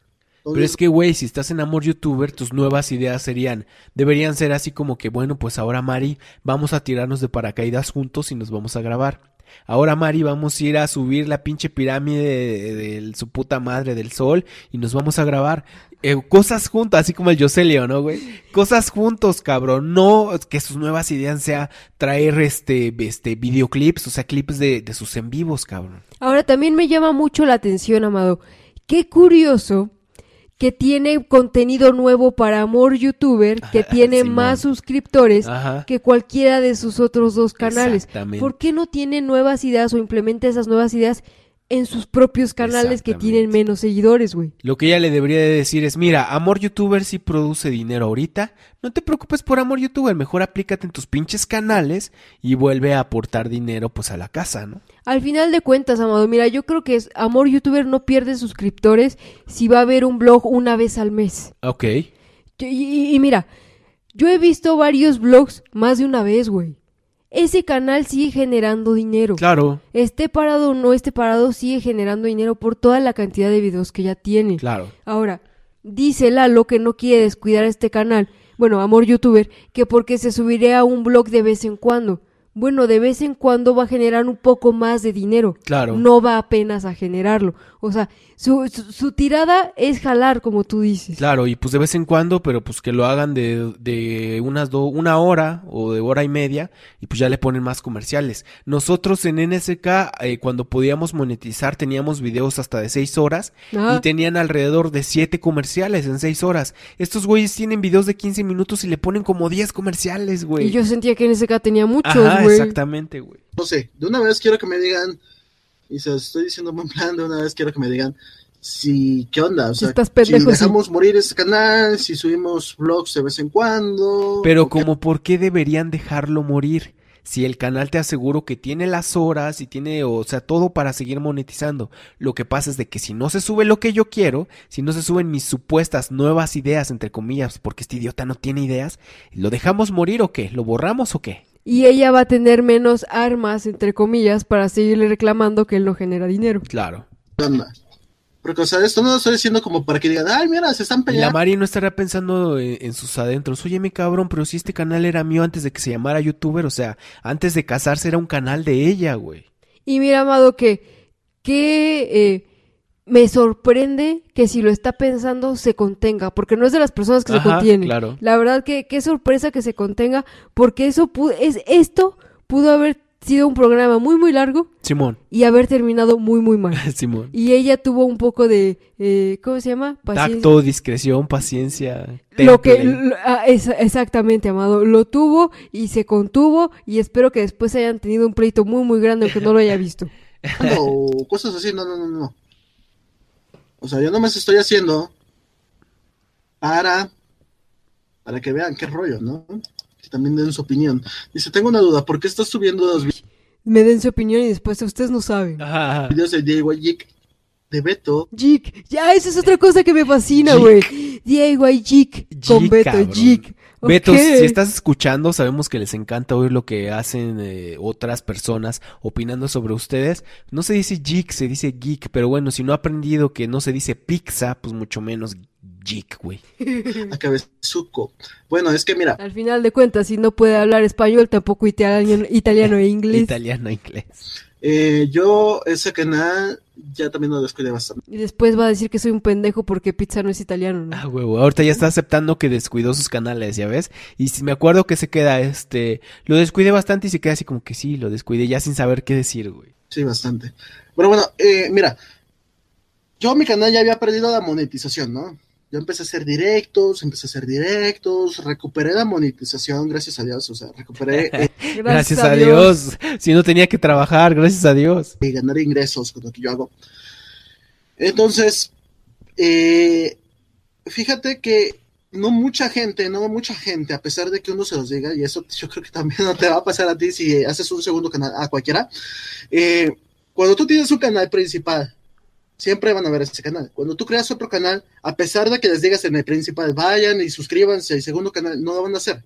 Pero es que, güey, si estás en Amor Youtuber, tus nuevas ideas serían, deberían ser así como que, bueno, pues ahora Mari, vamos a tirarnos de paracaídas juntos y nos vamos a grabar. Ahora Mari, vamos a ir a subir la pinche pirámide de, su puta madre del sol y nos vamos a grabar. Eh, cosas juntas, así como el Yoselio, ¿no, güey? Cosas juntos, cabrón. No que sus nuevas ideas sea traer este, este videoclips, o sea, clips de, de sus en vivos, cabrón. Ahora también me llama mucho la atención, Amado. Qué curioso que tiene contenido nuevo para Amor Youtuber, que tiene más suscriptores Ajá. que cualquiera de sus otros dos canales. Exactamente. ¿Por qué no tiene nuevas ideas o implementa esas nuevas ideas en sus propios canales que tienen menos seguidores, güey? Lo que ella le debería de decir es, mira, Amor Youtuber sí produce dinero ahorita, no te preocupes por Amor Youtuber, mejor aplícate en tus pinches canales y vuelve a aportar dinero pues a la casa, ¿no? Al final de cuentas, Amado, mira, yo creo que es, Amor Youtuber no pierde suscriptores si va a haber un blog una vez al mes. Ok, Y, y- y mira, yo he visto varios blogs más de una vez, güey. Ese canal sigue generando dinero. claro, Esté parado o no esté parado, sigue generando dinero por toda la cantidad de videos que ya tiene. claro. Ahora, dice Lalo que no quiere descuidar este canal, bueno, Amor Youtuber, que porque se subiría a un blog de vez en cuando. Bueno, de vez en cuando va a generar un poco más de dinero. Claro. No va apenas a generarlo. O sea, su, su, su tirada es jalar, como tú dices. Claro, y pues de vez en cuando, pero pues que lo hagan de, de unas do, una hora o de hora y media y pues ya le ponen más comerciales. Nosotros en NSK, eh, cuando podíamos monetizar, teníamos videos hasta de seis horas Ah. y tenían alrededor de siete comerciales en seis horas. Estos güeyes tienen videos de 15 minutos y le ponen como 10 comerciales, güey. Y yo sentía que en ese tenía muchos, Ajá, güey. exactamente, güey. no sé, de una vez quiero que me digan, y se los estoy diciendo en plan, de una vez quiero que me digan si, ¿qué onda? O Si sea, estás pendejo, si sí. dejamos morir este canal, si subimos vlogs de vez en cuando. Pero como por qué deberían dejarlo morir? Si el canal te aseguro que tiene las horas y tiene, o sea, todo para seguir monetizando. Lo que pasa es de que si no se sube lo que yo quiero, si no se suben mis supuestas nuevas ideas, entre comillas, porque este idiota no tiene ideas, ¿lo dejamos morir o qué? ¿Lo borramos o qué? Y ella va a tener menos armas, entre comillas, para seguirle reclamando que él no genera dinero. Claro. Porque, o sea, esto no lo estoy diciendo como para que digan, ay, mira, se están Y la peleando. Mari no estará pensando en, en sus adentros. Oye, mi cabrón, pero si este canal era mío antes de que se llamara youtuber, o sea, antes de casarse era un canal de ella, güey. Y mira, Amado, que, que eh, me sorprende que si lo está pensando se contenga, porque no es de las personas que se Ajá, contienen. claro. La verdad que qué sorpresa que se contenga, porque eso pudo, es esto pudo haber sido un programa muy muy largo Simón, y haber terminado muy muy mal. Simón. Y ella tuvo un poco de, eh, ¿cómo se llama? Paciencia. Tacto, discreción, paciencia. Lo que, lo- ah, es- exactamente, Amado, lo tuvo y se contuvo y espero que después hayan tenido un pleito muy muy grande aunque no lo haya visto. o cosas así, no, no, no, no. O sea, yo no me estoy haciendo para, para que vean qué rollo, ¿no? Que también den su opinión. Dice, tengo una duda, ¿por qué estás subiendo los Me den su opinión y después ustedes no saben. Ajá. videos de Diego Jig de Beto? Jig, ya, esa es otra cosa que me fascina, güey. DIY Jig con Beto. Jig. Beto, Ok. si estás escuchando, sabemos que les encanta oír lo que hacen eh, otras personas opinando sobre ustedes. No se dice geek, se dice geek, pero bueno, si no ha aprendido que no se dice pizza, pues mucho menos geek, güey. A Cabezuco. Bueno, es que mira, Al final de cuentas, si no puede hablar español, tampoco italiano, italiano e inglés. Italiano, inglés. eh, yo ese canal ya también lo descuidé bastante. Y después va a decir que soy un pendejo porque pizza no es italiano, ¿no? Ah, huevo. Ahorita ya está aceptando que descuidó sus canales, ¿ya ves? Y si me acuerdo que se queda, este, lo descuidé bastante y se queda así como que sí, lo descuidé ya sin saber qué decir, güey. Sí, bastante. Pero bueno, eh, mira, yo mi canal ya había perdido la monetización, ¿no? Yo empecé a hacer directos, empecé a hacer directos, recuperé la monetización, gracias a Dios, o sea, recuperé eh, Gracias, a Dios. Si no tenía que trabajar, gracias a Dios. y ganar ingresos con lo que yo hago. Entonces, eh, fíjate que no mucha gente, no mucha gente, a pesar de que uno se los diga, y eso yo creo que también no te va a pasar a ti si haces un segundo canal, a cualquiera, eh, cuando tú tienes un canal principal, siempre van a ver ese canal. Cuando tú creas otro canal, a pesar de que les digas en el principal, vayan y suscríbanse al segundo canal, no lo van a hacer.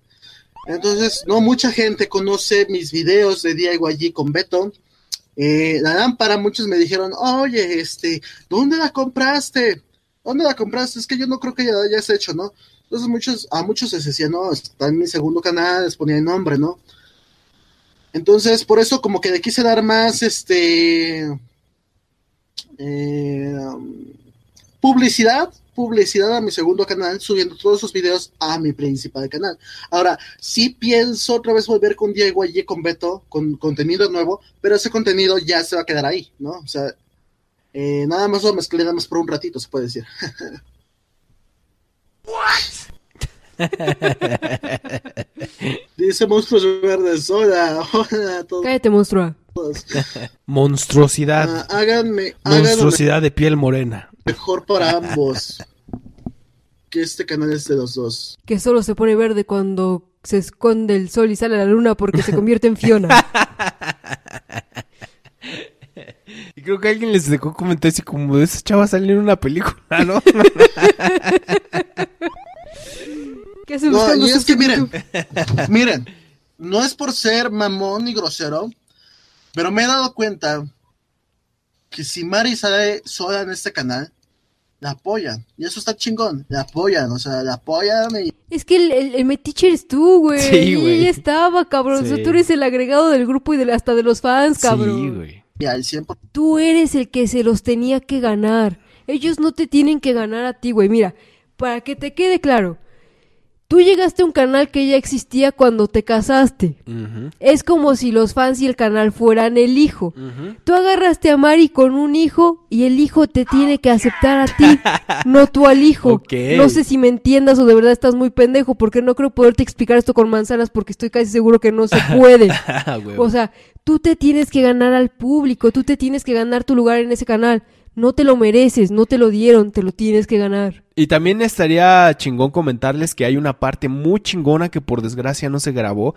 Entonces, no mucha gente conoce mis videos de DIY con Beto. Eh, la lámpara, muchos me dijeron, oye, este, ¿dónde la compraste? ¿Dónde la compraste? Es que yo no creo que ya la hayas hecho, ¿no? Entonces muchos, a muchos les decía, no, está en mi segundo canal, les ponía el nombre, ¿no? Entonces, por eso como que le quise dar más, este, eh, publicidad, publicidad a mi segundo canal, subiendo todos esos videos a mi principal canal. Ahora, sí pienso otra vez volver con Diego allí con Beto, con contenido nuevo, pero ese contenido ya se va a quedar ahí, ¿no? O sea, eh, nada más lo mezclé nada más por un ratito, se puede decir. Dice Monstruos Verdes, hola, hola a todos. Cállate, monstrua. Monstruosidad. Ah, háganme, háganme Monstruosidad de piel morena. mejor para ambos. Que este canal es de los dos. Que solo se pone verde cuando se esconde el sol y sale la luna porque se convierte en Fiona. Y creo que alguien les dejó comentarios así como de esa chava salió en una película, ¿no? ¿Qué hace No, y es que miren, miren, no es por ser mamón ni grosero, pero me he dado cuenta que si Mari sale sola en este canal, la apoyan. Y eso está chingón, la apoyan, o sea, la apoyan y Es que el, el, el metiche eres tú, güey. Sí, Y güey. ella estaba, cabrón. O sea, Sí. tú eres el agregado del grupo y de, hasta de los fans, cabrón. Sí, güey. y al 100%. Tú eres el que se los tenía que ganar. Ellos no te tienen que ganar a ti, güey. Mira, para que te quede claro. Tú llegaste a un canal que ya existía cuando te casaste. Es como si los fans y el canal fueran el hijo. Tú agarraste a Mari con un hijo y el hijo te tiene que aceptar a ti, no tú al hijo. Ok. No sé si me entiendas o de verdad estás muy pendejo porque no creo poderte explicar esto con manzanas porque estoy casi seguro que no se puede. O sea, tú te tienes que ganar al público, tú te tienes que ganar tu lugar en ese canal. No te lo mereces, no te lo dieron, te lo tienes que ganar. Y también estaría chingón comentarles que hay una parte muy chingona que por desgracia no se grabó,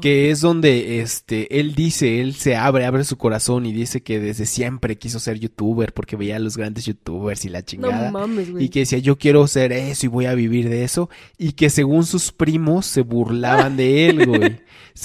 que es donde este él dice, él se abre, abre su corazón y dice que desde siempre quiso ser youtuber porque veía a los grandes youtubers y la No chingada. mames, güey. y que decía yo quiero ser eso y voy a vivir de eso y que según sus primos se burlaban de él, güey.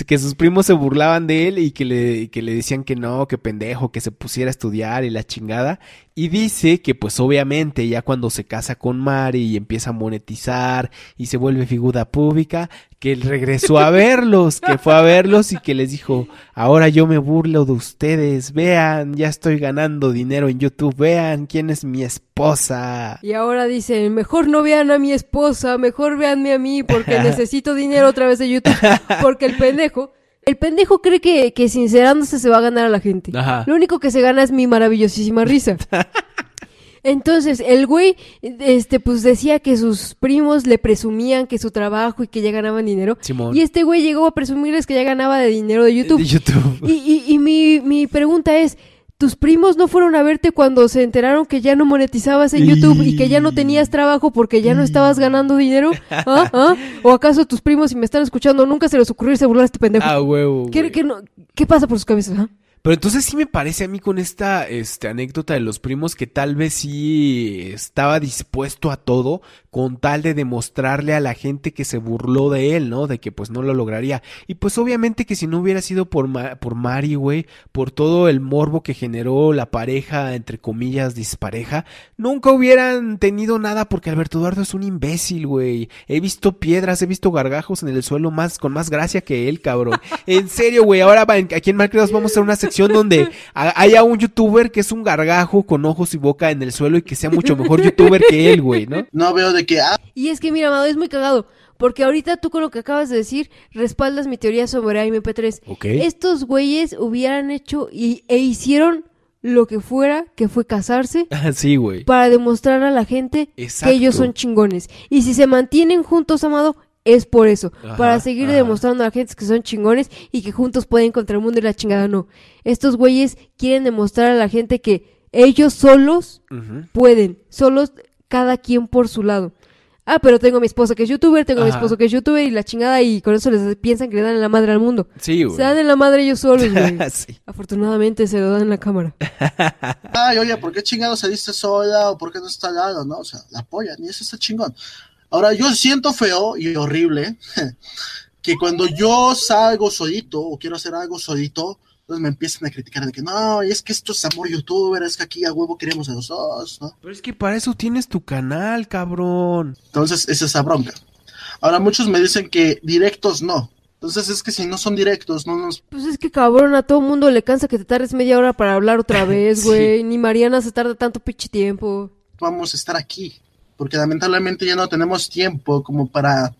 Que sus primos se burlaban de él y que le, que le decían que no, que pendejo, que se pusiera a estudiar y la chingada. Y dice que pues obviamente ya cuando se casa con Mari y empieza a monetizar y se vuelve figura pública, que él regresó a verlos, que fue a verlos y que les dijo, ahora yo me burlo de ustedes, vean, ya estoy ganando dinero en YouTube, vean quién es mi esposa. Y ahora dicen, mejor no vean a mi esposa, mejor véanme a mí porque necesito dinero otra vez de YouTube. Porque el pendejo, el pendejo cree que, que sincerándose se va a ganar a la gente. Ajá. Lo único que se gana es mi maravillosísima risa. Entonces, el güey, este, pues decía que sus primos le presumían que su trabajo y que ya ganaban dinero. Simón. Y este güey llegó a presumirles que ya ganaba de dinero de YouTube. De YouTube. Y, y, y mi, mi pregunta es, tus primos no fueron a verte cuando se enteraron que ya no monetizabas en YouTube y que ya no tenías trabajo porque ya no estabas ganando dinero? ¿Ah? ¿Ah? ¿O acaso tus primos, si me están escuchando, nunca se les ocurrió irse a burlar a este pendejo? Ah, huevo. ¿Qué, güey. qué no- qué pasa por sus cabezas? ah? Pero entonces sí me parece a mí con esta este, anécdota de los primos que tal vez sí estaba dispuesto a todo con tal de demostrarle a la gente que se burló de él, ¿no? De que pues no lo lograría. Y pues obviamente que si no hubiera sido por, Ma- por Mari, güey, por todo el morbo que generó la pareja, entre comillas, dispareja, nunca hubieran tenido nada porque Alberto Eduardo es un imbécil, güey. He visto piedras, he visto gargajos en el suelo más con más gracia que él, cabrón. En serio, güey. Ahora aquí en Malcriados vamos a hacer una sección donde ha- haya un youtuber que es un gargajo con ojos y boca en el suelo y que sea mucho mejor youtuber que él, güey, ¿no? No veo de que, ah, Y es que, mira, Amado, es muy cagado. Porque ahorita tú con lo que acabas de decir respaldas mi teoría sobre AMP3. Ok. Estos güeyes hubieran hecho y, e hicieron lo que fuera, que fue casarse, sí, güey. para demostrar a la gente Exacto. que ellos son chingones. Y si se mantienen juntos, Amado, es por eso. Ajá, para seguir ajá. demostrando a la gente que son chingones y que juntos pueden contra el mundo y la chingada no. Estos güeyes quieren demostrar a la gente que ellos solos pueden, solos cada quien por su lado. Ah, pero tengo a mi esposa que es youtuber, tengo a mi esposo que es youtuber y la chingada y con eso les piensan que le dan en la madre al mundo. Sí, güey. Se dan en la madre ellos solos, güey. sí. Afortunadamente se lo dan en la cámara. ay, oye, ¿por qué chingado saliste sola o por qué no está al lado, no? O sea, la apoyan y eso está chingón. Ahora, yo siento feo y horrible que cuando yo salgo solito o quiero hacer algo solito, entonces me empiezan a criticar de que no, y es que esto es amor youtuber, es que aquí a huevo queremos a los dos, ¿no? Pero es que para eso tienes tu canal, cabrón. Entonces, es esa bronca. Ahora, muchos me dicen que directos no. Entonces, es que si no son directos, no nos Pues es que cabrón, a todo mundo le cansa que te tardes media hora para hablar otra vez, Sí. güey. Ni Mariana se tarda tanto pinche tiempo. vamos a estar aquí. Porque lamentablemente ya no tenemos tiempo como para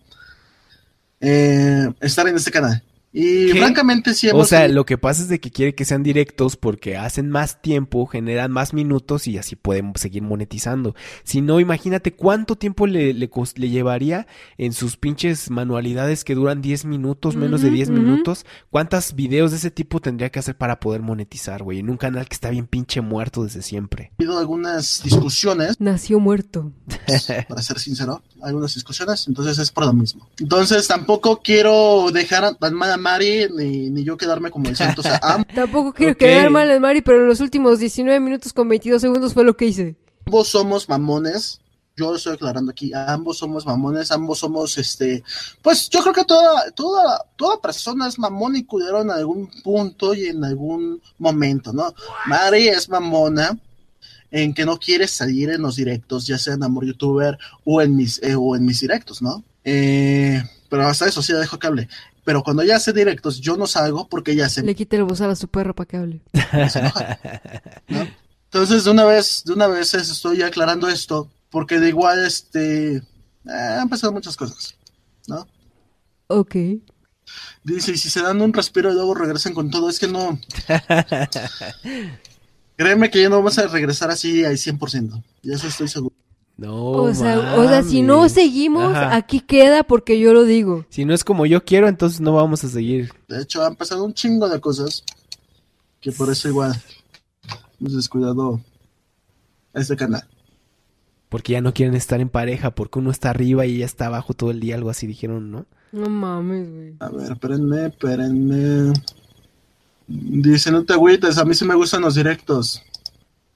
eh, estar en este canal. Y ¿Qué? francamente sí O sea, lo que pasa es de que quiere que sean directos porque hacen más tiempo, generan más minutos y así pueden seguir monetizando. Si no, imagínate cuánto tiempo le, le, le llevaría en sus pinches manualidades que duran 10 minutos, menos de Ujú, 10 ujú. minutos. ¿Cuántos videos de ese tipo tendría que hacer para poder monetizar, güey? En un canal que está bien pinche muerto desde siempre. habido algunas discusiones, Nació muerto. para ser sincero, algunas discusiones, entonces es por lo mismo. Entonces tampoco quiero dejar a- tan mal a Mari ni, ni yo quedarme como el santo. O sea, Tampoco quiero Ok. quedar mal en Mari, pero en los últimos 19 minutos con 22 segundos fue lo que hice. ambos somos mamones. Yo lo estoy aclarando aquí, ambos somos mamones, ambos somos este, pues yo creo que toda, toda, toda persona es mamón y culero en algún punto y en algún momento, ¿no? Mari es mamona en que no quiere salir en los directos, ya sea en Amor Youtuber o en mis, eh, o en mis directos, ¿no? Eh, pero hasta eso sí la dejo que hable. Pero cuando ella hace directos, yo no salgo porque ella se Le quité el bozal a su perro para que hable. se enoja, ¿no? Entonces, de una vez, de una vez es- estoy aclarando esto, porque de igual, este, eh, han pasado muchas cosas, ¿no? Ok. Dice, y si se dan un respiro y luego regresan con todo, es que no. Créeme que ya no vamos a regresar así al 100%, y eso estoy seguro. No. O sea, o sea, si no seguimos, Ajá. aquí queda porque yo lo digo. Si no es como yo quiero, entonces no vamos a seguir. De hecho, han pasado un chingo de cosas, que por eso igual hemos descuidado este canal. Porque ya no quieren estar en pareja, porque uno está arriba y ella está abajo todo el día, algo así dijeron, ¿no? No mames, güey. A ver, espérenme, espérenme. Dice, no te agüites, a mí sí me gustan los directos.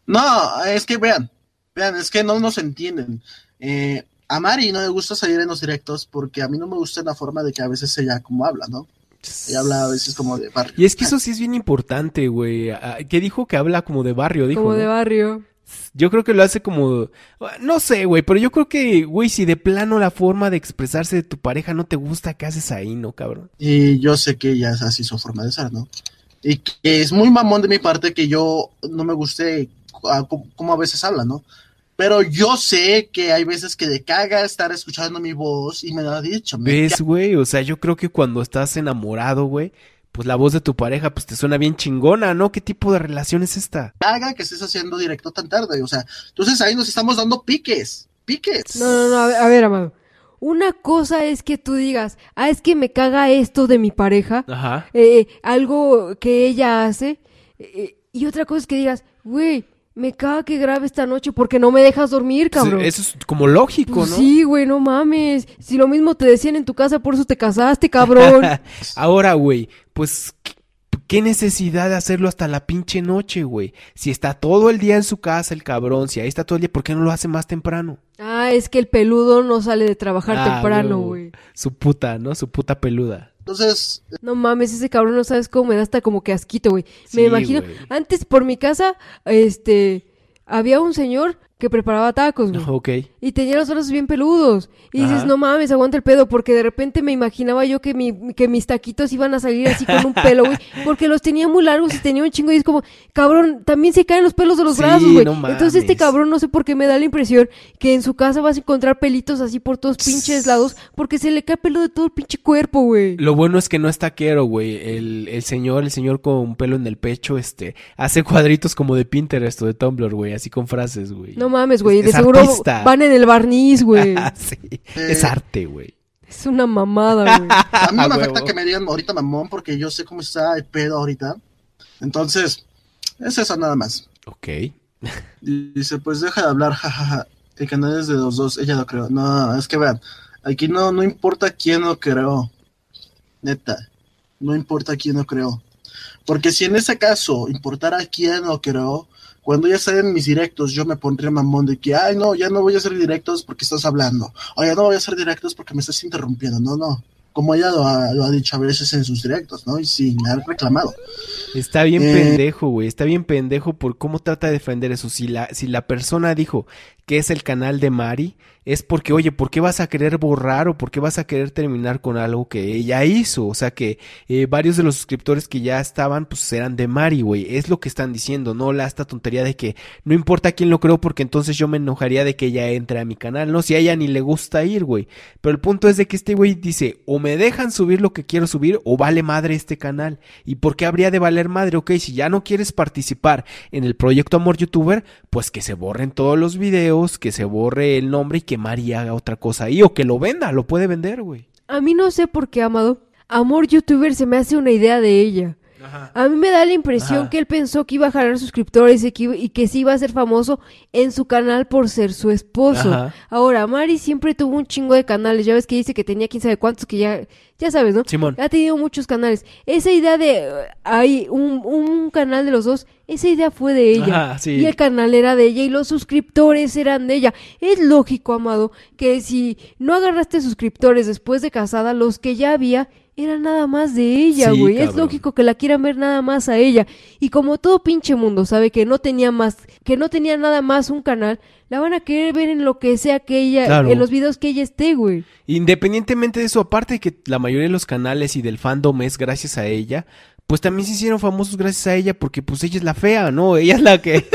No, es que vean, vean, es que no nos entienden. Eh, a Mari no le gusta salir en los directos porque a mí no me gusta la forma de que a veces ella como habla, ¿no? Ella habla a veces como de barrio. Y es que eso sí es bien importante, güey. Ah, ¿Qué dijo que habla como de barrio? Dijo, Como ¿no? de barrio. Yo creo que lo hace como... No sé, güey, pero yo creo que, güey, si de plano la forma de expresarse de tu pareja no te gusta, ¿qué haces ahí, no, cabrón? Y yo sé que ella es así su forma de ser, ¿no? Y que es muy mamón de mi parte que yo no me guste co- cómo a veces habla, ¿no? Pero yo sé que hay veces que le caga estar escuchando mi voz y me lo ha dicho. me ¿Ves, güey? O sea, yo creo que cuando estás enamorado, güey, pues la voz de tu pareja, pues te suena bien chingona, ¿no? ¿Qué tipo de relación es esta? caga que estés haciendo directo tan tarde, o sea, entonces ahí nos estamos dando piques, piques. No, no, no, a ver, a ver, Amado. Una cosa es que tú digas, ah, es que me caga esto de mi pareja, Ajá. eh, algo que ella hace, eh, Y otra cosa es que digas, güey, me caga que grabe esta noche porque no me dejas dormir, Pues, cabrón. Eso es como lógico, Pues ¿no? Sí, güey, no mames. Si lo mismo te decían en tu casa, por eso te casaste, cabrón. Ahora, güey, pues, ¿qué- ¿qué necesidad de hacerlo hasta la pinche noche, güey? Si está todo el día en su casa el cabrón, si ahí está todo el día, ¿por qué no lo hace más temprano? ah, es que el peludo no sale de trabajar Ah, temprano, güey. Su puta, ¿no? Su puta peluda. Entonces, No mames, ese cabrón no sabes cómo me da hasta como que asquito, güey. Me imagino. Antes por mi casa, este, había un señor que preparaba tacos, güey. Ok. Y tenía los brazos bien peludos. Y dices, Ajá. no mames, aguanta el pedo. Porque de repente me imaginaba yo que, mi, que mis taquitos iban a salir así con un pelo, güey. Porque los tenía muy largos y tenía un chingo. Y es como, cabrón, también se caen los pelos de los Sí, brazos, güey. no Entonces este cabrón, no sé por qué me da la impresión que en su casa vas a encontrar pelitos así por todos pinches lados. Porque se le cae pelo de todo el pinche cuerpo, güey. Lo bueno es que no es taquero, güey. El, el señor, el señor con pelo en el pecho, este, hace cuadritos como de Pinterest o de Tumblr, güey, así con frases, güey. No mames, güey. De es seguro artista. van en el barniz, güey. sí, es arte, güey. es una mamada, güey. a mí no me afecta que me digan ahorita mamón porque yo sé cómo está el pedo ahorita. Entonces, es eso nada más. Ok. Y dice, pues deja de hablar, jajaja. El canal es de los dos, ella lo creó. No, es que vean, aquí no, no importa quién lo creó. Neta, no importa quién lo creó. Porque si en ese caso importara quién lo creó, cuando ya salen mis directos, yo me pondría mamón de que, ay, no, ya no voy a hacer directos porque estás hablando. O ya no voy a hacer directos porque me estás interrumpiendo. No, no. Como ella lo ha, lo ha dicho a veces en sus directos, ¿no? Y sí, me ha reclamado. Está bien Eh. pendejo, güey. Está bien pendejo por cómo trata de defender eso. Si la, si la persona dijo que es el canal de Mari, es porque, oye, ¿por qué vas a querer borrar o por qué vas a querer terminar con algo que ella hizo? O sea que eh, varios de los suscriptores que ya estaban, pues eran de Mari, güey. Es lo que están diciendo, no la esta tontería de que no importa quién lo creó porque entonces yo me enojaría de que ella entre a mi canal, ¿no? Si a ella ni le gusta ir, güey. Pero el punto es de que este güey dice, o me dejan subir lo que quiero subir o vale madre este canal. ¿Y por qué habría de valer madre? Ok, si ya no quieres participar en el proyecto Amor YouTuber, pues que se borren todos los videos, que se borre el nombre y que Mari haga otra cosa ahí o que lo venda, lo puede vender, güey. A mí no sé por qué, Amado. Amor youtuber se me hace una idea de ella. A mí me da la impresión Ajá. que él pensó que iba a jalar suscriptores y que, y que sí iba a ser famoso en su canal por ser su esposo. Ajá. Ahora, Mari siempre tuvo un chingo de canales. Ya ves que dice que tenía quién sabe cuántos, que ya, ya sabes, ¿no? Simón. Ha tenido muchos canales. Esa idea de eh, hay un, un canal de los dos, esa idea fue de ella. Sí. Y el canal era de ella y los suscriptores eran de ella. Es lógico, amado, que si no agarraste suscriptores después de casada, los que ya había eran nada más de ella, Sí, güey. es lógico que la quieran ver nada más a ella. Y como todo pinche mundo sabe que no tenía más, que no tenía nada más un canal, la van a querer ver en lo que sea que ella, Claro. en los videos que ella esté, güey. Independientemente de eso, aparte de que la mayoría de los canales y del fandom es gracias a ella, pues también se hicieron famosos gracias a ella porque pues ella es la fea, ¿no? Ella es la que...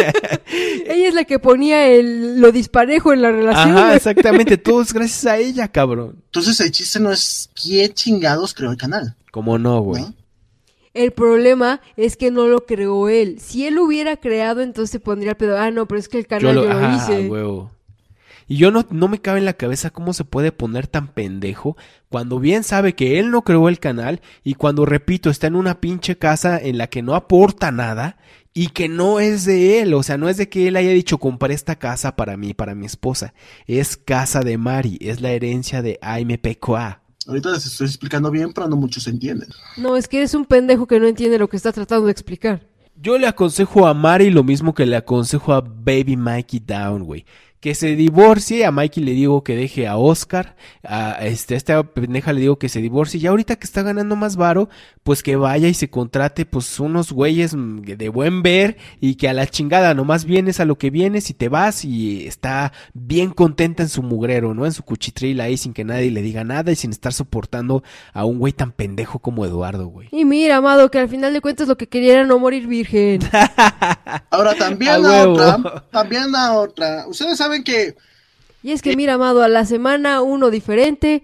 Ella es la que ponía el, lo disparejo en la relación. Ajá, exactamente, todo es gracias a ella, cabrón. Entonces el chiste no es quién chingados creó el canal, ¿Cómo no, güey? ¿no? El problema es que no lo creó él. Si él lo hubiera creado, entonces se pondría el pedo. Ah, no, pero es que el canal yo lo, ajá, hice. huevo. Y yo no, no me cabe en la cabeza cómo se puede poner tan pendejo cuando bien sabe que él no creó el canal y cuando, repito, está en una pinche casa en la que no aporta nada y que no es de él. O sea, no es de que él haya dicho compré esta casa para mí, para mi esposa. Es casa de Mari, es la herencia de AMPQA. Ahorita les estoy explicando bien, pero no muchos entienden. No, es que eres un pendejo que no entiende lo que está tratando de explicar. Yo le aconsejo a Mari lo mismo que le aconsejo a Baby Mikey Down, güey. Que se divorcie, a Mikey le digo que deje a Oscar, a este, a esta pendeja le digo que se divorcie, y ahorita que está ganando más varo, pues que vaya y se contrate pues unos güeyes de buen ver y que a la chingada nomás vienes a lo que vienes y te vas y está bien contenta en su mugrero, ¿no? En su cuchitril ahí sin que nadie le diga nada y sin estar soportando a un güey tan pendejo como Eduardo, güey. Y mira, amado, que al final de cuentas lo que quería era no morir virgen. Ahora también A la otra, también la otra. Ustedes saben que Y es que mira, amado, a la semana uno diferente.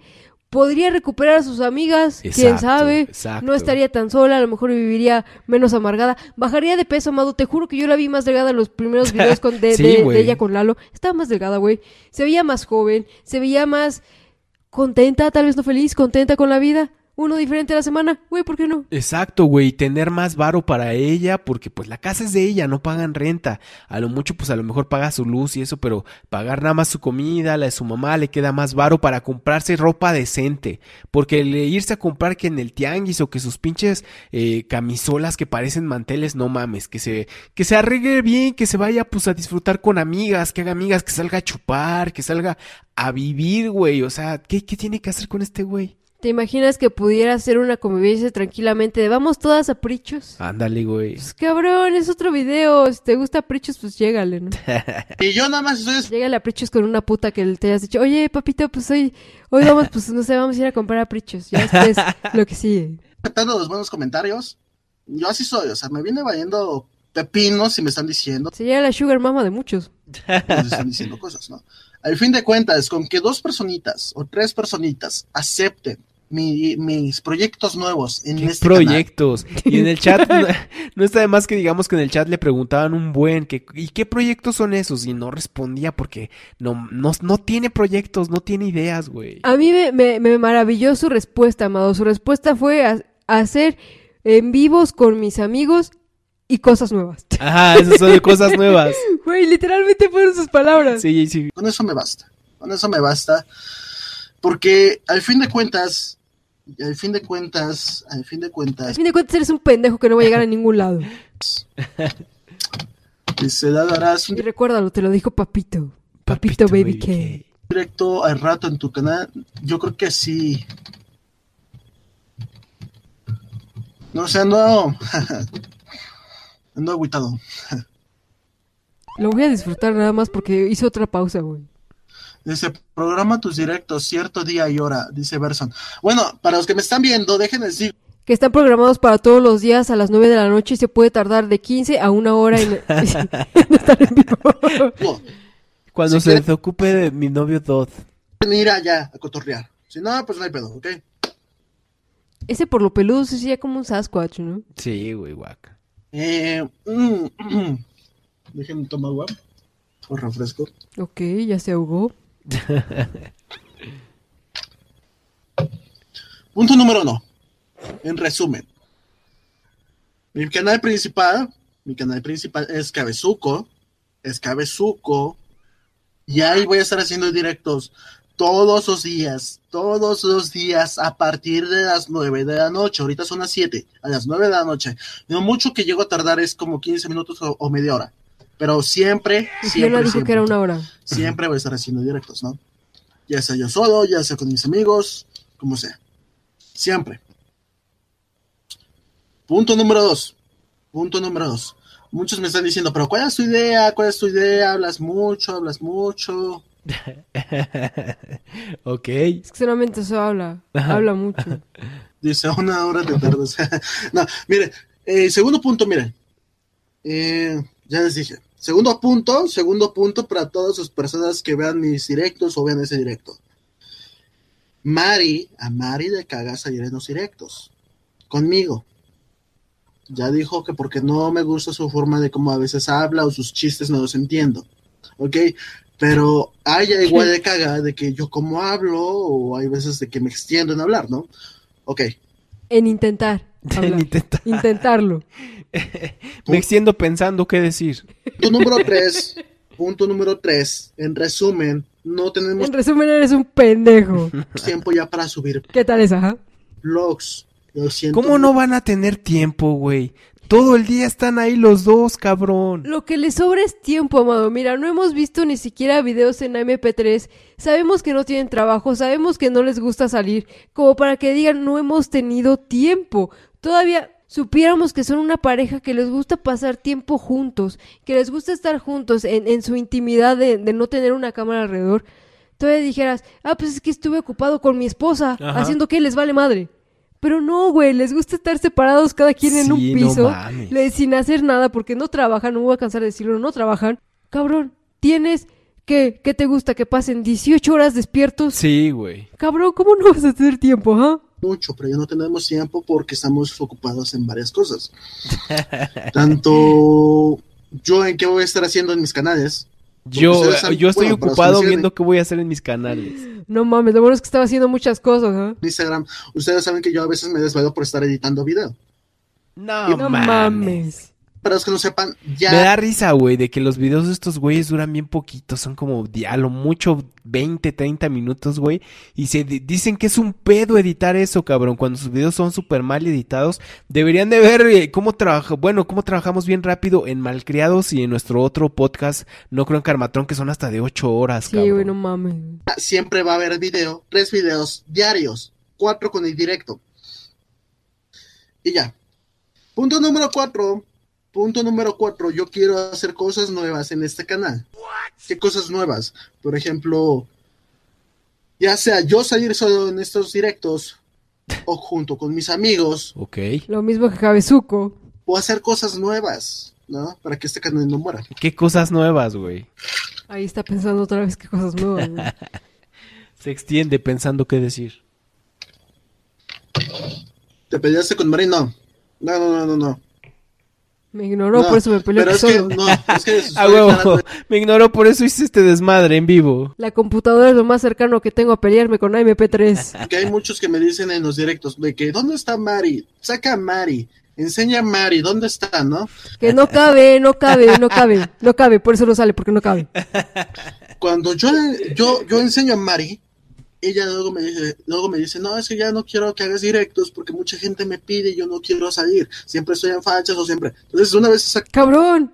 Podría recuperar a sus amigas, quién sabe. exacto. No estaría tan sola, a lo mejor viviría menos amargada. Bajaría de peso, amado. Te juro que yo la vi más delgada en los primeros videos con, de, Sí, de- ella con Lalo. Estaba más delgada, güey. Se veía más joven, se veía más contenta, tal vez no feliz, contenta con la vida. Uno diferente a la semana. Güey, ¿por qué no? Exacto, güey, tener más varo para ella, porque pues la casa es de ella, no pagan renta. A lo mucho, pues a lo mejor paga su luz y eso, pero pagar nada más su comida, la de su mamá, le queda más varo para comprarse ropa decente. Porque el irse a comprar que en el tianguis o que sus pinches eh, camisolas que parecen manteles, no mames, que se, que se arregle bien, que se vaya pues a disfrutar con amigas, que haga amigas, que salga a chupar, que salga a vivir, güey. O sea, ¿qué, qué tiene que hacer con este güey? ¿Te imaginas que pudiera hacer una convivencia tranquilamente de vamos todas a Prichos? Ándale, güey. Pues cabrón, es otro video. Si te gusta Prichos, pues llégale, ¿no? Y yo nada más estoy Llégale a Prichos con una puta que te hayas dicho, oye, papito, pues hoy, hoy vamos, pues no sé, vamos a ir a comprar a Prichos. Ya después lo que sigue. esperando los buenos comentarios. Yo así soy, o sea, me viene valiendo pepinos si me están diciendo, Se llega la sugar mama de muchos. me están diciendo cosas, ¿no? Al fin de cuentas, con que dos personitas o tres personitas acepten mi- mis proyectos nuevos en ¿Qué este canal, proyectos? Y en el chat, no, no está de más que digamos que en el chat le preguntaban un buen, que, ¿y qué proyectos son esos? Y no respondía porque no, no, no tiene proyectos, no tiene ideas, güey. A mí me, me, me maravilló su respuesta, Amado. Su respuesta fue a- hacer en vivos con mis amigos y cosas nuevas. Ajá, esas son cosas nuevas. Güey, literalmente fueron sus palabras. Sí, sí. con eso me basta. Con eso me basta. Porque al fin de cuentas, al fin de cuentas, al fin de Al cuentas, fin de cuentas eres un pendejo que no va a llegar a ningún lado. se darás un Y recuérdalo, te lo dijo Papito. Papito, Baby K. directo al rato en tu canal. Yo creo que sí. No sé, ando. ando agüitado. Lo voy a disfrutar nada más porque hizo otra pausa, güey. Dice, programa tus directos cierto día y hora, dice Berson. Bueno, para los que me están viendo, déjenme decir, Que están programados para todos los días a las 9 de la noche y se puede tardar de 15 a una hora en, en estar en vivo. Cuando Si se quiere- desocupe de mi novio Dodd. ir allá a cotorrear. Si no, pues no hay pedo, ¿ok? Ese por lo peludo se hacía como un Sasquatch, ¿no? Sí, güey, guaca. Eh, mm, mm. Déjenme tomar agua o refresco. Ok, ya se ahogó. Punto número uno. En resumen, mi canal principal, mi canal principal es Cabezuco, es Cabezuco, y ahí voy a estar haciendo directos todos los días, todos los días a partir de las 9 de la noche. Ahorita son las 7, a las 9 de la noche. Lo mucho que llego a tardar es como 15 minutos o media hora. Pero siempre, siempre, dijo siempre, que era una hora. siempre voy a estar haciendo directos, ¿no? Ya sea yo solo, ya sea con mis amigos, como sea. Siempre. Punto número dos. Punto número dos. Muchos me están diciendo, pero ¿cuál es tu idea? ¿Cuál es tu idea? Hablas mucho, hablas mucho. ok. Es que solamente eso habla. Habla mucho. Dice, una hora te tardas. no, mire, eh, segundo punto, miren. Eh, ya les dije. Segundo punto, segundo punto para todas las personas que vean mis directos o vean ese directo. Mari, a Mari le caga salir en los directos. Conmigo. Ya dijo que porque no me gusta su forma de cómo a veces habla o sus chistes no los entiendo. ¿Ok? Pero a ella igual le caga de que yo como hablo o hay veces de que me extiendo en hablar, ¿no? Ok. En intentar. hablar. Intentarlo. Me extiendo pensando qué decir. Punto número tres. Punto número tres. En resumen, no tenemos En resumen, eres un pendejo. tiempo ya para subir ¿Qué tal esa? ajá? vlogs. Lo siento. ¿Cómo no van a tener tiempo, güey? Todo el día están ahí los dos, cabrón. Lo que le sobra es tiempo, amado. Mira, no hemos visto ni siquiera videos en MP3. Sabemos que no tienen trabajo, sabemos que no les gusta salir, como para que digan no hemos tenido tiempo. Todavía supiéramos que son una pareja que les gusta pasar tiempo juntos, que les gusta estar juntos en, en su intimidad de, de no tener una cámara alrededor. Todavía dijeras, ah, pues es que estuve ocupado con mi esposa, Ajá. haciendo que les vale madre. Pero no, güey, les gusta estar separados cada quien en un no piso, le- sin hacer nada porque no trabajan, no voy a cansar de decirlo, no trabajan. Cabrón, tienes que, ¿qué te gusta? Que pasen 18 horas despiertos. Sí, güey. Cabrón, ¿cómo no vas a tener tiempo, ah? Mucho, pero ya no tenemos tiempo porque estamos ocupados en varias cosas. Tanto yo en qué voy a estar haciendo en mis canales, Yo, saben- yo estoy bueno, ocupado viendo qué voy a hacer en mis canales. No mames, lo bueno es que estaba haciendo muchas cosas, en Instagram, ustedes saben que yo a veces me desvelo por estar editando video. No, No mames. mames. Para los que no sepan, ya Me da risa, güey, de que los videos de estos güeyes duran bien poquito. Son como a lo mucho 20, 30 minutos, güey. Y se di- dicen que es un pedo editar eso, cabrón. Cuando sus videos son súper mal editados. Deberían de ver eh, cómo trabaja, bueno, cómo trabajamos bien rápido en Malcriados y en nuestro otro podcast, No Creo en Carmatrón, que son hasta de 8 horas, Sí, cabrón. güey, no mames. siempre va a haber video, tres videos diarios, cuatro con el directo. Y ya. Punto número cuatro. Punto número cuatro. Yo quiero hacer cosas nuevas en este canal. ¿Qué cosas nuevas? Por ejemplo, ya sea yo salir solo en estos directos o junto con mis amigos Ok. Lo mismo que Jabezuko. o hacer cosas nuevas, ¿no? Para que este canal no muera. ¿Qué cosas nuevas, güey? Ahí está pensando otra vez qué cosas nuevas, güey. Se extiende pensando qué decir. ¿Te peleaste con Mari? No. No, no, no, no, no. Me ignoró, No, por eso me peleé Pero es que, solo. no, es que Ah, huevo. Me ignoró, por eso hice este desmadre en vivo. La computadora es lo más cercano que tengo a pelearme con MP3. que hay muchos que me dicen en los directos de que ¿dónde está Mari? Saca a Mari, enseña a Mari, ¿dónde está, no? Que no cabe, no cabe, no cabe, no cabe, por eso no sale, porque no cabe. Cuando yo yo yo enseño a Mari, ella luego me dice, luego me dice, "No, es que ya no quiero que hagas directos porque mucha gente me pide y yo no quiero salir. Siempre estoy en fachas o siempre." Entonces, una vez saca Cabrón,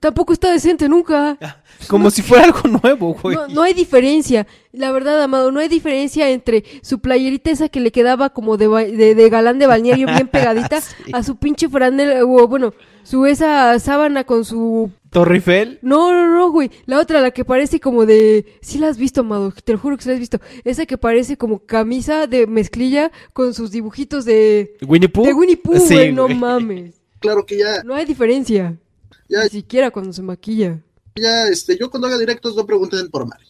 tampoco está decente nunca. Como si fuera algo nuevo, güey. No, no hay diferencia. La verdad, Amado, no hay diferencia entre su playerita esa que le quedaba como de, ba- de, de galán de balneario bien pegadita a su pinche franela, o bueno, su esa sábana con su... Torre Eiffel. No, no, no, güey. La otra, la que parece como de... Sí la has visto, Amado, te lo juro que sí la has visto. Esa que parece como camisa de mezclilla con sus dibujitos de... Winnie Pooh. De Winnie Pooh, Sí, güey, no mames. claro que ya No hay diferencia. ya Ni siquiera cuando se maquilla. ya este yo cuando haga directos no pregunten por Mari.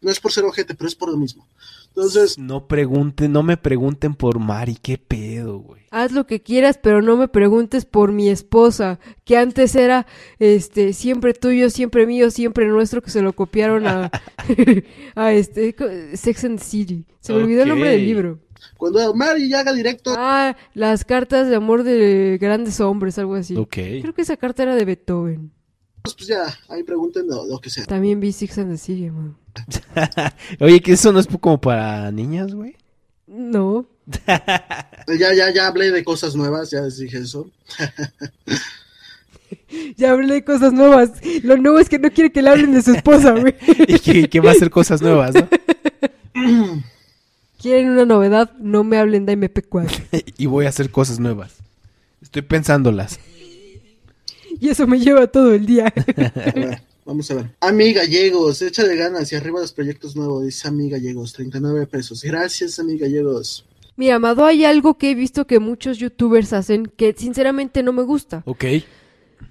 No es por ser ojete, pero es por lo mismo. Entonces, No pregunten, no me pregunten por Mari, qué pedo, güey. Haz lo que quieras, pero no me preguntes por mi esposa, que antes era este siempre tuyo, siempre mío, siempre nuestro, que se lo copiaron a, a este Sex and the City. Se me olvidó el nombre del libro. cuando Mari ya haga directo, Ah, las cartas de amor de grandes hombres, algo así. Ok. Creo que esa carta era de Beethoven. pues ya, ahí pregunten lo, lo que sea. También vi Sex and the City, man. Oye, que eso no es como para niñas, güey. No. Ya, ya, ya hablé de cosas nuevas, ya les dije eso. Ya hablé de cosas nuevas. Lo nuevo es que no quiere que le hablen de su esposa, güey. y que, que va a hacer cosas nuevas, ¿no? Quieren una novedad, no me hablen de MP4. y voy a hacer cosas nuevas. Estoy pensándolas. Y eso me lleva todo el día. Vamos a ver. Ami Gallegos, échale ganas y arriba los proyectos nuevos, dice Ami Gallegos, 39 pesos. Gracias, Ami Gallegos. Mira, Amado, hay algo que he visto que muchos youtubers hacen que sinceramente no me gusta. Ok.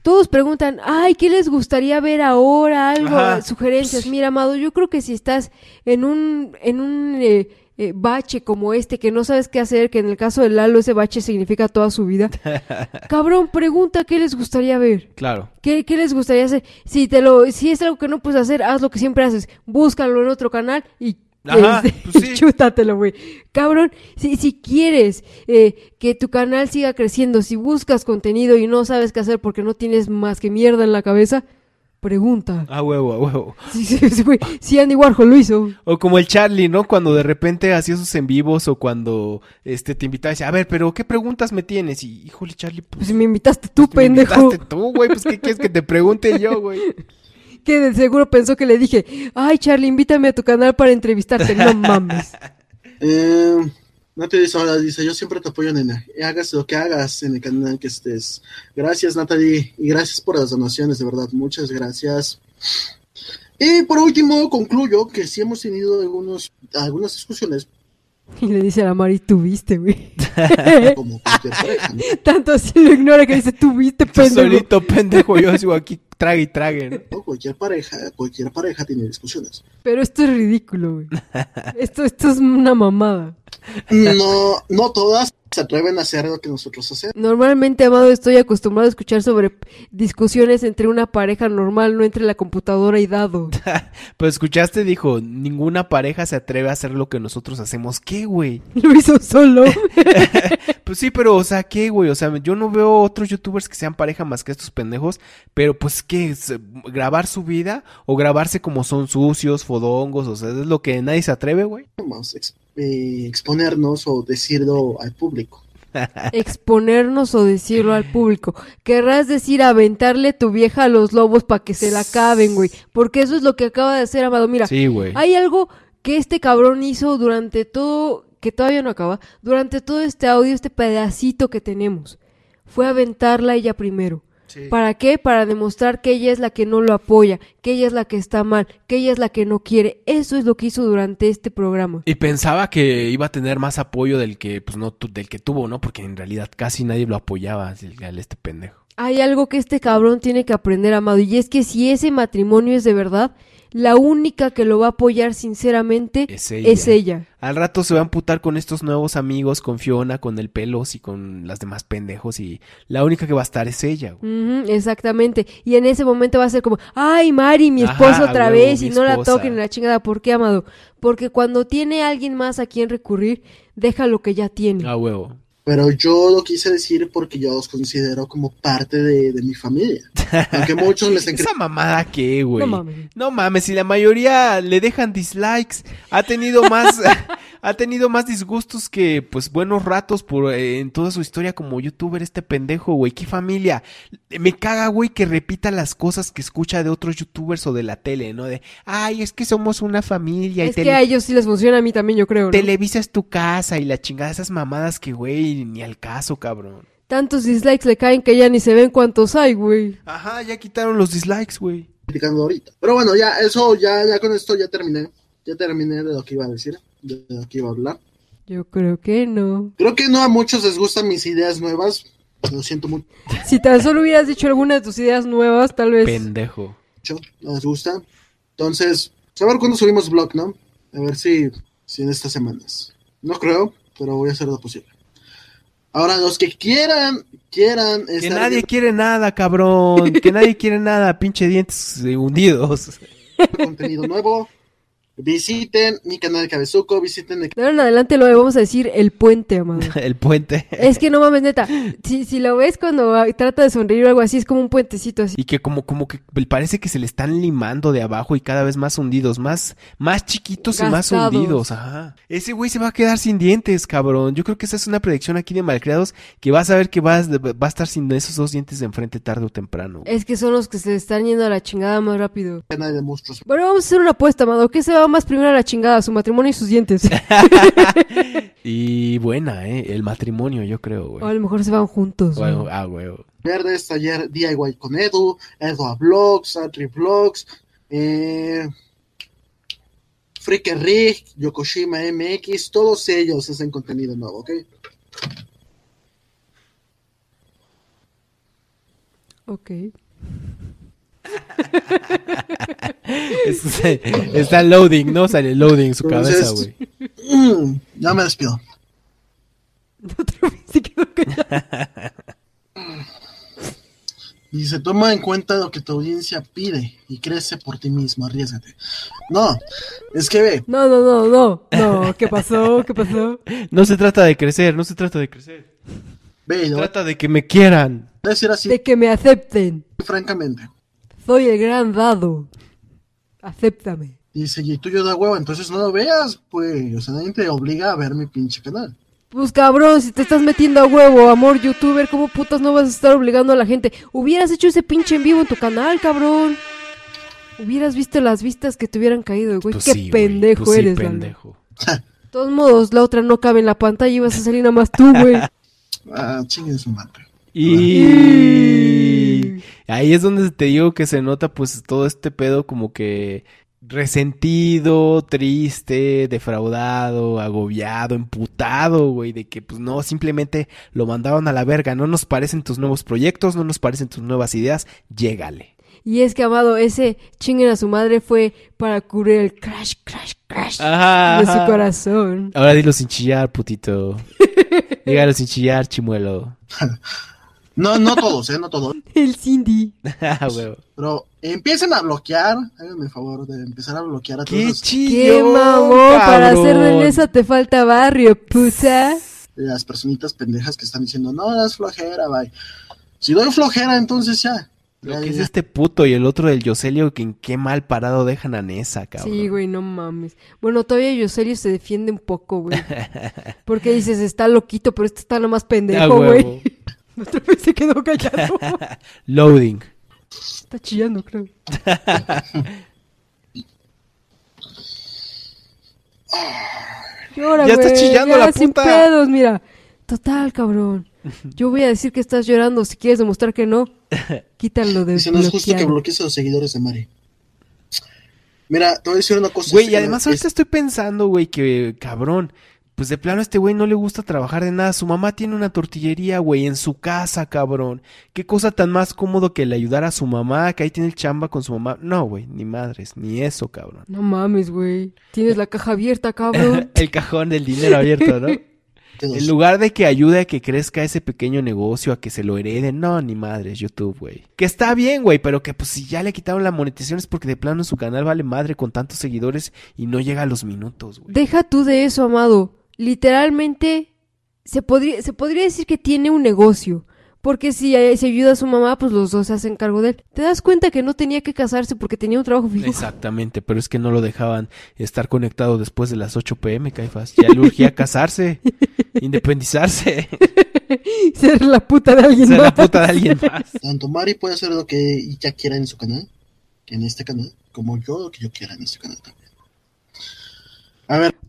Todos preguntan, ay, ¿qué les gustaría ver ahora? Algo, Ajá. sugerencias. Mira, Amado, yo creo que si estás en un, en un eh, eh, bache como este, que no sabes qué hacer, que en el caso de Lalo ese bache significa toda su vida, cabrón, pregunta qué les gustaría ver. Claro. ¿Qué, qué les gustaría hacer? Si te lo, si es algo que no puedes hacer, haz lo que siempre haces. Búscalo en otro canal y Ajá, este, pues sí. chútatelo, güey. Cabrón, si, si quieres eh, que tu canal siga creciendo, si buscas contenido y no sabes qué hacer porque no tienes más que mierda en la cabeza, pregunta. A huevo, a huevo. Sí, sí, sí, güey. Sí, Andy Warhol lo hizo. O como el Charlie, ¿no? Cuando de repente hacía sus en vivos o cuando este te invitaba y decía, a ver, pero ¿qué preguntas me tienes? Y híjole, Charlie, pues. Pues me invitaste tú, pues, me pendejo. invitaste tú, güey, pues ¿qué quieres que te pregunte yo, güey? Que de seguro pensó que le dije, ay, Charlie, invítame a tu canal para entrevistarte. No mames. Eh, no te dice ahora, dice, yo siempre te apoyo, nena. Y hagas lo que hagas en el canal que estés. Gracias, Natalie. Y gracias por las donaciones, de verdad. Muchas gracias. Y por último, concluyo que sí hemos tenido algunos, algunas discusiones, Y le dice a la Mari, tuviste, güey. como cualquier pareja, ¿no? Tanto así lo ignora que dice, tuviste, Tú pendejo. solito, pendejo, yo sigo aquí, trague y trague, ¿no? ¿no? Cualquier pareja, cualquier pareja tiene discusiones. Pero esto es ridículo, güey. Esto, esto es una mamada. No, no todas, se atreven a hacer lo que nosotros hacemos. Normalmente, Amado, estoy acostumbrado a escuchar sobre discusiones entre una pareja normal, no entre la computadora y Dado. Pero escuchaste, dijo, ninguna pareja se atreve a hacer lo que nosotros hacemos. ¿Qué, güey? Lo hizo solo. Pues sí, pero, o sea, ¿qué, güey? O sea, yo no veo otros youtubers que sean pareja más que estos pendejos, pero pues, ¿qué? ¿Es, ¿Grabar su vida o grabarse como son sucios, fodongos? O sea, es lo que nadie se atreve, güey. Vamos a ex- eh, exponernos o decirlo al público. Exponernos o decirlo al público. Querrás decir aventarle tu vieja a los lobos para que se la acaben, güey. Porque eso es lo que acaba de hacer, Amado. Mira, Sí, güey. Hay algo que este cabrón hizo durante todo, que todavía no acaba, durante todo este audio, este pedacito que tenemos. Fue aventarla ella primero. ¿Para qué? Para demostrar que ella es la que no lo apoya, que ella es la que está mal, que ella es la que no quiere. Eso es lo que hizo durante este programa. Y pensaba que iba a tener más apoyo del que, pues no, del que tuvo, ¿no? Porque en realidad casi nadie lo apoyaba al este pendejo. Hay algo que este cabrón tiene que aprender, Amado, y es que si ese matrimonio es de verdad, la única que lo va a apoyar sinceramente Es ella. es ella. Al rato se va a amputar con estos nuevos amigos, con Fiona, con el Pelos y con las demás pendejos y la única que va a estar es ella, güey. Exactamente. Y en ese momento va a ser como, ay, Mari, mi Ajá, esposo otra vez y no la toquen en la chingada. ¿Por qué, amado? Porque cuando tiene alguien más a quien recurrir, deja lo que ya tiene. A huevo. Pero yo lo quise decir porque yo los considero como parte de, de mi familia. Aunque muchos me estén ¿Esa mamada qué, güey? No mames. No mames, si la mayoría le dejan dislikes, ha tenido más, ha tenido más disgustos que, pues, buenos ratos por, eh, en toda su historia como youtuber este pendejo, güey. ¿Qué familia? Me caga, güey, que repita las cosas que escucha de otros youtubers o de la tele, ¿no? De, ay, es que somos una familia y es que tele- a ellos sí les funciona, a mí también, yo creo. ¿no? Televisa es tu casa y la chingada, esas mamadas que, güey, ni al caso, cabrón. Tantos dislikes le caen que ya ni se ven cuántos hay, güey. Ajá, ya quitaron los dislikes, güey. ahorita. Pero bueno, ya eso, ya, ya con esto ya terminé. Ya terminé de lo que iba a decir, de lo que iba a hablar. Yo creo que no. Creo que no a muchos les gustan mis ideas nuevas. Lo siento mucho, Si tan solo hubieras dicho alguna de tus ideas nuevas, tal vez. Pendejo. no les gusta. Entonces, a ver cuándo subimos vlog, ¿no? A ver si, si en estas semanas. No creo, pero voy a hacer lo posible. Ahora, los que quieran, quieran Que estar nadie viendo quiere nada, cabrón. Que nadie quiere nada, pinche dientes hundidos. contenido nuevo, visiten mi canal de Cabezuco, visiten el De ahora en adelante lo vamos a decir el puente, amado. El puente. Es que no mames, neta. Si, si lo ves cuando trata de sonreír o algo así, es como un puentecito así. Y que como, como que parece que se le están limando de abajo y cada vez más hundidos, más, más chiquitos y más hundidos. Ajá. Ese güey se va a quedar sin dientes, cabrón. Yo creo que esa es una predicción aquí de Malcriados que vas a ver que vas, va a estar sin esos dos dientes de enfrente tarde o temprano. Es que son los que se están yendo a la chingada más rápido. canal de monstruos. Bueno, vamos a hacer una apuesta, amado. ¿Qué se va más primero a la chingada? Su matrimonio y sus dientes. Y buena, eh. El matrimonio, yo creo, o a güey. lo mejor se van juntos. Bueno, ah, güey. Verdes, taller DIY con Edu, Edu a Vlogs, Atri Vlogs, eh, Freaker Rig, Yokoshima MX, todos ellos hacen contenido nuevo, ¿ok? Ok. Es- está loading, ¿no? Sale loading en su Entonces- cabeza, güey. Ya me despido. Otra vez se quedó callado. Y se toma en cuenta lo que tu audiencia pide y crece por ti mismo, arriesgate. No, es que ve, No, no, no, no. No, ¿qué pasó? ¿Qué pasó? No se trata de crecer, no se trata de crecer. ve, Se trata de que me quieran. a decir así, De que me acepten. francamente. Soy el gran dado. Acéptame. Dice, y tuyo da huevo, entonces no lo veas, pues, o sea, nadie te obliga a ver mi pinche canal. Pues cabrón, si te estás metiendo a huevo, amor youtuber, ¿cómo putas no vas a estar obligando a la gente? Hubieras hecho ese pinche en vivo en tu canal, cabrón. Hubieras visto las vistas que te hubieran caído, güey. Pues Qué sí, pendejo pues sí, eres, Lalo. pendejo. De todos modos, la otra no cabe en la pantalla y vas a salir nada más tú, güey. Ah, chingue su madre. Y ahí es donde te digo que se nota pues todo este pedo como que resentido, triste, defraudado, agobiado, emputado, güey, de que pues no, simplemente lo mandaron a la verga, no nos parecen tus nuevos proyectos, no nos parecen tus nuevas ideas, llégale. Y es que, amado, ese chinguen a su madre fue para cubrir el crash, crash, crash Ajá, de su corazón. Ahora dilo sin chillar, putito. Dígalo sin chillar, chimuelo. No, no todos, ¿eh? No todos. El Cindy. Ah, huevo. Pero empiecen a bloquear. Háganme el favor de empezar a bloquear a todos ¡Qué los- chillo! ¡Qué mamón! Para hacer de esa te falta barrio, puta. las personitas pendejas que están diciendo, no, das flojera, bye. Si doy flojera, entonces ya. Lo Ya, que es este puto y el otro del Yoselio, que en qué mal parado dejan a Nessa, cabrón. Sí, güey, no mames. Bueno, todavía Yoselio se defiende un poco, güey. Porque dices, está loquito, pero este está nomás Ah, pendejo, güey. Otra vez se quedó callado. Loading. Está chillando, creo. Llora, Ya está güey, chillando ya, la sin puta. pedos, mira. Total, cabrón. Yo voy a decir que estás llorando. Si quieres demostrar que no, quítalo de Dice, no es justo que bloquees a los seguidores de Mari. Mira, te voy a decir una cosa. Güey, y además ahorita estoy pensando, güey, que cabrón. Pues de plano a este güey no le gusta trabajar de nada. Su mamá tiene una tortillería, güey, en su casa, cabrón. Qué cosa tan más cómodo que le ayudar a su mamá, que ahí tiene el chamba con su mamá. No, güey, ni madres, ni eso, cabrón. No mames, güey. Tienes la caja abierta, cabrón. el cajón del dinero abierto, ¿no? En lugar de que ayude a que crezca ese pequeño negocio, a que se lo hereden, no, ni madres, YouTube, güey. Que está bien, güey, pero que pues si ya le quitaron la monetización es porque de plano su canal vale madre con tantos seguidores y no llega a los minutos, güey. Deja tú de eso, amado. Literalmente, se podría, se podría decir que tiene un negocio. Porque si eh, se ayuda a su mamá, pues los dos se hacen cargo de él. ¿Te das cuenta que no tenía que casarse porque tenía un trabajo fijo? Exactamente, pero es que no lo dejaban estar conectado después de las 8 pm, Caifás. Ya le urgía casarse, independizarse, Ser la puta de alguien ser la más. puta de alguien más. Tanto Mari puede hacer lo que ella quiera en su canal, en este canal, como yo lo que yo quiera en este canal también.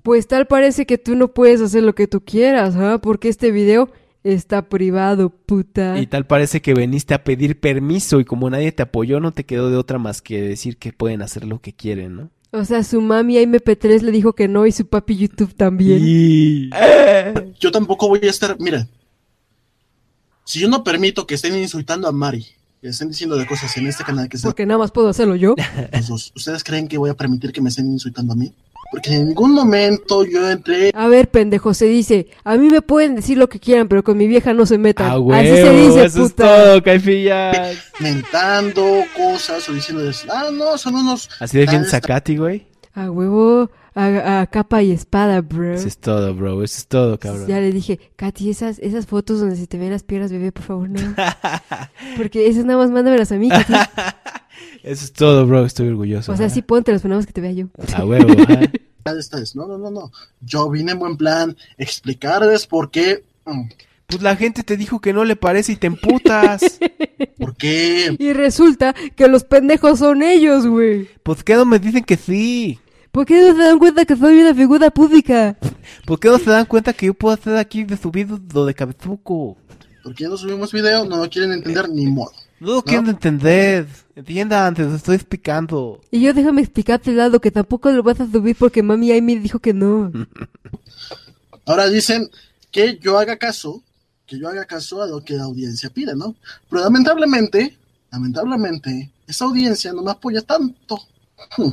Pues tal parece que tú no puedes hacer lo que tú quieras, ¿ah? Porque este video está privado, puta. Y tal parece que veniste a pedir permiso y como nadie te apoyó, no te quedó de otra más que decir que pueden hacer lo que quieren, ¿no? O sea, su mami MP3 le dijo que no y su papi YouTube también. Y... yo tampoco voy a estar, mira, si yo no permito que estén insultando a Mari, que estén diciendo de cosas en este canal que están Porque nada más puedo hacerlo yo. ¿ustedes creen que voy a permitir que me estén insultando a mí? Porque en ningún momento yo entré A ver, pendejo, se dice, a mí me pueden decir lo que quieran, pero con mi vieja no se metan. ¡Ah, Así se dice, Eso es puta. todo, Caifillas. mentando cosas o diciéndoles, ah, no, son unos... Así tales a Katy, güey. A huevo, a, a capa y espada, bro. Eso es todo, bro. Eso es todo, cabrón. Ya le dije, Katy, esas, esas fotos donde se te ven las piernas, bebé, por favor, no. Porque esas nada más mándamelas a mí, Katy. Eso es todo, bro. Estoy orgulloso. O sea, ajá. sí, póntelas, pero nada más que te vea yo. A huevo, amistades. No, no, no, no. Yo vine en buen plan, explicarles por qué... mm, Pues la gente te dijo que no le parece y te emputas. ¿Por qué? Y resulta que los pendejos son ellos, güey. ¿Por qué no me dicen que sí? ¿Por qué no se dan cuenta que soy una figura pública? ¿Por qué no se dan cuenta que yo puedo hacer aquí de subido lo de cabezuco? ¿Por qué no subimos video? No lo quieren entender ni modo. No lo quieren entender. Entiendan, te lo estoy explicando. Y yo déjame explicarte, Lado, que tampoco lo vas a subir porque mami ahí me dijo que no. Ahora dicen que yo haga caso, que yo haga caso a lo que la audiencia pide, ¿no? Pero lamentablemente, lamentablemente, esa audiencia no me apoya tanto. Hmm.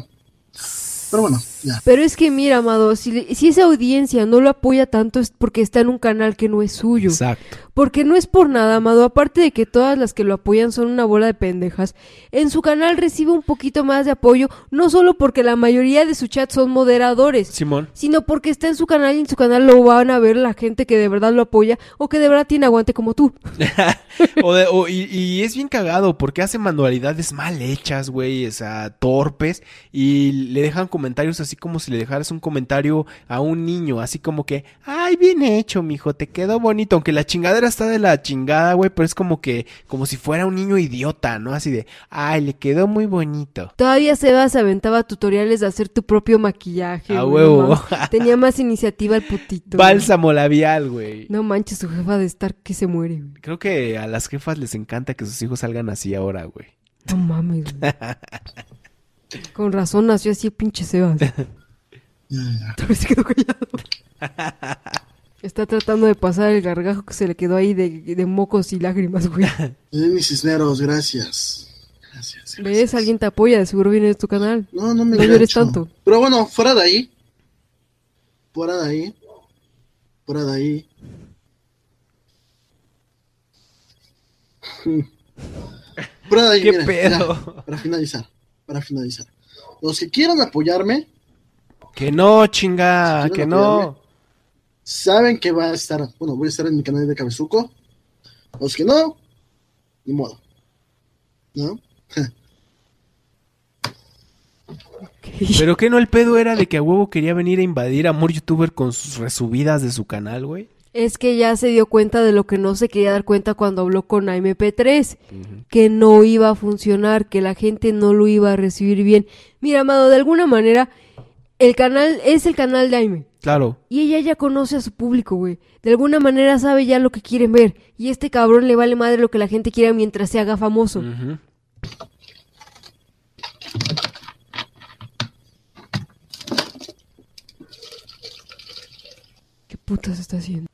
Pero bueno, ya. Pero es que mira, Amado, si, si esa audiencia no lo apoya tanto es porque está en un canal que no es suyo. Exacto. Porque no es por nada, Amado, aparte de que todas las que lo apoyan son una bola de pendejas, en su canal recibe un poquito más de apoyo, no solo porque la mayoría de su chat son moderadores, Simón. sino porque está en su canal y en su canal lo van a ver la gente que de verdad lo apoya o que de verdad tiene aguante como tú. O de- o- y, y es bien cagado porque hace manualidades mal hechas, güey, o sea, torpes, y le dejan comentarios así como si le dejaras un comentario a un niño, así como que, ay, bien hecho, mijo, te quedó bonito, aunque la chingadera está de la chingada, güey, pero es como que, como si fuera un niño idiota, ¿no? Así de, ay, le quedó muy bonito. Todavía Sebas aventaba tutoriales de hacer tu propio maquillaje. A güey, huevo. Tenía más iniciativa el putito. güey. Bálsamo labial, güey. No manches, su jefa de estar que se muere. güey. Creo que a las jefas les encanta que sus hijos salgan así ahora, güey. No mames. güey. Con razón nació así el pinche Sebas. ya, ya. Tal vez se quedó callado. Está tratando de pasar el gargajo que se le quedó ahí de, de mocos y lágrimas, güey. Lenny Cisneros, gracias. Gracias. ¿Ves? Alguien te apoya, de seguro viene de tu canal. No, no me No llores tanto. Pero bueno, fuera de ahí. Fuera de ahí. Fuera de ahí. Pero ahí, ¿Qué pedo? ya, para finalizar, para finalizar. Los que quieran apoyarme, Que no, chinga, Si que no. saben que va a estar, bueno, voy a estar en mi canal de Cabezuco. Los que no, ni modo. ¿No? Pero que no el pedo era de que a huevo quería venir a invadir a Amor Youtuber con sus resubidas de su canal, güey. Es que ya se dio cuenta de lo que no se quería dar cuenta cuando habló con AMP3, que no iba a funcionar, que la gente no lo iba a recibir bien. Mira, Amado, de alguna manera, el canal es el canal de Aime. Claro. Y ella ya conoce a su público, güey. De alguna manera sabe ya lo que quieren ver. Y este cabrón le vale madre lo que la gente quiera mientras se haga famoso. ¿Qué putas está haciendo?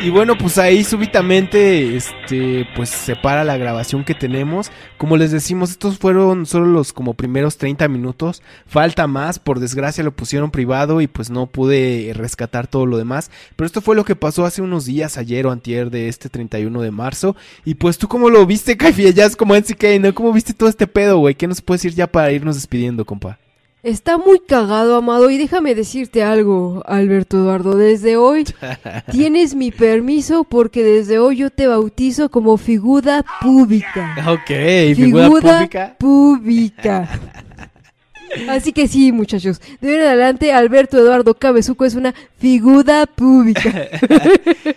Y bueno, pues ahí súbitamente, este, pues se para la grabación que tenemos. Como les decimos, estos fueron solo los como primeros 30 minutos. Falta más, por desgracia lo pusieron privado y pues no pude rescatar todo lo demás. Pero esto fue lo que pasó hace unos días, ayer o antier de este 31 de marzo. Y pues tú cómo lo viste, Caifi, ya es como NCK, ¿no? ¿Cómo viste todo este pedo, güey? ¿Qué nos puedes decir ya para irnos despidiendo, compa? Está muy cagado, Amado, y déjame decirte algo, Alberto Eduardo. Desde hoy tienes mi permiso porque desde hoy yo te bautizo como figura pública. Ok, figura pública. pública. Así que sí, muchachos. De ahora en adelante, Alberto Eduardo Cabezuco es una figura pública.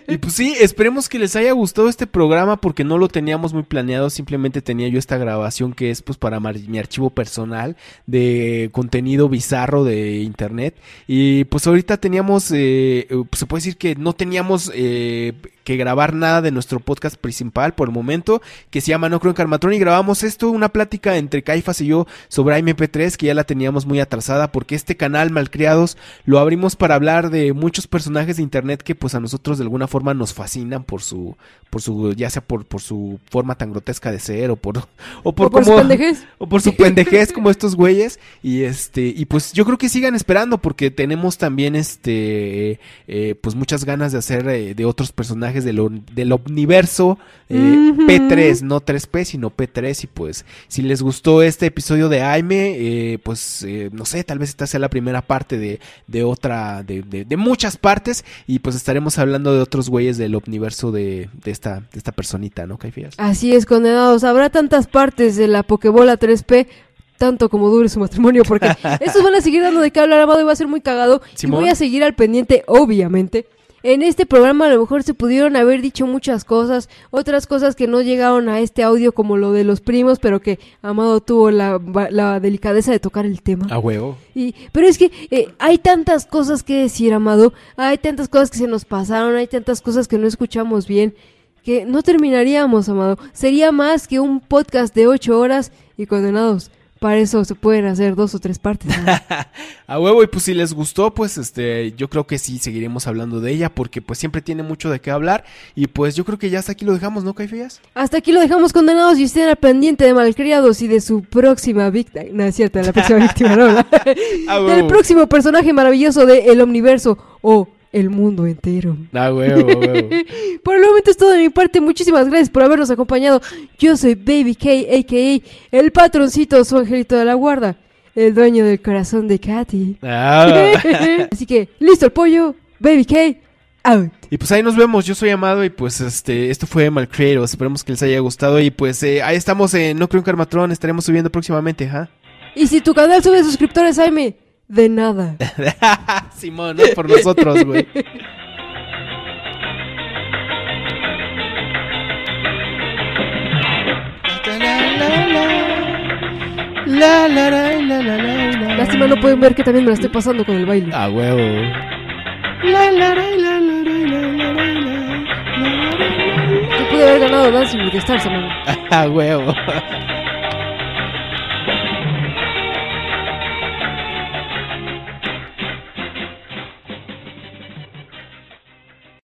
Y pues sí, esperemos que les haya gustado este programa porque no lo teníamos muy planeado, simplemente tenía yo esta grabación que es pues para mi archivo personal de contenido bizarro de internet y pues ahorita teníamos, eh, pues, se puede decir que no teníamos eh, que grabar nada de nuestro podcast principal por el momento, que se llama No Creo en Carmatrón y grabamos esto, una plática entre Caifas y yo sobre MP3 que ya la teníamos muy atrasada porque este canal Malcriados lo abrimos para hablar de muchos personajes de internet que pues a nosotros de alguna forma nos fascinan por su por su ya sea por, por su forma tan grotesca de ser o por o por, ¿O por su pendejez? o por su pendejez como estos güeyes y este y pues yo creo que sigan esperando porque tenemos también este eh, pues muchas ganas de hacer eh, de otros personajes del, on- del universo eh, Ujú. P3 no 3P sino P3 y pues si les gustó este episodio de Aime eh, pues eh, no sé tal vez esta sea la primera parte de, de otra de, de- de muchas partes y pues estaremos hablando de otros güeyes del universo de, de esta de esta personita no Caifías Así es, condenados. Habrá tantas partes de la Pokebola 3P, tanto como dure su matrimonio, porque estos van a seguir dando de qué hablar, Amado, y va a ser muy cagado. Y voy a seguir al pendiente, obviamente. En este programa a lo mejor se pudieron haber dicho muchas cosas, otras cosas que no llegaron a este audio como lo de los primos, pero que Amado tuvo la, la delicadeza de tocar el tema. a huevo Y, pero es que eh, hay tantas cosas que decir, Amado. Hay tantas cosas que se nos pasaron, hay tantas cosas que no escuchamos bien, que no terminaríamos, Amado. Sería más que un podcast de ocho horas y condenados. Para eso se pueden hacer dos o tres partes. ¿no? A huevo, y pues si les gustó, pues este, yo creo que sí seguiremos hablando de ella, porque pues siempre tiene mucho de qué hablar. Y pues yo creo que ya hasta aquí lo dejamos, ¿no, Caifías? Hasta aquí lo dejamos condenados y estén al pendiente de Malcriados y de su próxima víctima. No es cierto, de la próxima víctima, no. Del próximo personaje maravilloso de El Omniverso o el mundo entero. A huevo, huevo. Por el momento es todo de mi parte. Muchísimas gracias por habernos acompañado. Yo soy Baby K, a.k.a. el patroncito, su angelito de la guarda. El dueño del corazón de Katy. Ah. Así que, listo el pollo. Baby K, out. Y pues ahí nos vemos, yo soy Amado y pues este, esto fue Malcreatos, esperemos que les haya gustado y pues eh, ahí estamos en No Creo en Carmatrón, estaremos subiendo próximamente, ¿ja? Y si tu canal sube suscriptores, Jaime, de nada. Simón, no por nosotros, güey. La, la, la, Lástima no pueden ver que también me la estoy pasando con el baile. Ah, huevo. Yo pude haber ganado Dancing with the Stars, hermano. Ah, huevo.